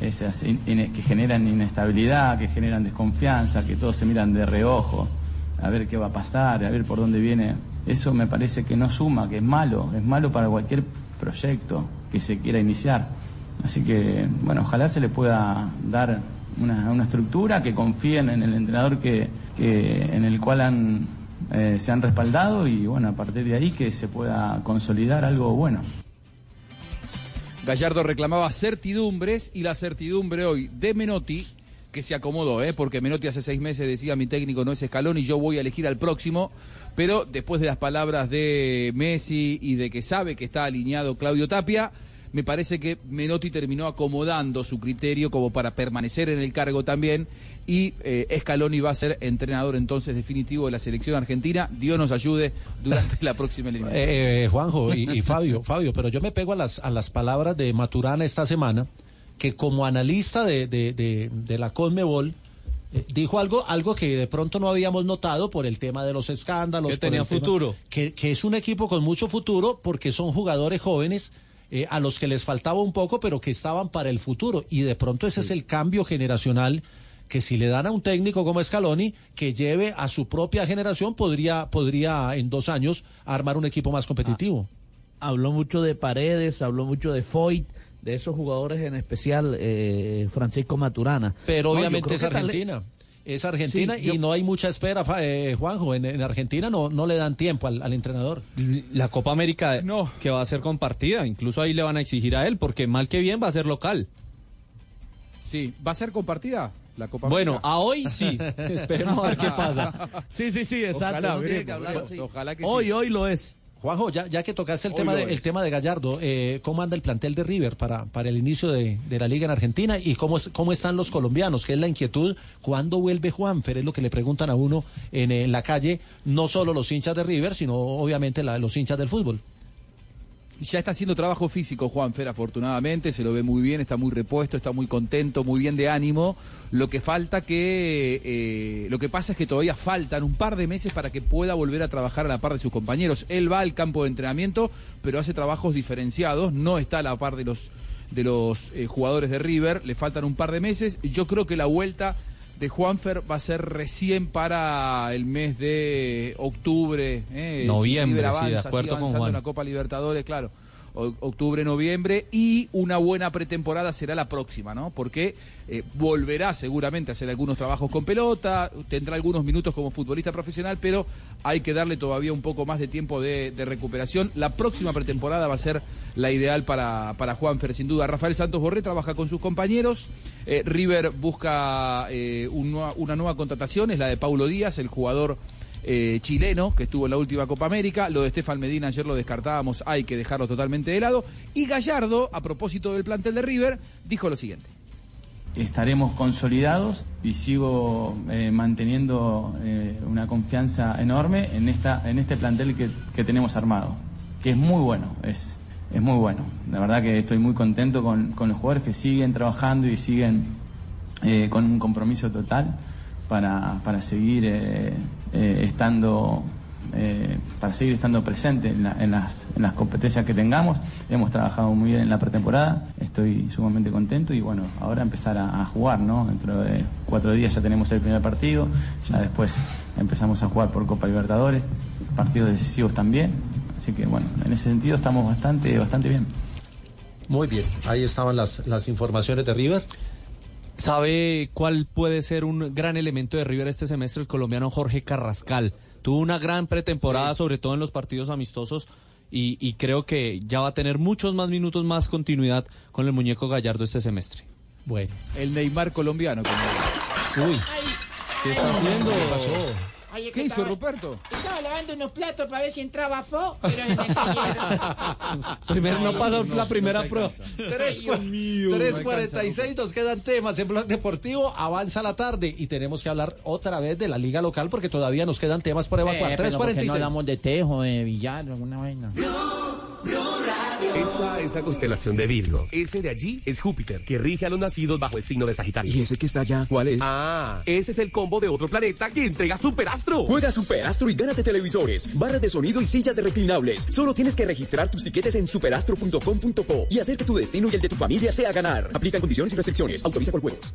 esas in- que generan inestabilidad, que generan desconfianza, que todos se miran de reojo a ver qué va a pasar, a ver por dónde viene. Eso me parece que no suma, que es malo, es malo para cualquier proyecto que se quiera iniciar. Así que, bueno, ojalá se le pueda dar una, una estructura, que confíen en el entrenador que, en el cual han, eh, se han respaldado y, bueno, a partir de ahí que se pueda consolidar algo bueno. Gallardo reclamaba certidumbres y la certidumbre hoy de Menotti, que se acomodó, ¿eh? porque Menotti hace seis meses decía mi técnico no es escalón y yo voy a elegir al próximo, pero después de las palabras de Messi y de que sabe que está alineado Claudio Tapia, me parece que Menotti terminó acomodando su criterio como para permanecer en el cargo también y eh, Scaloni va a ser entrenador entonces definitivo de la selección argentina. Dios nos ayude durante la próxima eliminación. Eh, eh, Juanjo y, Fabio, Fabio, pero yo me pego a las, a las palabras de Maturana esta semana, que como analista de, de, de, de la Conmebol, dijo algo, algo que de pronto no habíamos notado por el tema de los escándalos. Que tenía tema- futuro. que, que es un equipo con mucho futuro porque son jugadores jóvenes eh, a los que les faltaba un poco, pero que estaban para el futuro. Y de pronto ese es el cambio generacional que si le dan a un técnico como Scaloni, que lleve a su propia generación, podría, podría en dos años armar un equipo más competitivo. Habló mucho de Paredes, habló mucho de Foyt, de esos jugadores en especial eh, Francisco Maturana. Pero obviamente es Argentina. Es Argentina Sí, yo- y no hay mucha espera, eh, Juanjo. En, en Argentina no, no le dan tiempo al, al entrenador. La Copa América que va a ser compartida, incluso ahí le van a exigir a él, porque mal que bien va a ser local. Sí, ¿va a ser compartida la Copa Bueno, América? a hoy sí. Esperemos a ver qué pasa. Sí, sí, sí, exacto. Ojalá, no tiene veremos, que hablar veremos. así. Ojalá que hoy, sí. hoy lo es. Juanjo, ya, ya que tocaste el, Hoy tema de, el tema de Gallardo, eh, ¿cómo anda el plantel de River para, para el inicio de, de la liga en Argentina? ¿Y cómo, es- cómo están los colombianos? ¿Qué es la inquietud? ¿Cuándo vuelve Juanfer? Es lo que le preguntan a uno en, eh, la calle, no solo los hinchas de River, sino obviamente la- los hinchas del fútbol. Ya está haciendo trabajo físico Juan Fer, afortunadamente, se lo ve muy bien, está muy repuesto, está muy contento, muy bien de ánimo. Lo que falta que, eh, lo que pasa es que todavía faltan un par de meses para que pueda volver a trabajar a la par de sus compañeros. Él va al campo de entrenamiento, pero hace trabajos diferenciados, no está a la par de los de los eh, jugadores de River, le faltan un par de meses. Yo creo que la vuelta de Juanfer va a ser recién para el mes de octubre. eh, si Noviembre, River sí, de avanza, acuerdo con Juan. en la Copa Libertadores, claro. Octubre, noviembre y una buena pretemporada será la próxima, ¿no? Porque eh, volverá seguramente a hacer algunos trabajos con pelota, tendrá algunos minutos como futbolista profesional, pero hay que darle todavía un poco más de tiempo de, recuperación. La próxima pretemporada va a ser la ideal para, para Juanfer, sin duda. Rafael Santos Borré trabaja con sus compañeros. Eh, River busca eh, una nueva contratación, es la de Paulo Díaz, el jugador eh, chileno que estuvo en la última Copa América. Lo de Estefan Medina ayer lo descartábamos, hay que dejarlo totalmente de lado. Y Gallardo, a propósito del plantel de River, dijo lo siguiente. estaremos consolidados y sigo eh, manteniendo eh, una confianza enorme en esta en este plantel que, que tenemos armado que es muy bueno es es muy bueno. La verdad que estoy muy contento con, con los jugadores que siguen trabajando y siguen con un compromiso total para, para seguir eh, estando eh, para seguir estando presente en, la- en las, en las competencias que tengamos. Hemos trabajado muy bien en la pretemporada, estoy sumamente contento y bueno, ahora empezar a, a jugar, ¿no? Dentro de cuatro días ya tenemos el primer partido, ya después empezamos a jugar por Copa Libertadores, partidos decisivos también, así que bueno, en ese sentido estamos bastante, bastante bien. Muy bien, ahí estaban las, las informaciones de River. ¿Sabe cuál puede ser un gran elemento de River este semestre? El colombiano Jorge Carrascal. Tuvo una gran pretemporada, sobre todo en los partidos amistosos, y, y creo que ya va a tener muchos más minutos, más continuidad con el muñeco Gallardo este semestre. Bueno. El Neymar colombiano. Uy. ¿Qué está haciendo? ¿Qué pasó? Oye, ¿Qué hizo estaba- Ruperto? Estaba lavando unos platos para ver si entraba fo, pero se me. Primero no pasa no, la no primera te prueba. Tres cua- 3.46 nos quedan temas en Blog Deportivo. Avanza la tarde y tenemos que hablar otra vez de la liga local porque todavía nos quedan temas por evacuar. Eh, pero ¿por qué 3.46. no hablamos de Tejo, de Villar, alguna vaina? Esa es la constelación de Virgo. Ese de allí es Júpiter, que rige a los nacidos bajo el signo de Sagitario. ¿Y ese que está allá? ¿Cuál es? Ah, ese es el combo de otro planeta que entrega Superastro. Juega Superastro y gánate televisores, barras de sonido y sillas reclinables. Solo tienes que registrar tus tiquetes en superastro.com.co y hacer que tu destino y el de tu familia sea ganar. Aplican condiciones y restricciones. Autoriza con juegos.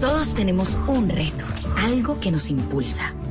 Todos tenemos un reto, algo que nos impulsa,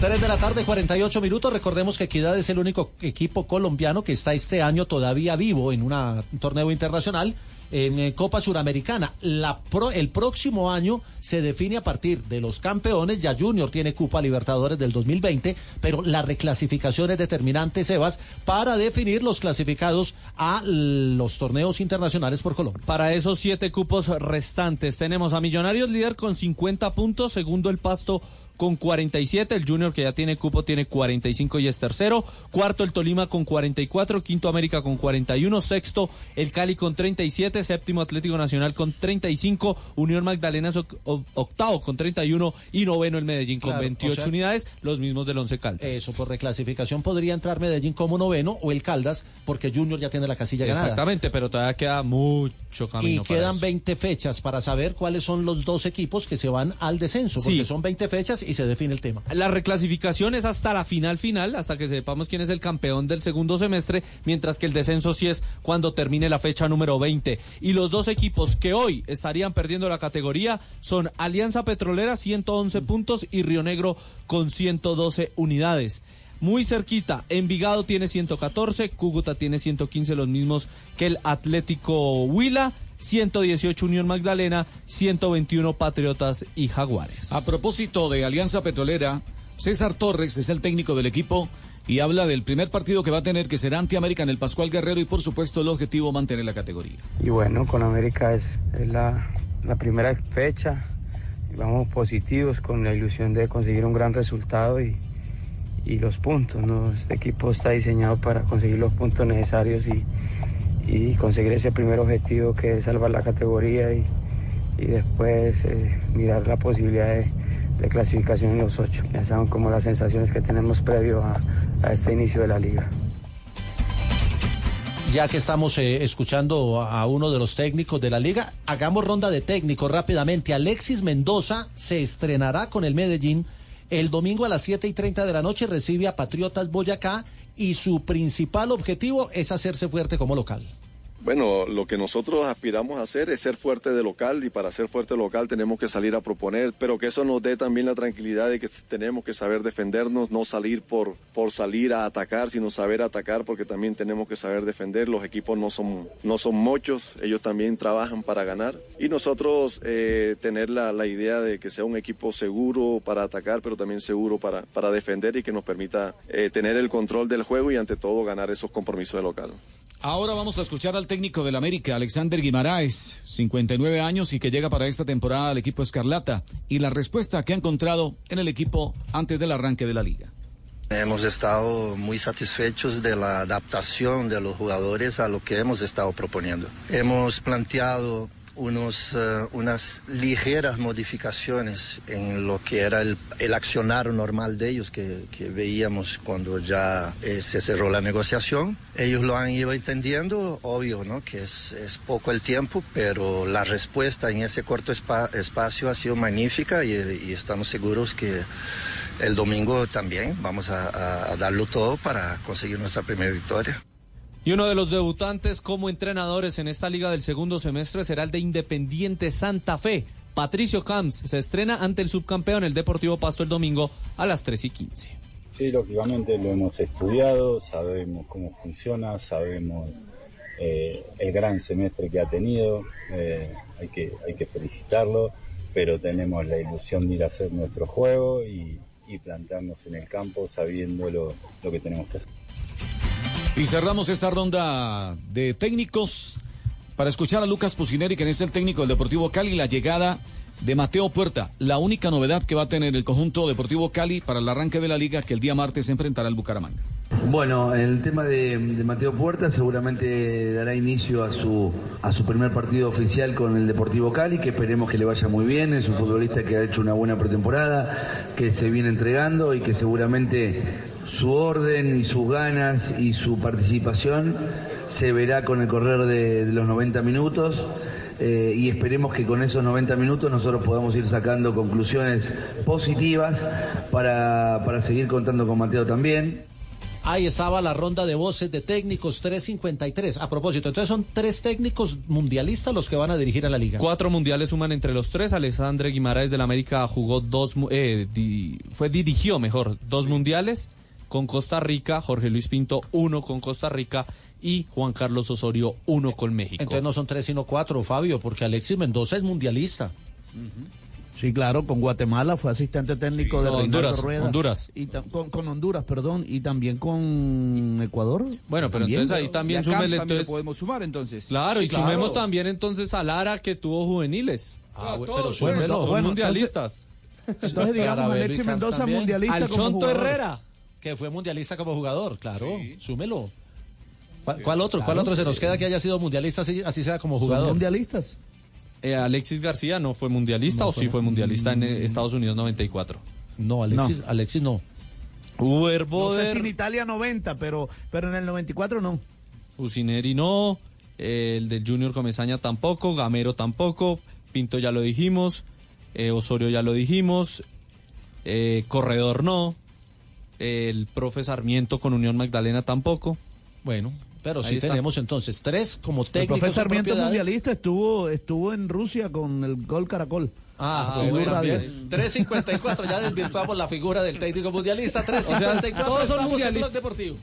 3 de la tarde, 48 minutos. Recordemos que Equidad es el único equipo colombiano que está este año todavía vivo en un torneo internacional en eh, Copa Suramericana. El próximo año se define a partir de los campeones. Ya Junior tiene Copa Libertadores del 2020, pero la reclasificación es determinante, Sebas, para definir los clasificados a los torneos internacionales por Colombia. Para esos siete cupos restantes tenemos a Millonarios líder con 50 puntos, segundo el Pasto con 47, el Junior que ya tiene cupo tiene 45 y es tercero, cuarto el Tolima con 44, quinto América con 41, sexto el Cali con 37, séptimo Atlético Nacional con 35, Unión Magdalena octavo con 31 y noveno el Medellín con Claro, 28 o sea- unidades, los mismos del Once Caldas. Eso, por reclasificación podría entrar Medellín como noveno o el Caldas, porque Junior ya tiene la casilla ganada. Exactamente, pero todavía queda mucho camino Y para quedan eso. 20 fechas para saber cuáles son los dos equipos que se van al descenso, porque Sí. son 20 fechas y se define el tema. La reclasificación es hasta la final final, hasta que sepamos quién es el campeón del segundo semestre, mientras que el descenso sí es cuando termine la fecha número 20. Y los dos equipos que hoy estarían perdiendo la categoría son Alianza Petrolera 111 puntos y Río Negro con 112 unidades. Muy cerquita, Envigado tiene 114, Cúcuta tiene 115, los mismos que el Atlético Huila, 118 Unión Magdalena, 121 Patriotas y Jaguares. A propósito de Alianza Petrolera, César Torres es el técnico del equipo y habla del primer partido que va a tener que será ante América en el Pascual Guerrero y por supuesto el objetivo mantener la categoría. Y bueno, con América es, es la, la primera fecha. y Vamos positivos con la ilusión de conseguir un gran resultado y, y los puntos. ¿no? Este equipo está diseñado para conseguir los puntos necesarios y, y conseguir ese primer objetivo que es salvar la categoría y, y después eh, mirar la posibilidad de, clasificación en los ocho. Ya saben como las sensaciones que tenemos previo a, este inicio de la liga. Ya que estamos eh, escuchando a a uno de los técnicos de la liga, hagamos ronda de técnicos rápidamente. Alexis Mendoza se estrenará con el Medellín El domingo a las 7 y 30 de la noche recibe a Patriotas Boyacá y su principal objetivo es hacerse fuerte como local. Bueno, lo que nosotros aspiramos a hacer es ser fuerte de local y para ser fuerte local tenemos que salir a proponer, pero que eso nos dé también la tranquilidad de que tenemos que saber defendernos, no salir por, por salir a atacar, sino saber atacar porque también tenemos que saber defender. Los equipos no son, no son muchos, ellos también trabajan para ganar y nosotros eh, tener la, la idea de que sea un equipo seguro para atacar, pero también seguro para, para defender y que nos permita eh, tener el control del juego y ante todo ganar esos compromisos de local. Ahora vamos a escuchar al técnico del América, Alexander Guimaraes, 59 años y que llega para esta temporada al equipo Escarlata, y la respuesta que ha encontrado en el equipo antes del arranque de la liga. Hemos estado muy satisfechos de la adaptación de los jugadores a lo que hemos estado proponiendo. Hemos planteado unos, eh, unas ligeras modificaciones en lo que era el, el accionar normal de ellos que, que veíamos cuando ya eh, se cerró la negociación. Ellos lo han ido entendiendo, obvio, ¿no? Que es, es poco el tiempo, pero la respuesta en ese corto espa- espacio ha sido magnífica y, estamos seguros que el domingo también vamos a darlo todo para conseguir nuestra primera victoria. Y uno de los debutantes como entrenadores en esta liga del segundo semestre será el de Independiente Santa Fe. Patricio Camps se estrena ante el subcampeón, el Deportivo Pasto, el domingo a las 3 y 15. Sí, lógicamente lo hemos estudiado, sabemos cómo funciona, sabemos eh, el gran semestre que ha tenido, eh, hay, que, hay que felicitarlo, pero tenemos la ilusión de ir a hacer nuestro juego y, y plantarnos en el campo sabiendo lo, lo que tenemos que hacer. Y cerramos esta ronda de técnicos para escuchar a Lucas Pusineri, quien es el técnico del Deportivo Cali, la llegada de Mateo Puerta. La única novedad que va a tener el conjunto Deportivo Cali para el arranque de la liga, que el día martes se enfrentará al Bucaramanga. Bueno, el tema de, de Mateo Puerta seguramente dará inicio a su, a su primer partido oficial con el Deportivo Cali, que esperemos que le vaya muy bien. Es un futbolista que ha hecho una buena pretemporada, que se viene entregando y que seguramente su orden y sus ganas y su participación se verá con el correr de, de los 90 minutos. eh, y esperemos que con esos 90 minutos nosotros podamos ir sacando conclusiones positivas para, para seguir contando con Mateo también. Ahí estaba la ronda de voces de técnicos 353. A propósito, entonces son tres técnicos mundialistas los que van a dirigir a la liga. Cuatro mundiales suman entre los tres. Alexandre Guimaraes del América jugó dos, eh, di- fue dirigió mejor dos mundiales con Costa Rica. Jorge Luis Pinto uno con Costa Rica y Juan Carlos Osorio uno con México. Entonces no son tres sino cuatro, Fabio, porque Alexis Mendoza es mundialista. Sí, claro, con Guatemala fue asistente técnico Sí. de No, Honduras, Rueda. Honduras. Y con, con Honduras, perdón, y también con Ecuador. Bueno, pero También. entonces ahí también súmele, entonces- podemos sumar entonces. Claro, Sí, y sumemos también entonces a Lara que tuvo juveniles. Ah, pero son Bueno, mundialistas. Entonces, digamos, Alexis Mendoza también. mundialista Al como Chonto jugador. Herrera. Que fue mundialista como jugador, claro. Súmelo. ¿Cuál, cuál otro? ¿Cuál otro se nos queda que haya sido mundialista así, así sea como Son jugador? mundialistas. Eh, Alexis García no fue mundialista No o fue- sí fue mundialista en eh, Estados Unidos 94. No, Alexis, Alexis no. Uber No sé si en Italia 90, pero, pero en el 94 no. Usineri no, eh, el del Junior Comesaña tampoco, Gamero tampoco, Pinto ya lo dijimos, eh, Osorio ya lo dijimos, eh, Corredor no, el profe Sarmiento con Unión Magdalena tampoco. Bueno, pero Ahí sí está. tenemos entonces tres como El técnicos. profesor en Sarmiento mundialista estuvo, estuvo en Rusia con el gol Caracol. Ah, En bueno, Blue Radio. bien. 354, ya desvirtuamos la figura del técnico mundialista. 354, todos son estamos en mundialistas. Blog Deportivo.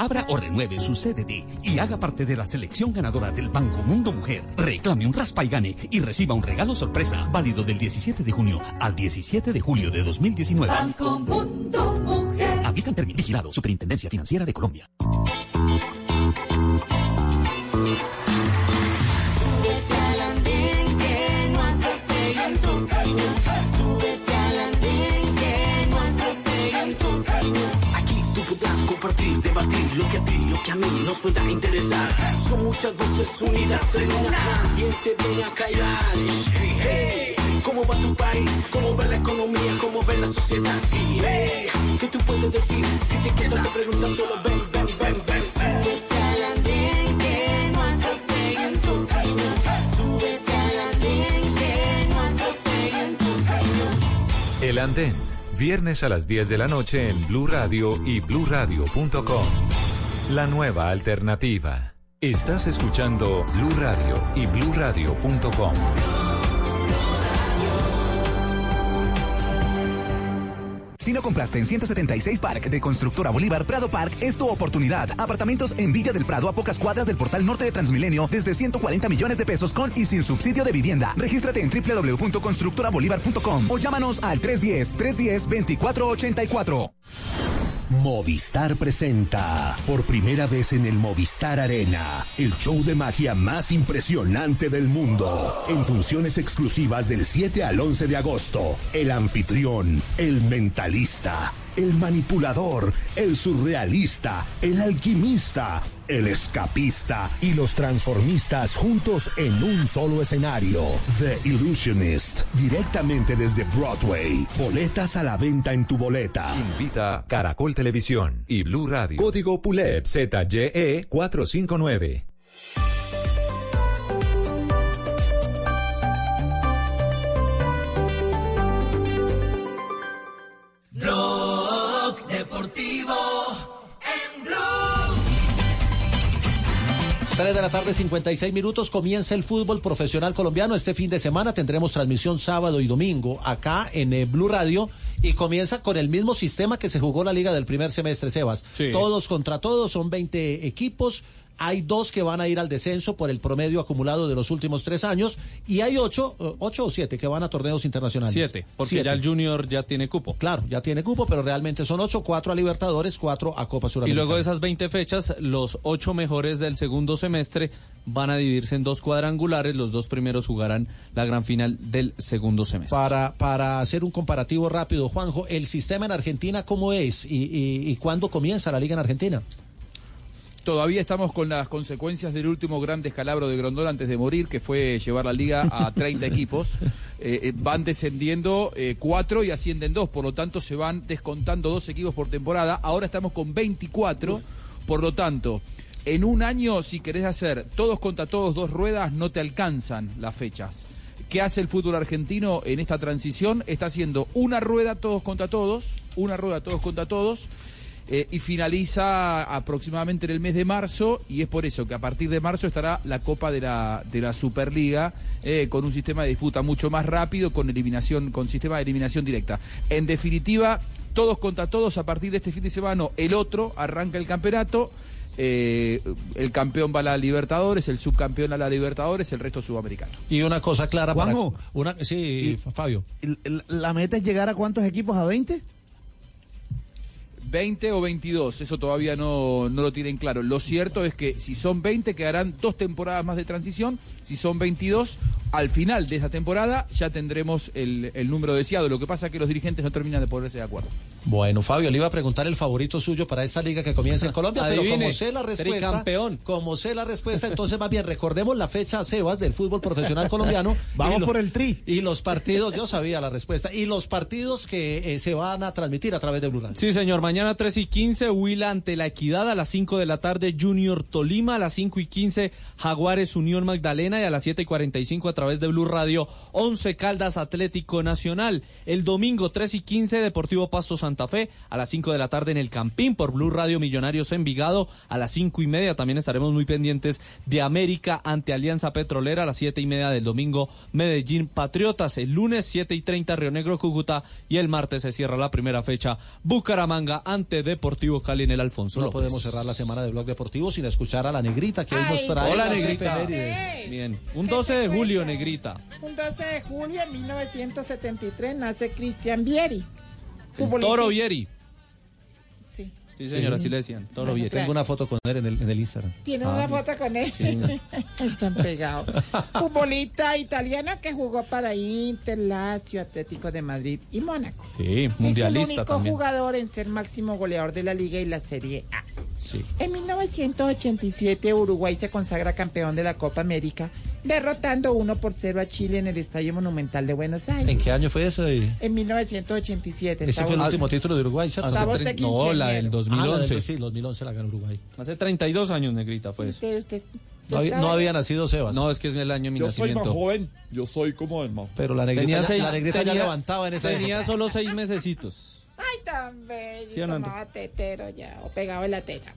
Abra o renueve su CDT y haga parte de la selección ganadora del Banco Mundo Mujer. Reclame un raspa y gane y reciba un regalo sorpresa válido del 17 de junio al 17 de julio de 2019. Banco Mundo Mujer. Aplican término vigilado Superintendencia Financiera de Colombia. lo que a ti, lo que a mí nos pueda interesar. Son muchas voces unidas en una. ¿Quién te viene a callar? Hey, ¿Cómo va tu país? ¿Cómo va la economía? ¿Cómo va la sociedad? Y, hey, ¿Qué tú puedes decir? Si te quedas, te preguntas solo ven, ven, ven, ven. ven. El andén viernes a las 10 de la noche en Blue Radio y bluradio.com. La nueva alternativa. Estás escuchando Blue Radio y bluradio.com. Si no compraste en 176 Park de Constructora Bolívar, Prado Park es tu oportunidad. Apartamentos en Villa del Prado a pocas cuadras del portal norte de Transmilenio desde 140 millones de pesos con y sin subsidio de vivienda. Regístrate en www.constructorabolívar.com o llámanos al 310-310-2484. Movistar presenta por primera vez en el Movistar Arena el show de magia más impresionante del mundo. En funciones exclusivas del 7 al 11 de agosto, el anfitrión, el mentalista, el manipulador, el surrealista, el alquimista, el escapista y los transformistas juntos en un solo escenario. The Illusionist, directamente desde Broadway. Boletas a la venta en tu boleta. Invita Caracol Televisión y Blue Radio. Código PULEP ZYE 459. 3 de la tarde, 56 minutos, comienza el fútbol profesional colombiano. Este fin de semana tendremos transmisión sábado y domingo acá en eh, Blue Radio y comienza con el mismo sistema que se jugó la liga del primer semestre, Sebas. Sí. Todos contra todos, son 20 equipos. Hay dos que van a ir al descenso por el promedio acumulado de los últimos tres años y hay ocho, eh, ocho o siete que van a torneos internacionales. Siete, porque Siete. ya el Junior ya tiene cupo. Claro, ya tiene cupo, pero realmente son ocho, cuatro a Libertadores, cuatro a Copa Y Suramericana. luego de esas 20 fechas, los ocho mejores del segundo semestre van a dividirse en dos cuadrangulares. Los dos primeros jugarán la gran final del segundo semestre. Para, para hacer un comparativo rápido, Juanjo, ¿el sistema en Argentina cómo es y, y- y cuándo comienza la liga en Argentina? Todavía estamos con las consecuencias del último gran descalabro de Grondona antes de morir, que fue llevar la liga a 30 equipos. Eh, eh, van descendiendo eh, cuatro y ascienden dos, por lo tanto se van descontando dos equipos por temporada. Ahora estamos con 24, por lo tanto, en un año, si querés hacer todos contra todos dos ruedas, no te alcanzan las fechas. ¿Qué hace el fútbol argentino en esta transición? Está haciendo una rueda todos contra todos, una rueda todos contra todos, eh, y finaliza aproximadamente en el mes de marzo y es por eso que a partir de marzo estará la Copa de la, de la Superliga eh, con un sistema de disputa mucho más rápido con eliminación con sistema de eliminación directa. En definitiva, todos contra todos a partir de este fin de semana, el otro arranca el campeonato. eh, el campeón va a la Libertadores, el subcampeón a la Libertadores, el resto sudamericano. Y una cosa clara Juanjo, para... Una, sí, Fabio. ¿La meta es llegar a cuántos equipos? ¿A 20? 20 o 22, eso todavía no, no lo tienen claro. Lo cierto es que si son 20 quedarán dos temporadas más de transición, si son 22, al final de esa temporada ya tendremos el, el número deseado. Lo que pasa es que los dirigentes no terminan de ponerse de acuerdo. Bueno, Fabio, le iba a preguntar el favorito suyo para esta liga que comienza en Colombia, pero como sé la respuesta, tricampeón. como sé la respuesta, entonces más bien recordemos la fecha, Sebas, del fútbol profesional colombiano. Vamos lo- por el tri. Y los partidos, yo sabía la respuesta, y los partidos que eh, se van a transmitir a través de Blue Radio. Sí, señor. Mañana 3 y 15, Huila ante la Equidad. A las 5 de la tarde, Junior Tolima. A las 5 y 15, Jaguares Unión Magdalena. Y a las 7 y 45, a través de Blue Radio, 11 Caldas Atlético Nacional. El domingo 3 y 15, Deportivo Pasto Santa Fe. A las 5 de la tarde en el Campín por Blue Radio Millonarios Envigado. A las 5 y media también estaremos muy pendientes de América ante Alianza Petrolera. A las 7 y media del domingo, Medellín Patriotas. El lunes 7 y 30, Río Negro Cúcuta. Y el martes se cierra la primera fecha, Bucaramanga ante Deportivo Cali en el Alfonso No López. podemos cerrar la semana de Blog Deportivo sin escuchar a la negrita que hoy nos trae. Hola, Negrita. Bien. Un 12 de julio, Negrita. Un 12 de julio de 1973 nace Cristian Vieri. futbolista- Toro Vieri. Sí, señora, sí, así le decían. Todo bueno, bien. Tengo una foto con él en el, en el Instagram. Tiene ah, una foto con él. Sí. Están pegados. Futbolista italiana que jugó para Inter, Lazio, Atlético de Madrid y Mónaco. Sí, mundialista. Es el único también. jugador en ser máximo goleador de la Liga y la Serie A. Sí. En 1987 Uruguay se consagra campeón de la Copa América, derrotando 1 por 0 a Chile en el Estadio Monumental de Buenos Aires. ¿En qué año fue eso? En 1987. Ese fue el último título de Uruguay, ¿cierto? No, la del 2000. 2011. del- sí, 2011 la ganó Uruguay. Hace 32 años, Negrita, fue eso. Usted, usted No había, no había nacido Sebas. No, es que es el año de mi Yo soy más nacimiento. joven, yo soy como el más. Pero la negrita, Tenía ya- seis- la negrita ya tenía- levantaba en esa Tenía época. solo seis mesecitos. Ay, tan bello. ¿Sí tomaba tetero ya, o pegado en la teta.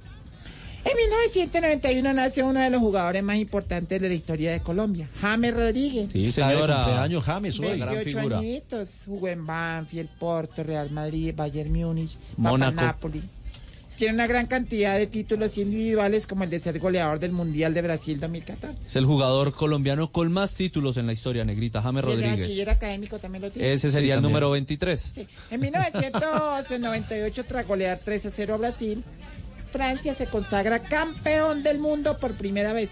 En 1991 nace uno de los jugadores más importantes de la historia de Colombia, James Rodríguez. Sí, señora. cumpleaños James hoy. Gran 28 figura. añitos, jugó en Banfield, Porto, Real Madrid, Bayern Múnich, Mónaco. Napoli. Tiene una gran cantidad de títulos individuales como el de ser goleador del Mundial de Brasil 2014. Es el jugador colombiano con más títulos en la historia, negrita, James Y el bachiller Rodríguez. académico también lo tiene. Ese sería el también. número 23. Sí. En 1998, tras golear 3 a 0 a Brasil, Francia se consagra campeón del mundo por primera vez.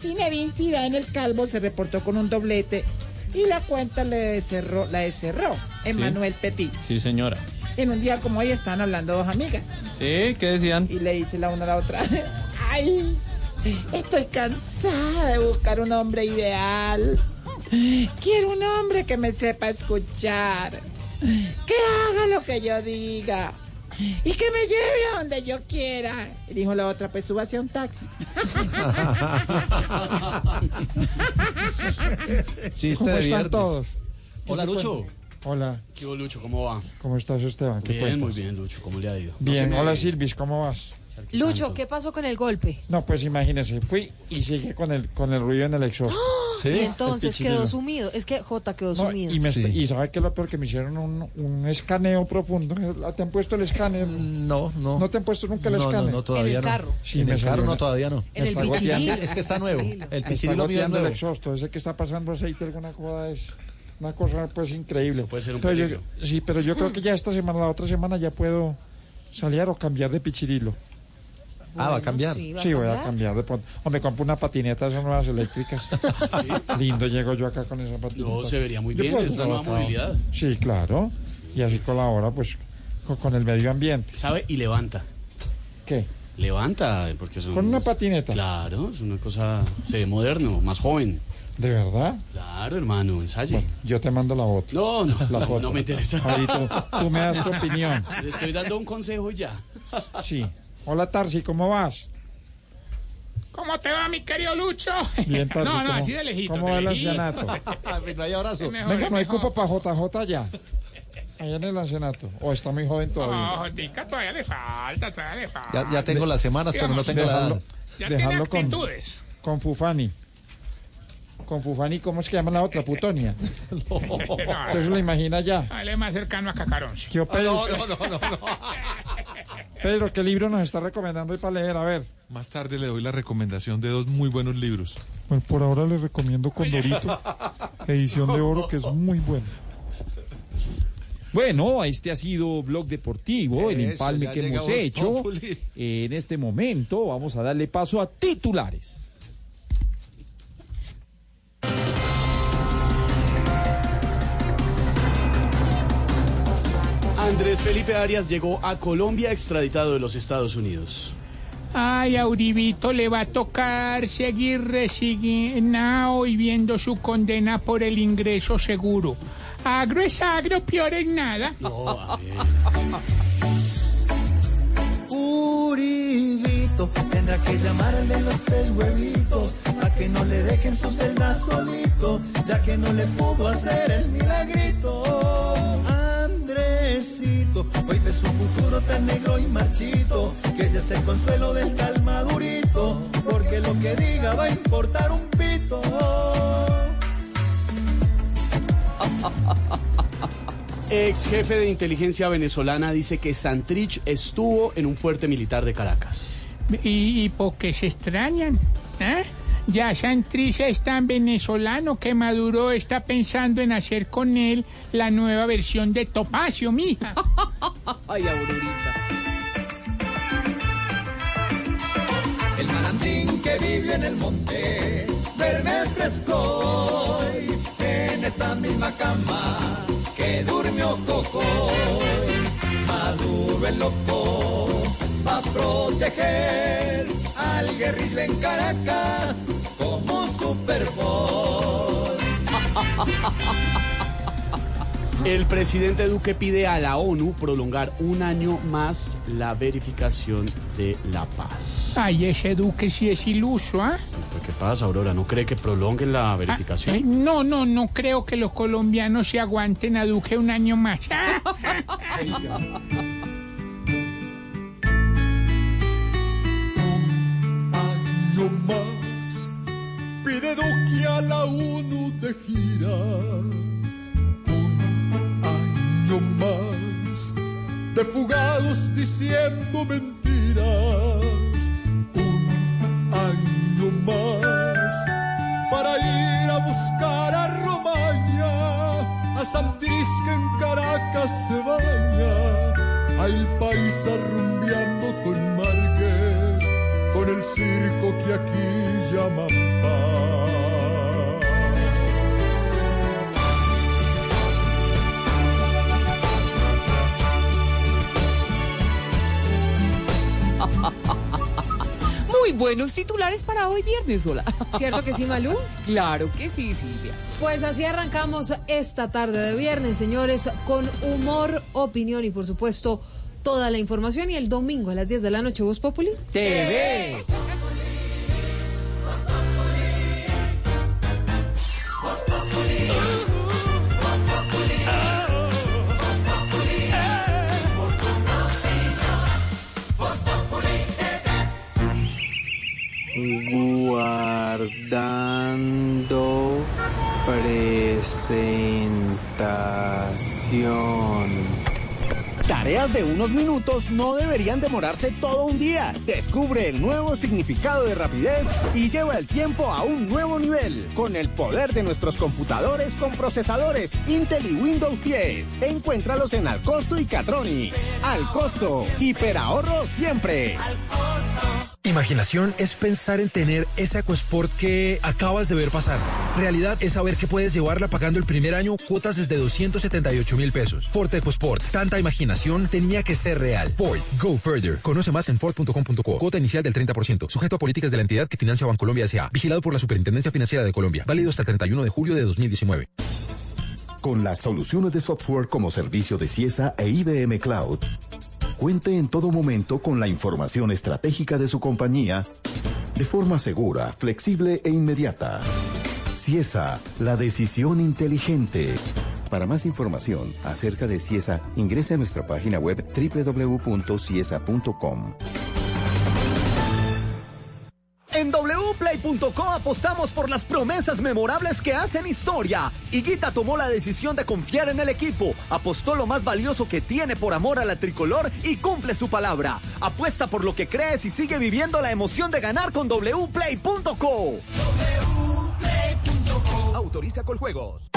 Zinedine Zidane el calvo se reportó con un doblete y la cuenta le cerró, la cerró Emmanuel Petit. Sí, señora. En un día como hoy estaban hablando dos amigas Sí, ¿qué decían? y le dice la una a la otra, ay, estoy cansada de buscar un hombre ideal. Quiero un hombre que me sepa escuchar, que haga lo que yo diga y que me lleve a donde yo quiera. Y dijo la otra, pues súbase a un taxi. Chiste ¿Cómo de están viernes. todos? Hola, ¿Qué se Lucho. Hola, ¿Qué hubo, Lucho? ¿Cómo va? ¿cómo estás Esteban? ¿Qué Bien, cuentas? muy bien, Lucho. ¿Cómo le ha ido? No Bien, me- hola Silvis, ¿cómo vas? Lucho, ¿qué pasó con el golpe? No, pues imagínese, fui y sigue con el, con el ruido en el exhausto. y entonces quedó sumido. Es que J quedó No, sumido. y, me est- y sabe que lo peor que me hicieron un, un escaneo profundo. ¿Te han puesto el escáner? No, no. ¿No te han puesto nunca el No, no, escáner? no, todavía En el no. carro. Sí, en el carro no, todavía no. En el. Es que está nuevo. El pichirilo el exhausto. Ese que está pasando aceite alguna cosa es una cosa pues increíble. Puede ser un Pero yo- sí, pero yo creo que ya esta semana, la otra semana ya puedo salir o cambiar de pichirilo. Ah, va a cambiar. sí, ¿va a Sí, voy a cambiar? de pronto. O me compro una patineta, esas nuevas eléctricas. Lindo llego yo acá con esa patineta. No, se vería muy Yo bien, es la nueva movilidad. Sí, claro. Y así colabora pues con, con el medio ambiente. ¿Sabe? Y levanta. ¿Qué? Levanta, porque es un- ¿Con una patineta? Claro, es una cosa, se ve moderno, más joven. ¿De verdad? Claro, hermano, ensaye. Yo te mando la foto. No, no, La no, foto. no me interesa. Ahí tú, tú me das tu opinión. Le estoy dando un consejo ya. Sí. Hola Tarsi, ¿cómo vas? ¿Cómo te va, mi querido Lucho? Bien, Tarsi. No, no, ¿cómo- así de lejito. ¿Cómo va el ancianato? No hay abrazo. Mejor, Venga, no hay cupo para JJ ya. Allá en el ancianato. ¿O está muy joven No, todavía? Jotica, todavía le falta, todavía le falta. Ya, ya tengo las semanas, pero no tengo la edad. Dejarlo, Ya tiene dejarlo con, actitudes. con Fufani. Con Fufani, ¿cómo es que llama la otra? Putonia. Usted se lo imagina ya. Él es más cercano a Cacarón. ¿Qué Pedro, no, no, no, no, no. Pedro, ¿qué libro nos está recomendando hoy para leer? A ver. Más tarde le doy la recomendación de dos muy buenos libros. Pues por ahora les recomiendo Condorito, edición de oro, que es muy buena. Bueno, este ha sido Blog Deportivo, el empalme que hemos hecho. Populi. En este momento vamos a darle paso a titulares. Andrés Felipe Arias llegó a Colombia extraditado de los Estados Unidos. Ay, a Uribito le va a tocar seguir resignado y viendo su condena por el ingreso seguro. Agro es agro, peor es nada. Uribito tendrá que llamarle los tres huevitos a que no le dejen su celda solito, ya que no le pudo hacer el milagrito. Andresito, hoy ve su futuro tan negro y marchito, que ese es el consuelo del tal madurito, porque lo que diga va a importar un pito. Ex jefe de inteligencia venezolana dice que Santrich estuvo en un fuerte militar de Caracas. ¿Y, y por qué se extrañan? ¿Eh? Ya Santrich es tan venezolano que Maduro está pensando en hacer con él la nueva versión de Topacio, mija. Ay, Aurorita. El malandrín que vive en el monte, verme fresco en esa misma cama que durmió Jojo. Maduro el loco va a proteger al guerrillo en Caracas como Super Bowl. El presidente Duque pide a la ONU prolongar un año más la verificación de la paz. Ay, ese Duque sí es iluso, ¿ah? Pues, ¿Qué pasa, Aurora? ¿No cree que prolonguen la Ay, verificación? no, no, no creo que los colombianos se aguanten a Duque un año más. año más pide Duque a la ONU de gira. Un año más de fugados diciendo mentiras. Un año más para ir a buscar a Romaña, a Santiris que en Caracas se baña, al país arrumbeando con circo que aquí llaman paz. Muy buenos titulares para hoy viernes, hola. ¿Cierto que sí, Malú? Claro que sí, Silvia. Pues así arrancamos esta tarde de viernes, señores, con humor, opinión y por supuesto toda la información. Y el domingo a las 10 de la noche, Voz Populi. TV. Guardando presentación. Tareas de unos minutos no deberían demorarse todo un día. Descubre el nuevo significado de rapidez y lleva el tiempo a un nuevo nivel. Con el poder de nuestros computadores con procesadores Intel y Windows 10. Encuéntralos en Alcosto y Catronics. Al costo, hiperahorro siempre. Imaginación es pensar en tener esa EcoSport que acabas de ver pasar. Realidad es saber que puedes llevarla pagando el primer año cuotas desde 278 mil pesos. Ford EcoSport. Tanta imaginación tenía que ser real. Ford. Go further. Conoce más en Ford.com.co. Cuota inicial del 30%. Sujeto a políticas de la entidad que financia Bancolombia S.A. Vigilado por la Superintendencia Financiera de Colombia. Válido hasta el 31 de julio de 2019. Con las soluciones de software como servicio de CIESA e IBM Cloud, cuente en todo momento con la información estratégica de su compañía de forma segura, flexible e inmediata. CIESA, la decisión inteligente. Para más información acerca de CIESA, ingrese a nuestra página web www.ciesa.com. En wplay.co apostamos por las promesas memorables que hacen historia. Higuita tomó la decisión de confiar en el equipo, apostó lo más valioso que tiene por amor a la tricolor y cumple su palabra. Apuesta por lo que crees y sigue viviendo la emoción de ganar con wplay.co. Autoriza con juegos.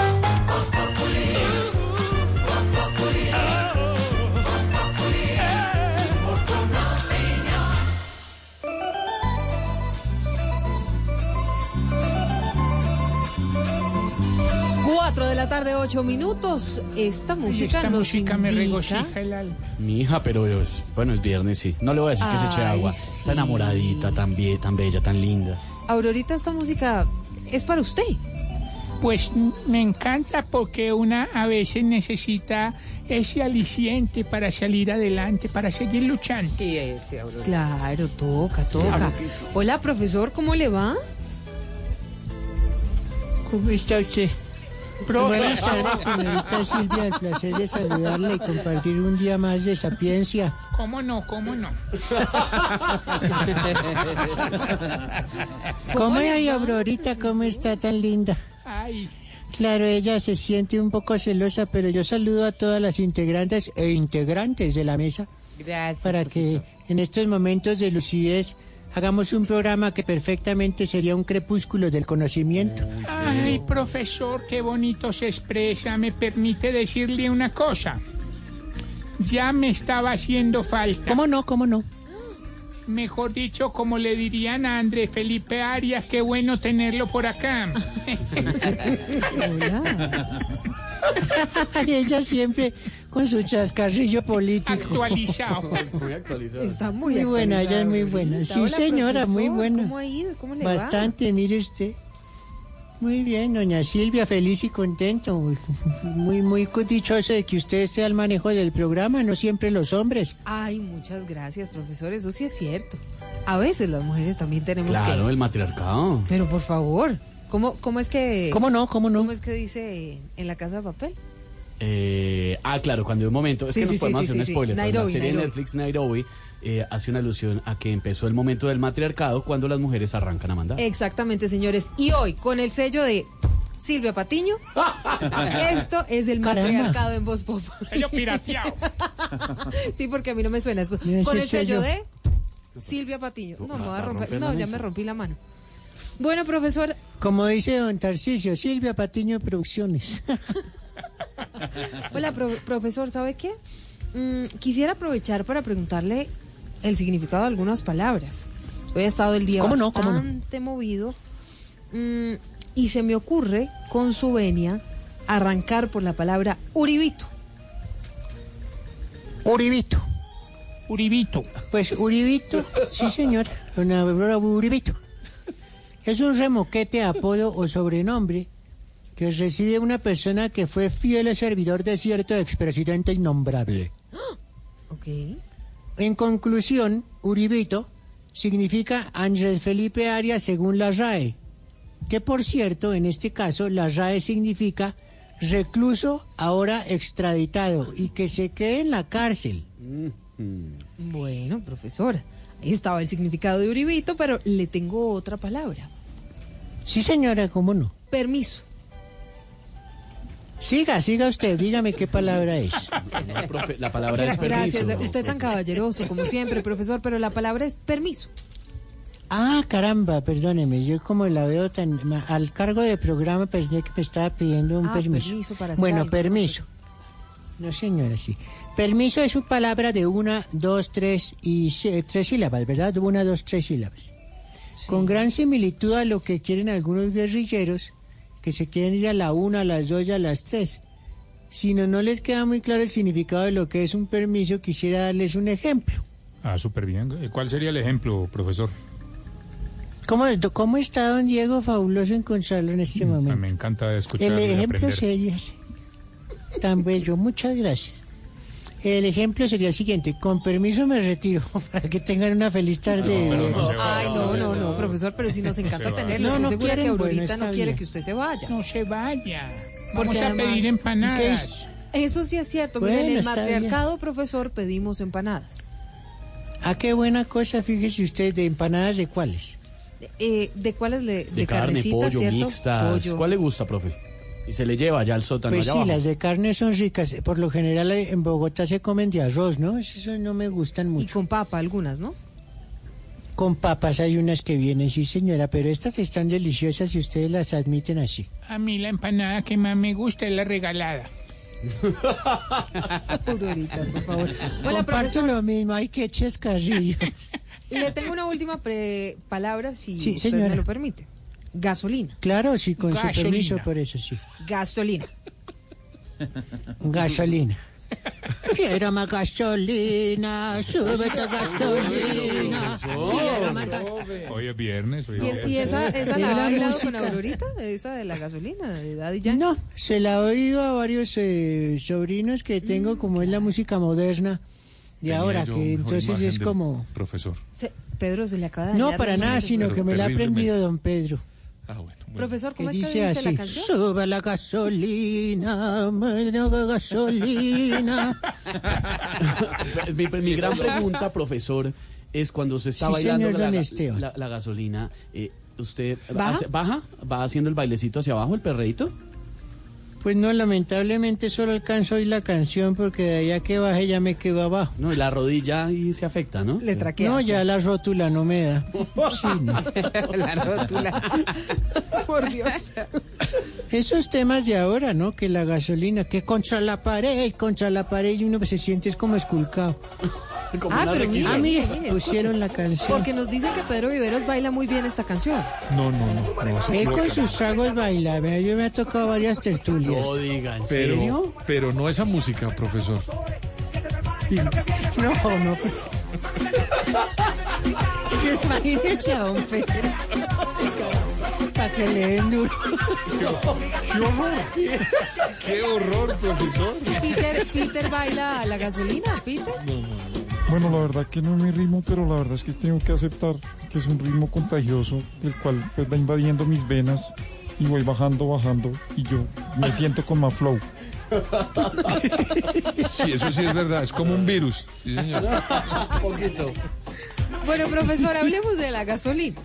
Cuatro de la tarde, ocho minutos. Esta música Esta nos música me regocija el alma. Mi hija, pero es, bueno, es viernes, sí. No le voy a decir que se eche agua. sí. Está enamoradita, tan, bien, tan bella, tan linda. Aurorita, esta música es para usted. Pues me encanta porque una a veces necesita ese aliciente para salir adelante, para seguir luchando. Sí, ese, Aurora. Claro, toca, toca. Claro sí. Hola, profesor, ¿cómo le va? ¿Cómo está usted? Buenas tardes, señorita Silvia. El placer de saludarla y compartir un día más de sapiencia. ¿Cómo no? ¿Cómo no? ¿Cómo hay, Aurorita? ¿Cómo está tan linda? Ay, Claro, ella se siente un poco celosa, pero yo saludo a todas las integrantes e integrantes de la mesa gracias. para que en estos momentos de lucidez hagamos un programa que perfectamente sería un crepúsculo del conocimiento. ay, profesor, qué bonito se expresa. Me permite decirle una cosa. Ya me estaba haciendo falta. ¿Cómo no? ¿Cómo no? Mejor dicho, como le dirían a André Felipe Arias, qué bueno tenerlo por acá. Ella siempre con su chascarrillo político. Actualizado. Muy actualizado. Está muy, Muy buena, ella es muy buena. Sí, Hola, señora, muy buena. ¿Cómo ha ido? ¿Cómo le va? Bastante, mire usted. Muy bien, doña Silvia, feliz y contento. Muy, muy dichoso de que usted esté al manejo del programa, no siempre los hombres. Ay, muchas gracias, profesor. Eso sí es cierto. A veces las mujeres también tenemos Claro, que... el matriarcado. Pero por favor, ¿cómo, cómo es que... ¿Cómo no? ¿Cómo no? ¿Cómo es que dice en la casa de papel? Eh, ah, claro, cuando hay un momento. Es Sí, que sí, nos podemos sí, hacer sí, un sí. spoiler. Nairobi, la serie de Nairobi. Netflix Nairobi eh, hace una alusión a que empezó el momento del matriarcado cuando las mujeres arrancan a mandar. Exactamente, señores. Y hoy, con el sello de Silvia Patiño, esto es el Caramba. matriarcado en voz pop. Sello pirateado. sí, porque a mí no me suena esto. Debe Con el sello sello. de Silvia Patiño. No, me voy a va a romper. No, ya me rompí la mano. Bueno, profesor, Como dice don Tarcisio, Silvia Patiño Producciones. Hola, pro- profesor, ¿sabe qué? Mm, quisiera aprovechar para preguntarle el significado de algunas palabras. Hoy ha estado el día ¿Cómo no? ¿Cómo no? bastante movido mm, y se me ocurre, con su venia, arrancar por la palabra uribito. Uribito. Uribito. Pues Uribito, sí señor, Aurora Uribito. Es un remoquete, apodo o sobrenombre que recibe una persona que fue fiel servidor de cierto expresidente innombrable. Ok. En conclusión, Uribito significa Andrés Felipe Arias según la RAE, que por cierto, en este caso, la RAE significa recluso ahora extraditado y que se quede en la cárcel. Bueno, profesora, ahí estaba el significado de uribito, pero le tengo otra palabra. Sí, señora, ¿cómo no? Permiso. Siga, siga usted, dígame qué palabra es. No, profe, la palabra es Gracias, permiso. usted tan caballeroso como siempre, profesor, pero la palabra es permiso. Ah, caramba, perdóneme, yo como la veo tan al cargo del programa pensé que me estaba pidiendo un Ah, permiso. permiso para hacer bueno, algo. permiso. No, señora, sí. Permiso es una palabra de una, dos, tres y se- tres sílabas, ¿verdad? Una, dos, tres sílabas. Con gran similitud a lo que quieren algunos guerrilleros, que se quieren ir a la una, a las dos y a las tres. Si no, no les queda muy claro el significado de lo que es un permiso, quisiera darles un ejemplo. Ah, súper bien. Eh, ¿Cuál sería el ejemplo, profesor? ¿Cómo, cómo está don Diego? Fabuloso encontrarlo en este momento. Ah, Me encanta escuchar El ejemplo sería tan bello, muchas gracias. El ejemplo sería el siguiente, con permiso me retiro, para que tengan una feliz tarde. Ay, no, no, no, profesor, pero si nos encanta tenerlo. No, Estoy no segura que quieren, Aurorita no quiere bien. que usted se vaya. No se vaya. Porque Vamos a además- pedir empanadas. Eso sí es cierto. Bueno, Miren, en el bien. matriarcado, profesor, pedimos empanadas. Ah, qué buena cosa, fíjese usted, de empanadas de cuáles. Eh, ¿De cuáles le, de, De carne, carnecita, pollo, cierto? mixtas. Pollo. ¿Cuál le gusta, profe? Y se le lleva ya al sótano Pues allá sí, abajo. las de carne son ricas. Por lo general eh, en Bogotá se comen de arroz, ¿no? Eso no me gustan mucho. Y con papa algunas, ¿no? Con papas hay unas que vienen, sí señora, pero estas están deliciosas si ustedes las admiten así. A mí la empanada que más me gusta es la regalada. Aurorita, por favor. Hola, Comparto profesor. lo mismo, hay que chescarrillos. Le tengo una última pre- palabra, si Sí, usted señora. me lo permite. Gasolina. Claro, sí, con su Gasolina. permiso, por eso sí. Gasolina. Gasolina. Quiero más gasolina, súbete gasolina. Quiero más ga- Hoy es viernes. Hoy ¿Y, es y esa, esa Mira la ha la bailado música. con Aurorita? ¿Esa de la gasolina, de Daddy Yankee? No, se la he oído a varios eh, sobrinos que tengo, como es la música moderna de Tenía ahora, que entonces es como... Profesor. Se- Pedro, se le acaba de No, para nada, sino que me la ha aprendido don Pedro. Ah, bueno. Profesor, ¿cómo es que dice dice así, la canción? Suba la gasolina, menos gasolina. mi, mi gran pregunta, profesor, es cuando se está Sí, bailando la, la- la gasolina, eh, ¿usted ¿Baja? hace- baja? ¿Va haciendo el bailecito hacia abajo, el perreíto? Pues no, lamentablemente solo alcanzo hoy la canción porque de allá que baje ya me quedo abajo. No, y la rodilla ahí se afecta, ¿no? Le traquea. No, ya la rótula no me da. Sí, no. la rótula. Por Dios. Esos temas de ahora, ¿no? Que la gasolina, que contra la pared, contra la pared y uno se siente es como esculcado. Ah, pero mire, Ah, mire, pusieron escuche. la canción. Porque nos dicen que Pedro Viveros baila muy bien esta canción. No, no, no. no Él con sus tragos baila, yo me ha tocado varias tertulias. No diga, ¿en Pero, serio? pero no esa música, profesor. No, no. Imagínese a don Pedro. Para que le den duro. ¡Qué horror! ¡Qué horror, profesor! Peter, Peter baila la gasolina, Peter. Bueno, la verdad que no es mi ritmo, pero la verdad es que tengo que aceptar que es un ritmo contagioso, el cual pues, va invadiendo mis venas y voy bajando, bajando y yo me siento con más flow. Sí, eso sí es verdad, es como un virus. Sí, señor. poquito. Bueno, profesor, hablemos de la gasolina.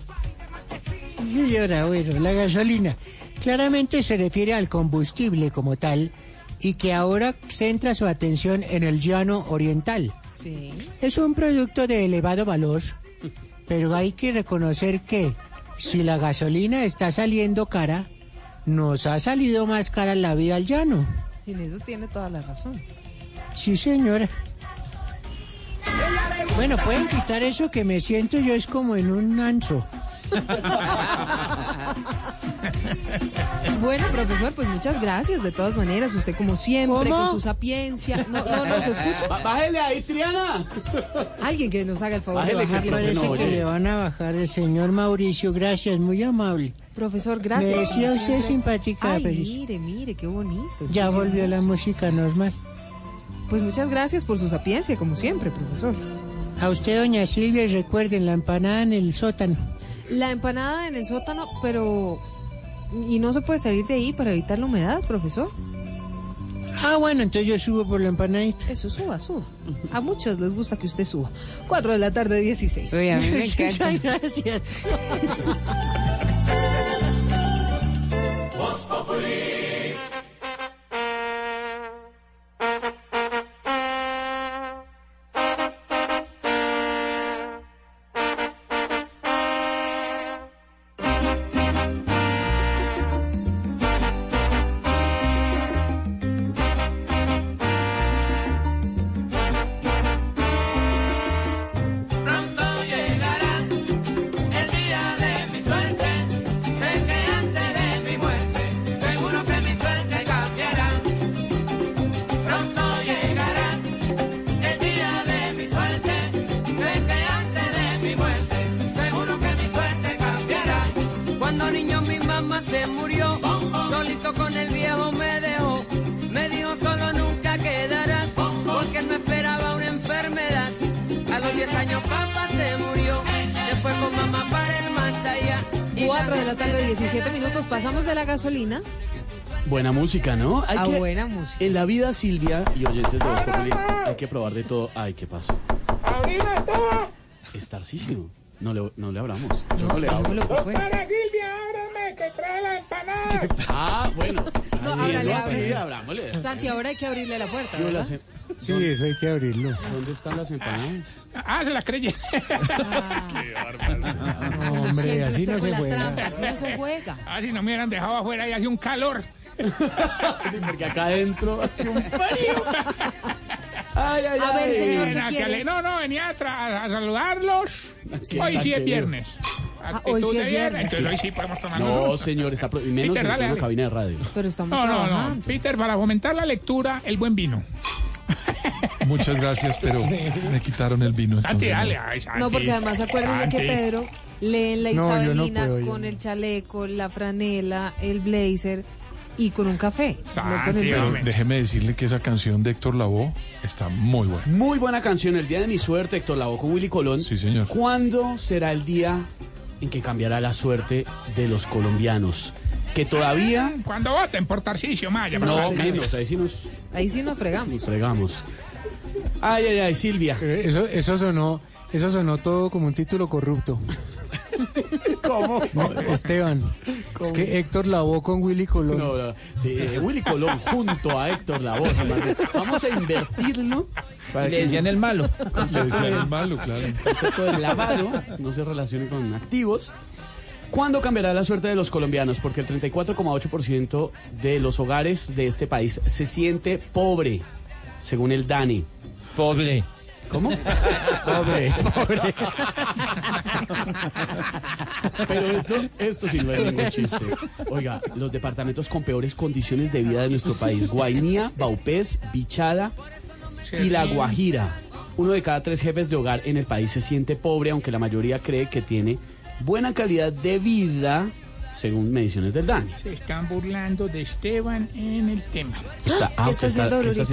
Señora, bueno, la gasolina claramente se refiere al combustible como tal y que ahora centra su atención en el llano oriental. Sí. Es un producto de elevado valor, pero hay que reconocer que si la gasolina está saliendo cara, nos ha salido más cara la vida al llano. Y en eso tiene toda la razón. Sí, señora. Bueno, pueden quitar eso que me siento yo es como en un ancho. Bueno, profesor, pues muchas gracias de todas maneras. Usted como siempre, ¿Cómo? con su sapiencia. No, no, no se escucha. Bájele ahí, Triana. Alguien que nos haga el favor Bájele, de que bajarle. profe Parece no que le van a bajar el señor Mauricio. Gracias, muy amable. Profesor, gracias. Me decía usted simpática, Ay, mire, mire, qué bonito. Ya Sí, volvió la música normal. Pues muchas gracias por su sapiencia, como siempre, profesor. A usted, doña Silvia, y recuerden la empanada en el sótano. La empanada en el sótano, pero... ¿Y no se puede salir de ahí para evitar la humedad, profesor? Ah, bueno, entonces yo subo por la empanadita. Eso, suba, suba. A muchos les gusta que usted suba. 4 de la tarde, 16. Uy, a mí me encanta. Muchas gracias. Música, ¿no? Hay a que- buena música. En la vida, Silvia y oyentes de Voz Populi, hay que probar de todo. Ay, ¿qué pasó? Estarcísimo. No le, no le abramos. Yo no le abro. Doctora Silvia, ábrame, que trae la empanada. Ah, bueno. No, Así, ábrale, ¿no? ábrale. Sí, abrámosle. Santi, ahora hay que abrirle la puerta, Yo ¿verdad? las em- Sí, eso hay que abrirlo. ¿Dónde están las empanadas? Ah, se la creyé. hombre, Siempre así usted no con se la juega. trampa, así no se juega. Ah, si no me hubieran dejado afuera y hace un calor. Sí, porque acá adentro hace un frío. Ay, ay, A ver, ay. señor, ¿qué que quiere? No, no, venía a, a saludarlos. ¿Qué Hoy sí es viernes. Ah, hoy sí es viernes. viernes. Entonces hoy sí podemos tomar No, señor, está pro- y menos Peter, en una cabina de radio. Pero estamos No, no, trabajando. no. Peter, para fomentar la lectura, el buen vino. Muchas gracias, pero me quitaron el vino. Santi, entonces no. dale. Ay, Santi. No, porque además acuérdense que Santi. Pedro lee en la No, no Isabelina puedo, yo con no. el chaleco, la franela, el blazer y con un café. no con el Santi, vino. Pero déjeme decirle que esa canción de Héctor Lavoe está muy buena. Muy buena canción, El Día de mi Suerte, Héctor Lavoe con Willy Colón. Sí, señor. ¿Cuándo será el día en que cambiará la suerte de los colombianos? Que todavía... Cuando voten por Tarcisio Maya. No, menos, ahí sí nos, Ahí sí nos fregamos. nos fregamos. Ay, ay, ay, Silvia. Eso, eso sonó, eso sonó todo como un título corrupto. ¿Cómo? No, Esteban, es que Héctor lavó con Willy Colón. No, no, sí, eh, Willy Colón junto a Héctor Lavoe. Vamos a invertirlo. Para que decían el malo. Le decían el malo, claro. del lavado no se relacione con activos. ¿Cuándo cambiará la suerte de los colombianos? Porque el 34,8% de los hogares de este país se siente pobre, según el DANI. Pobre. ¿Cómo? Pobre, pobre. Pero esto, esto sí no es ningún chiste. Oiga, los departamentos con peores condiciones de vida de nuestro país. Guainía, Baupés, Bichada y La Guajira. Uno de cada tres jefes de hogar en el país se siente pobre, aunque la mayoría cree que tiene buena calidad de vida según mediciones del DANE. Se están burlando de Esteban en el tema. Está, ah, ¿Qué usted está haciendo ¿qué Aurorito?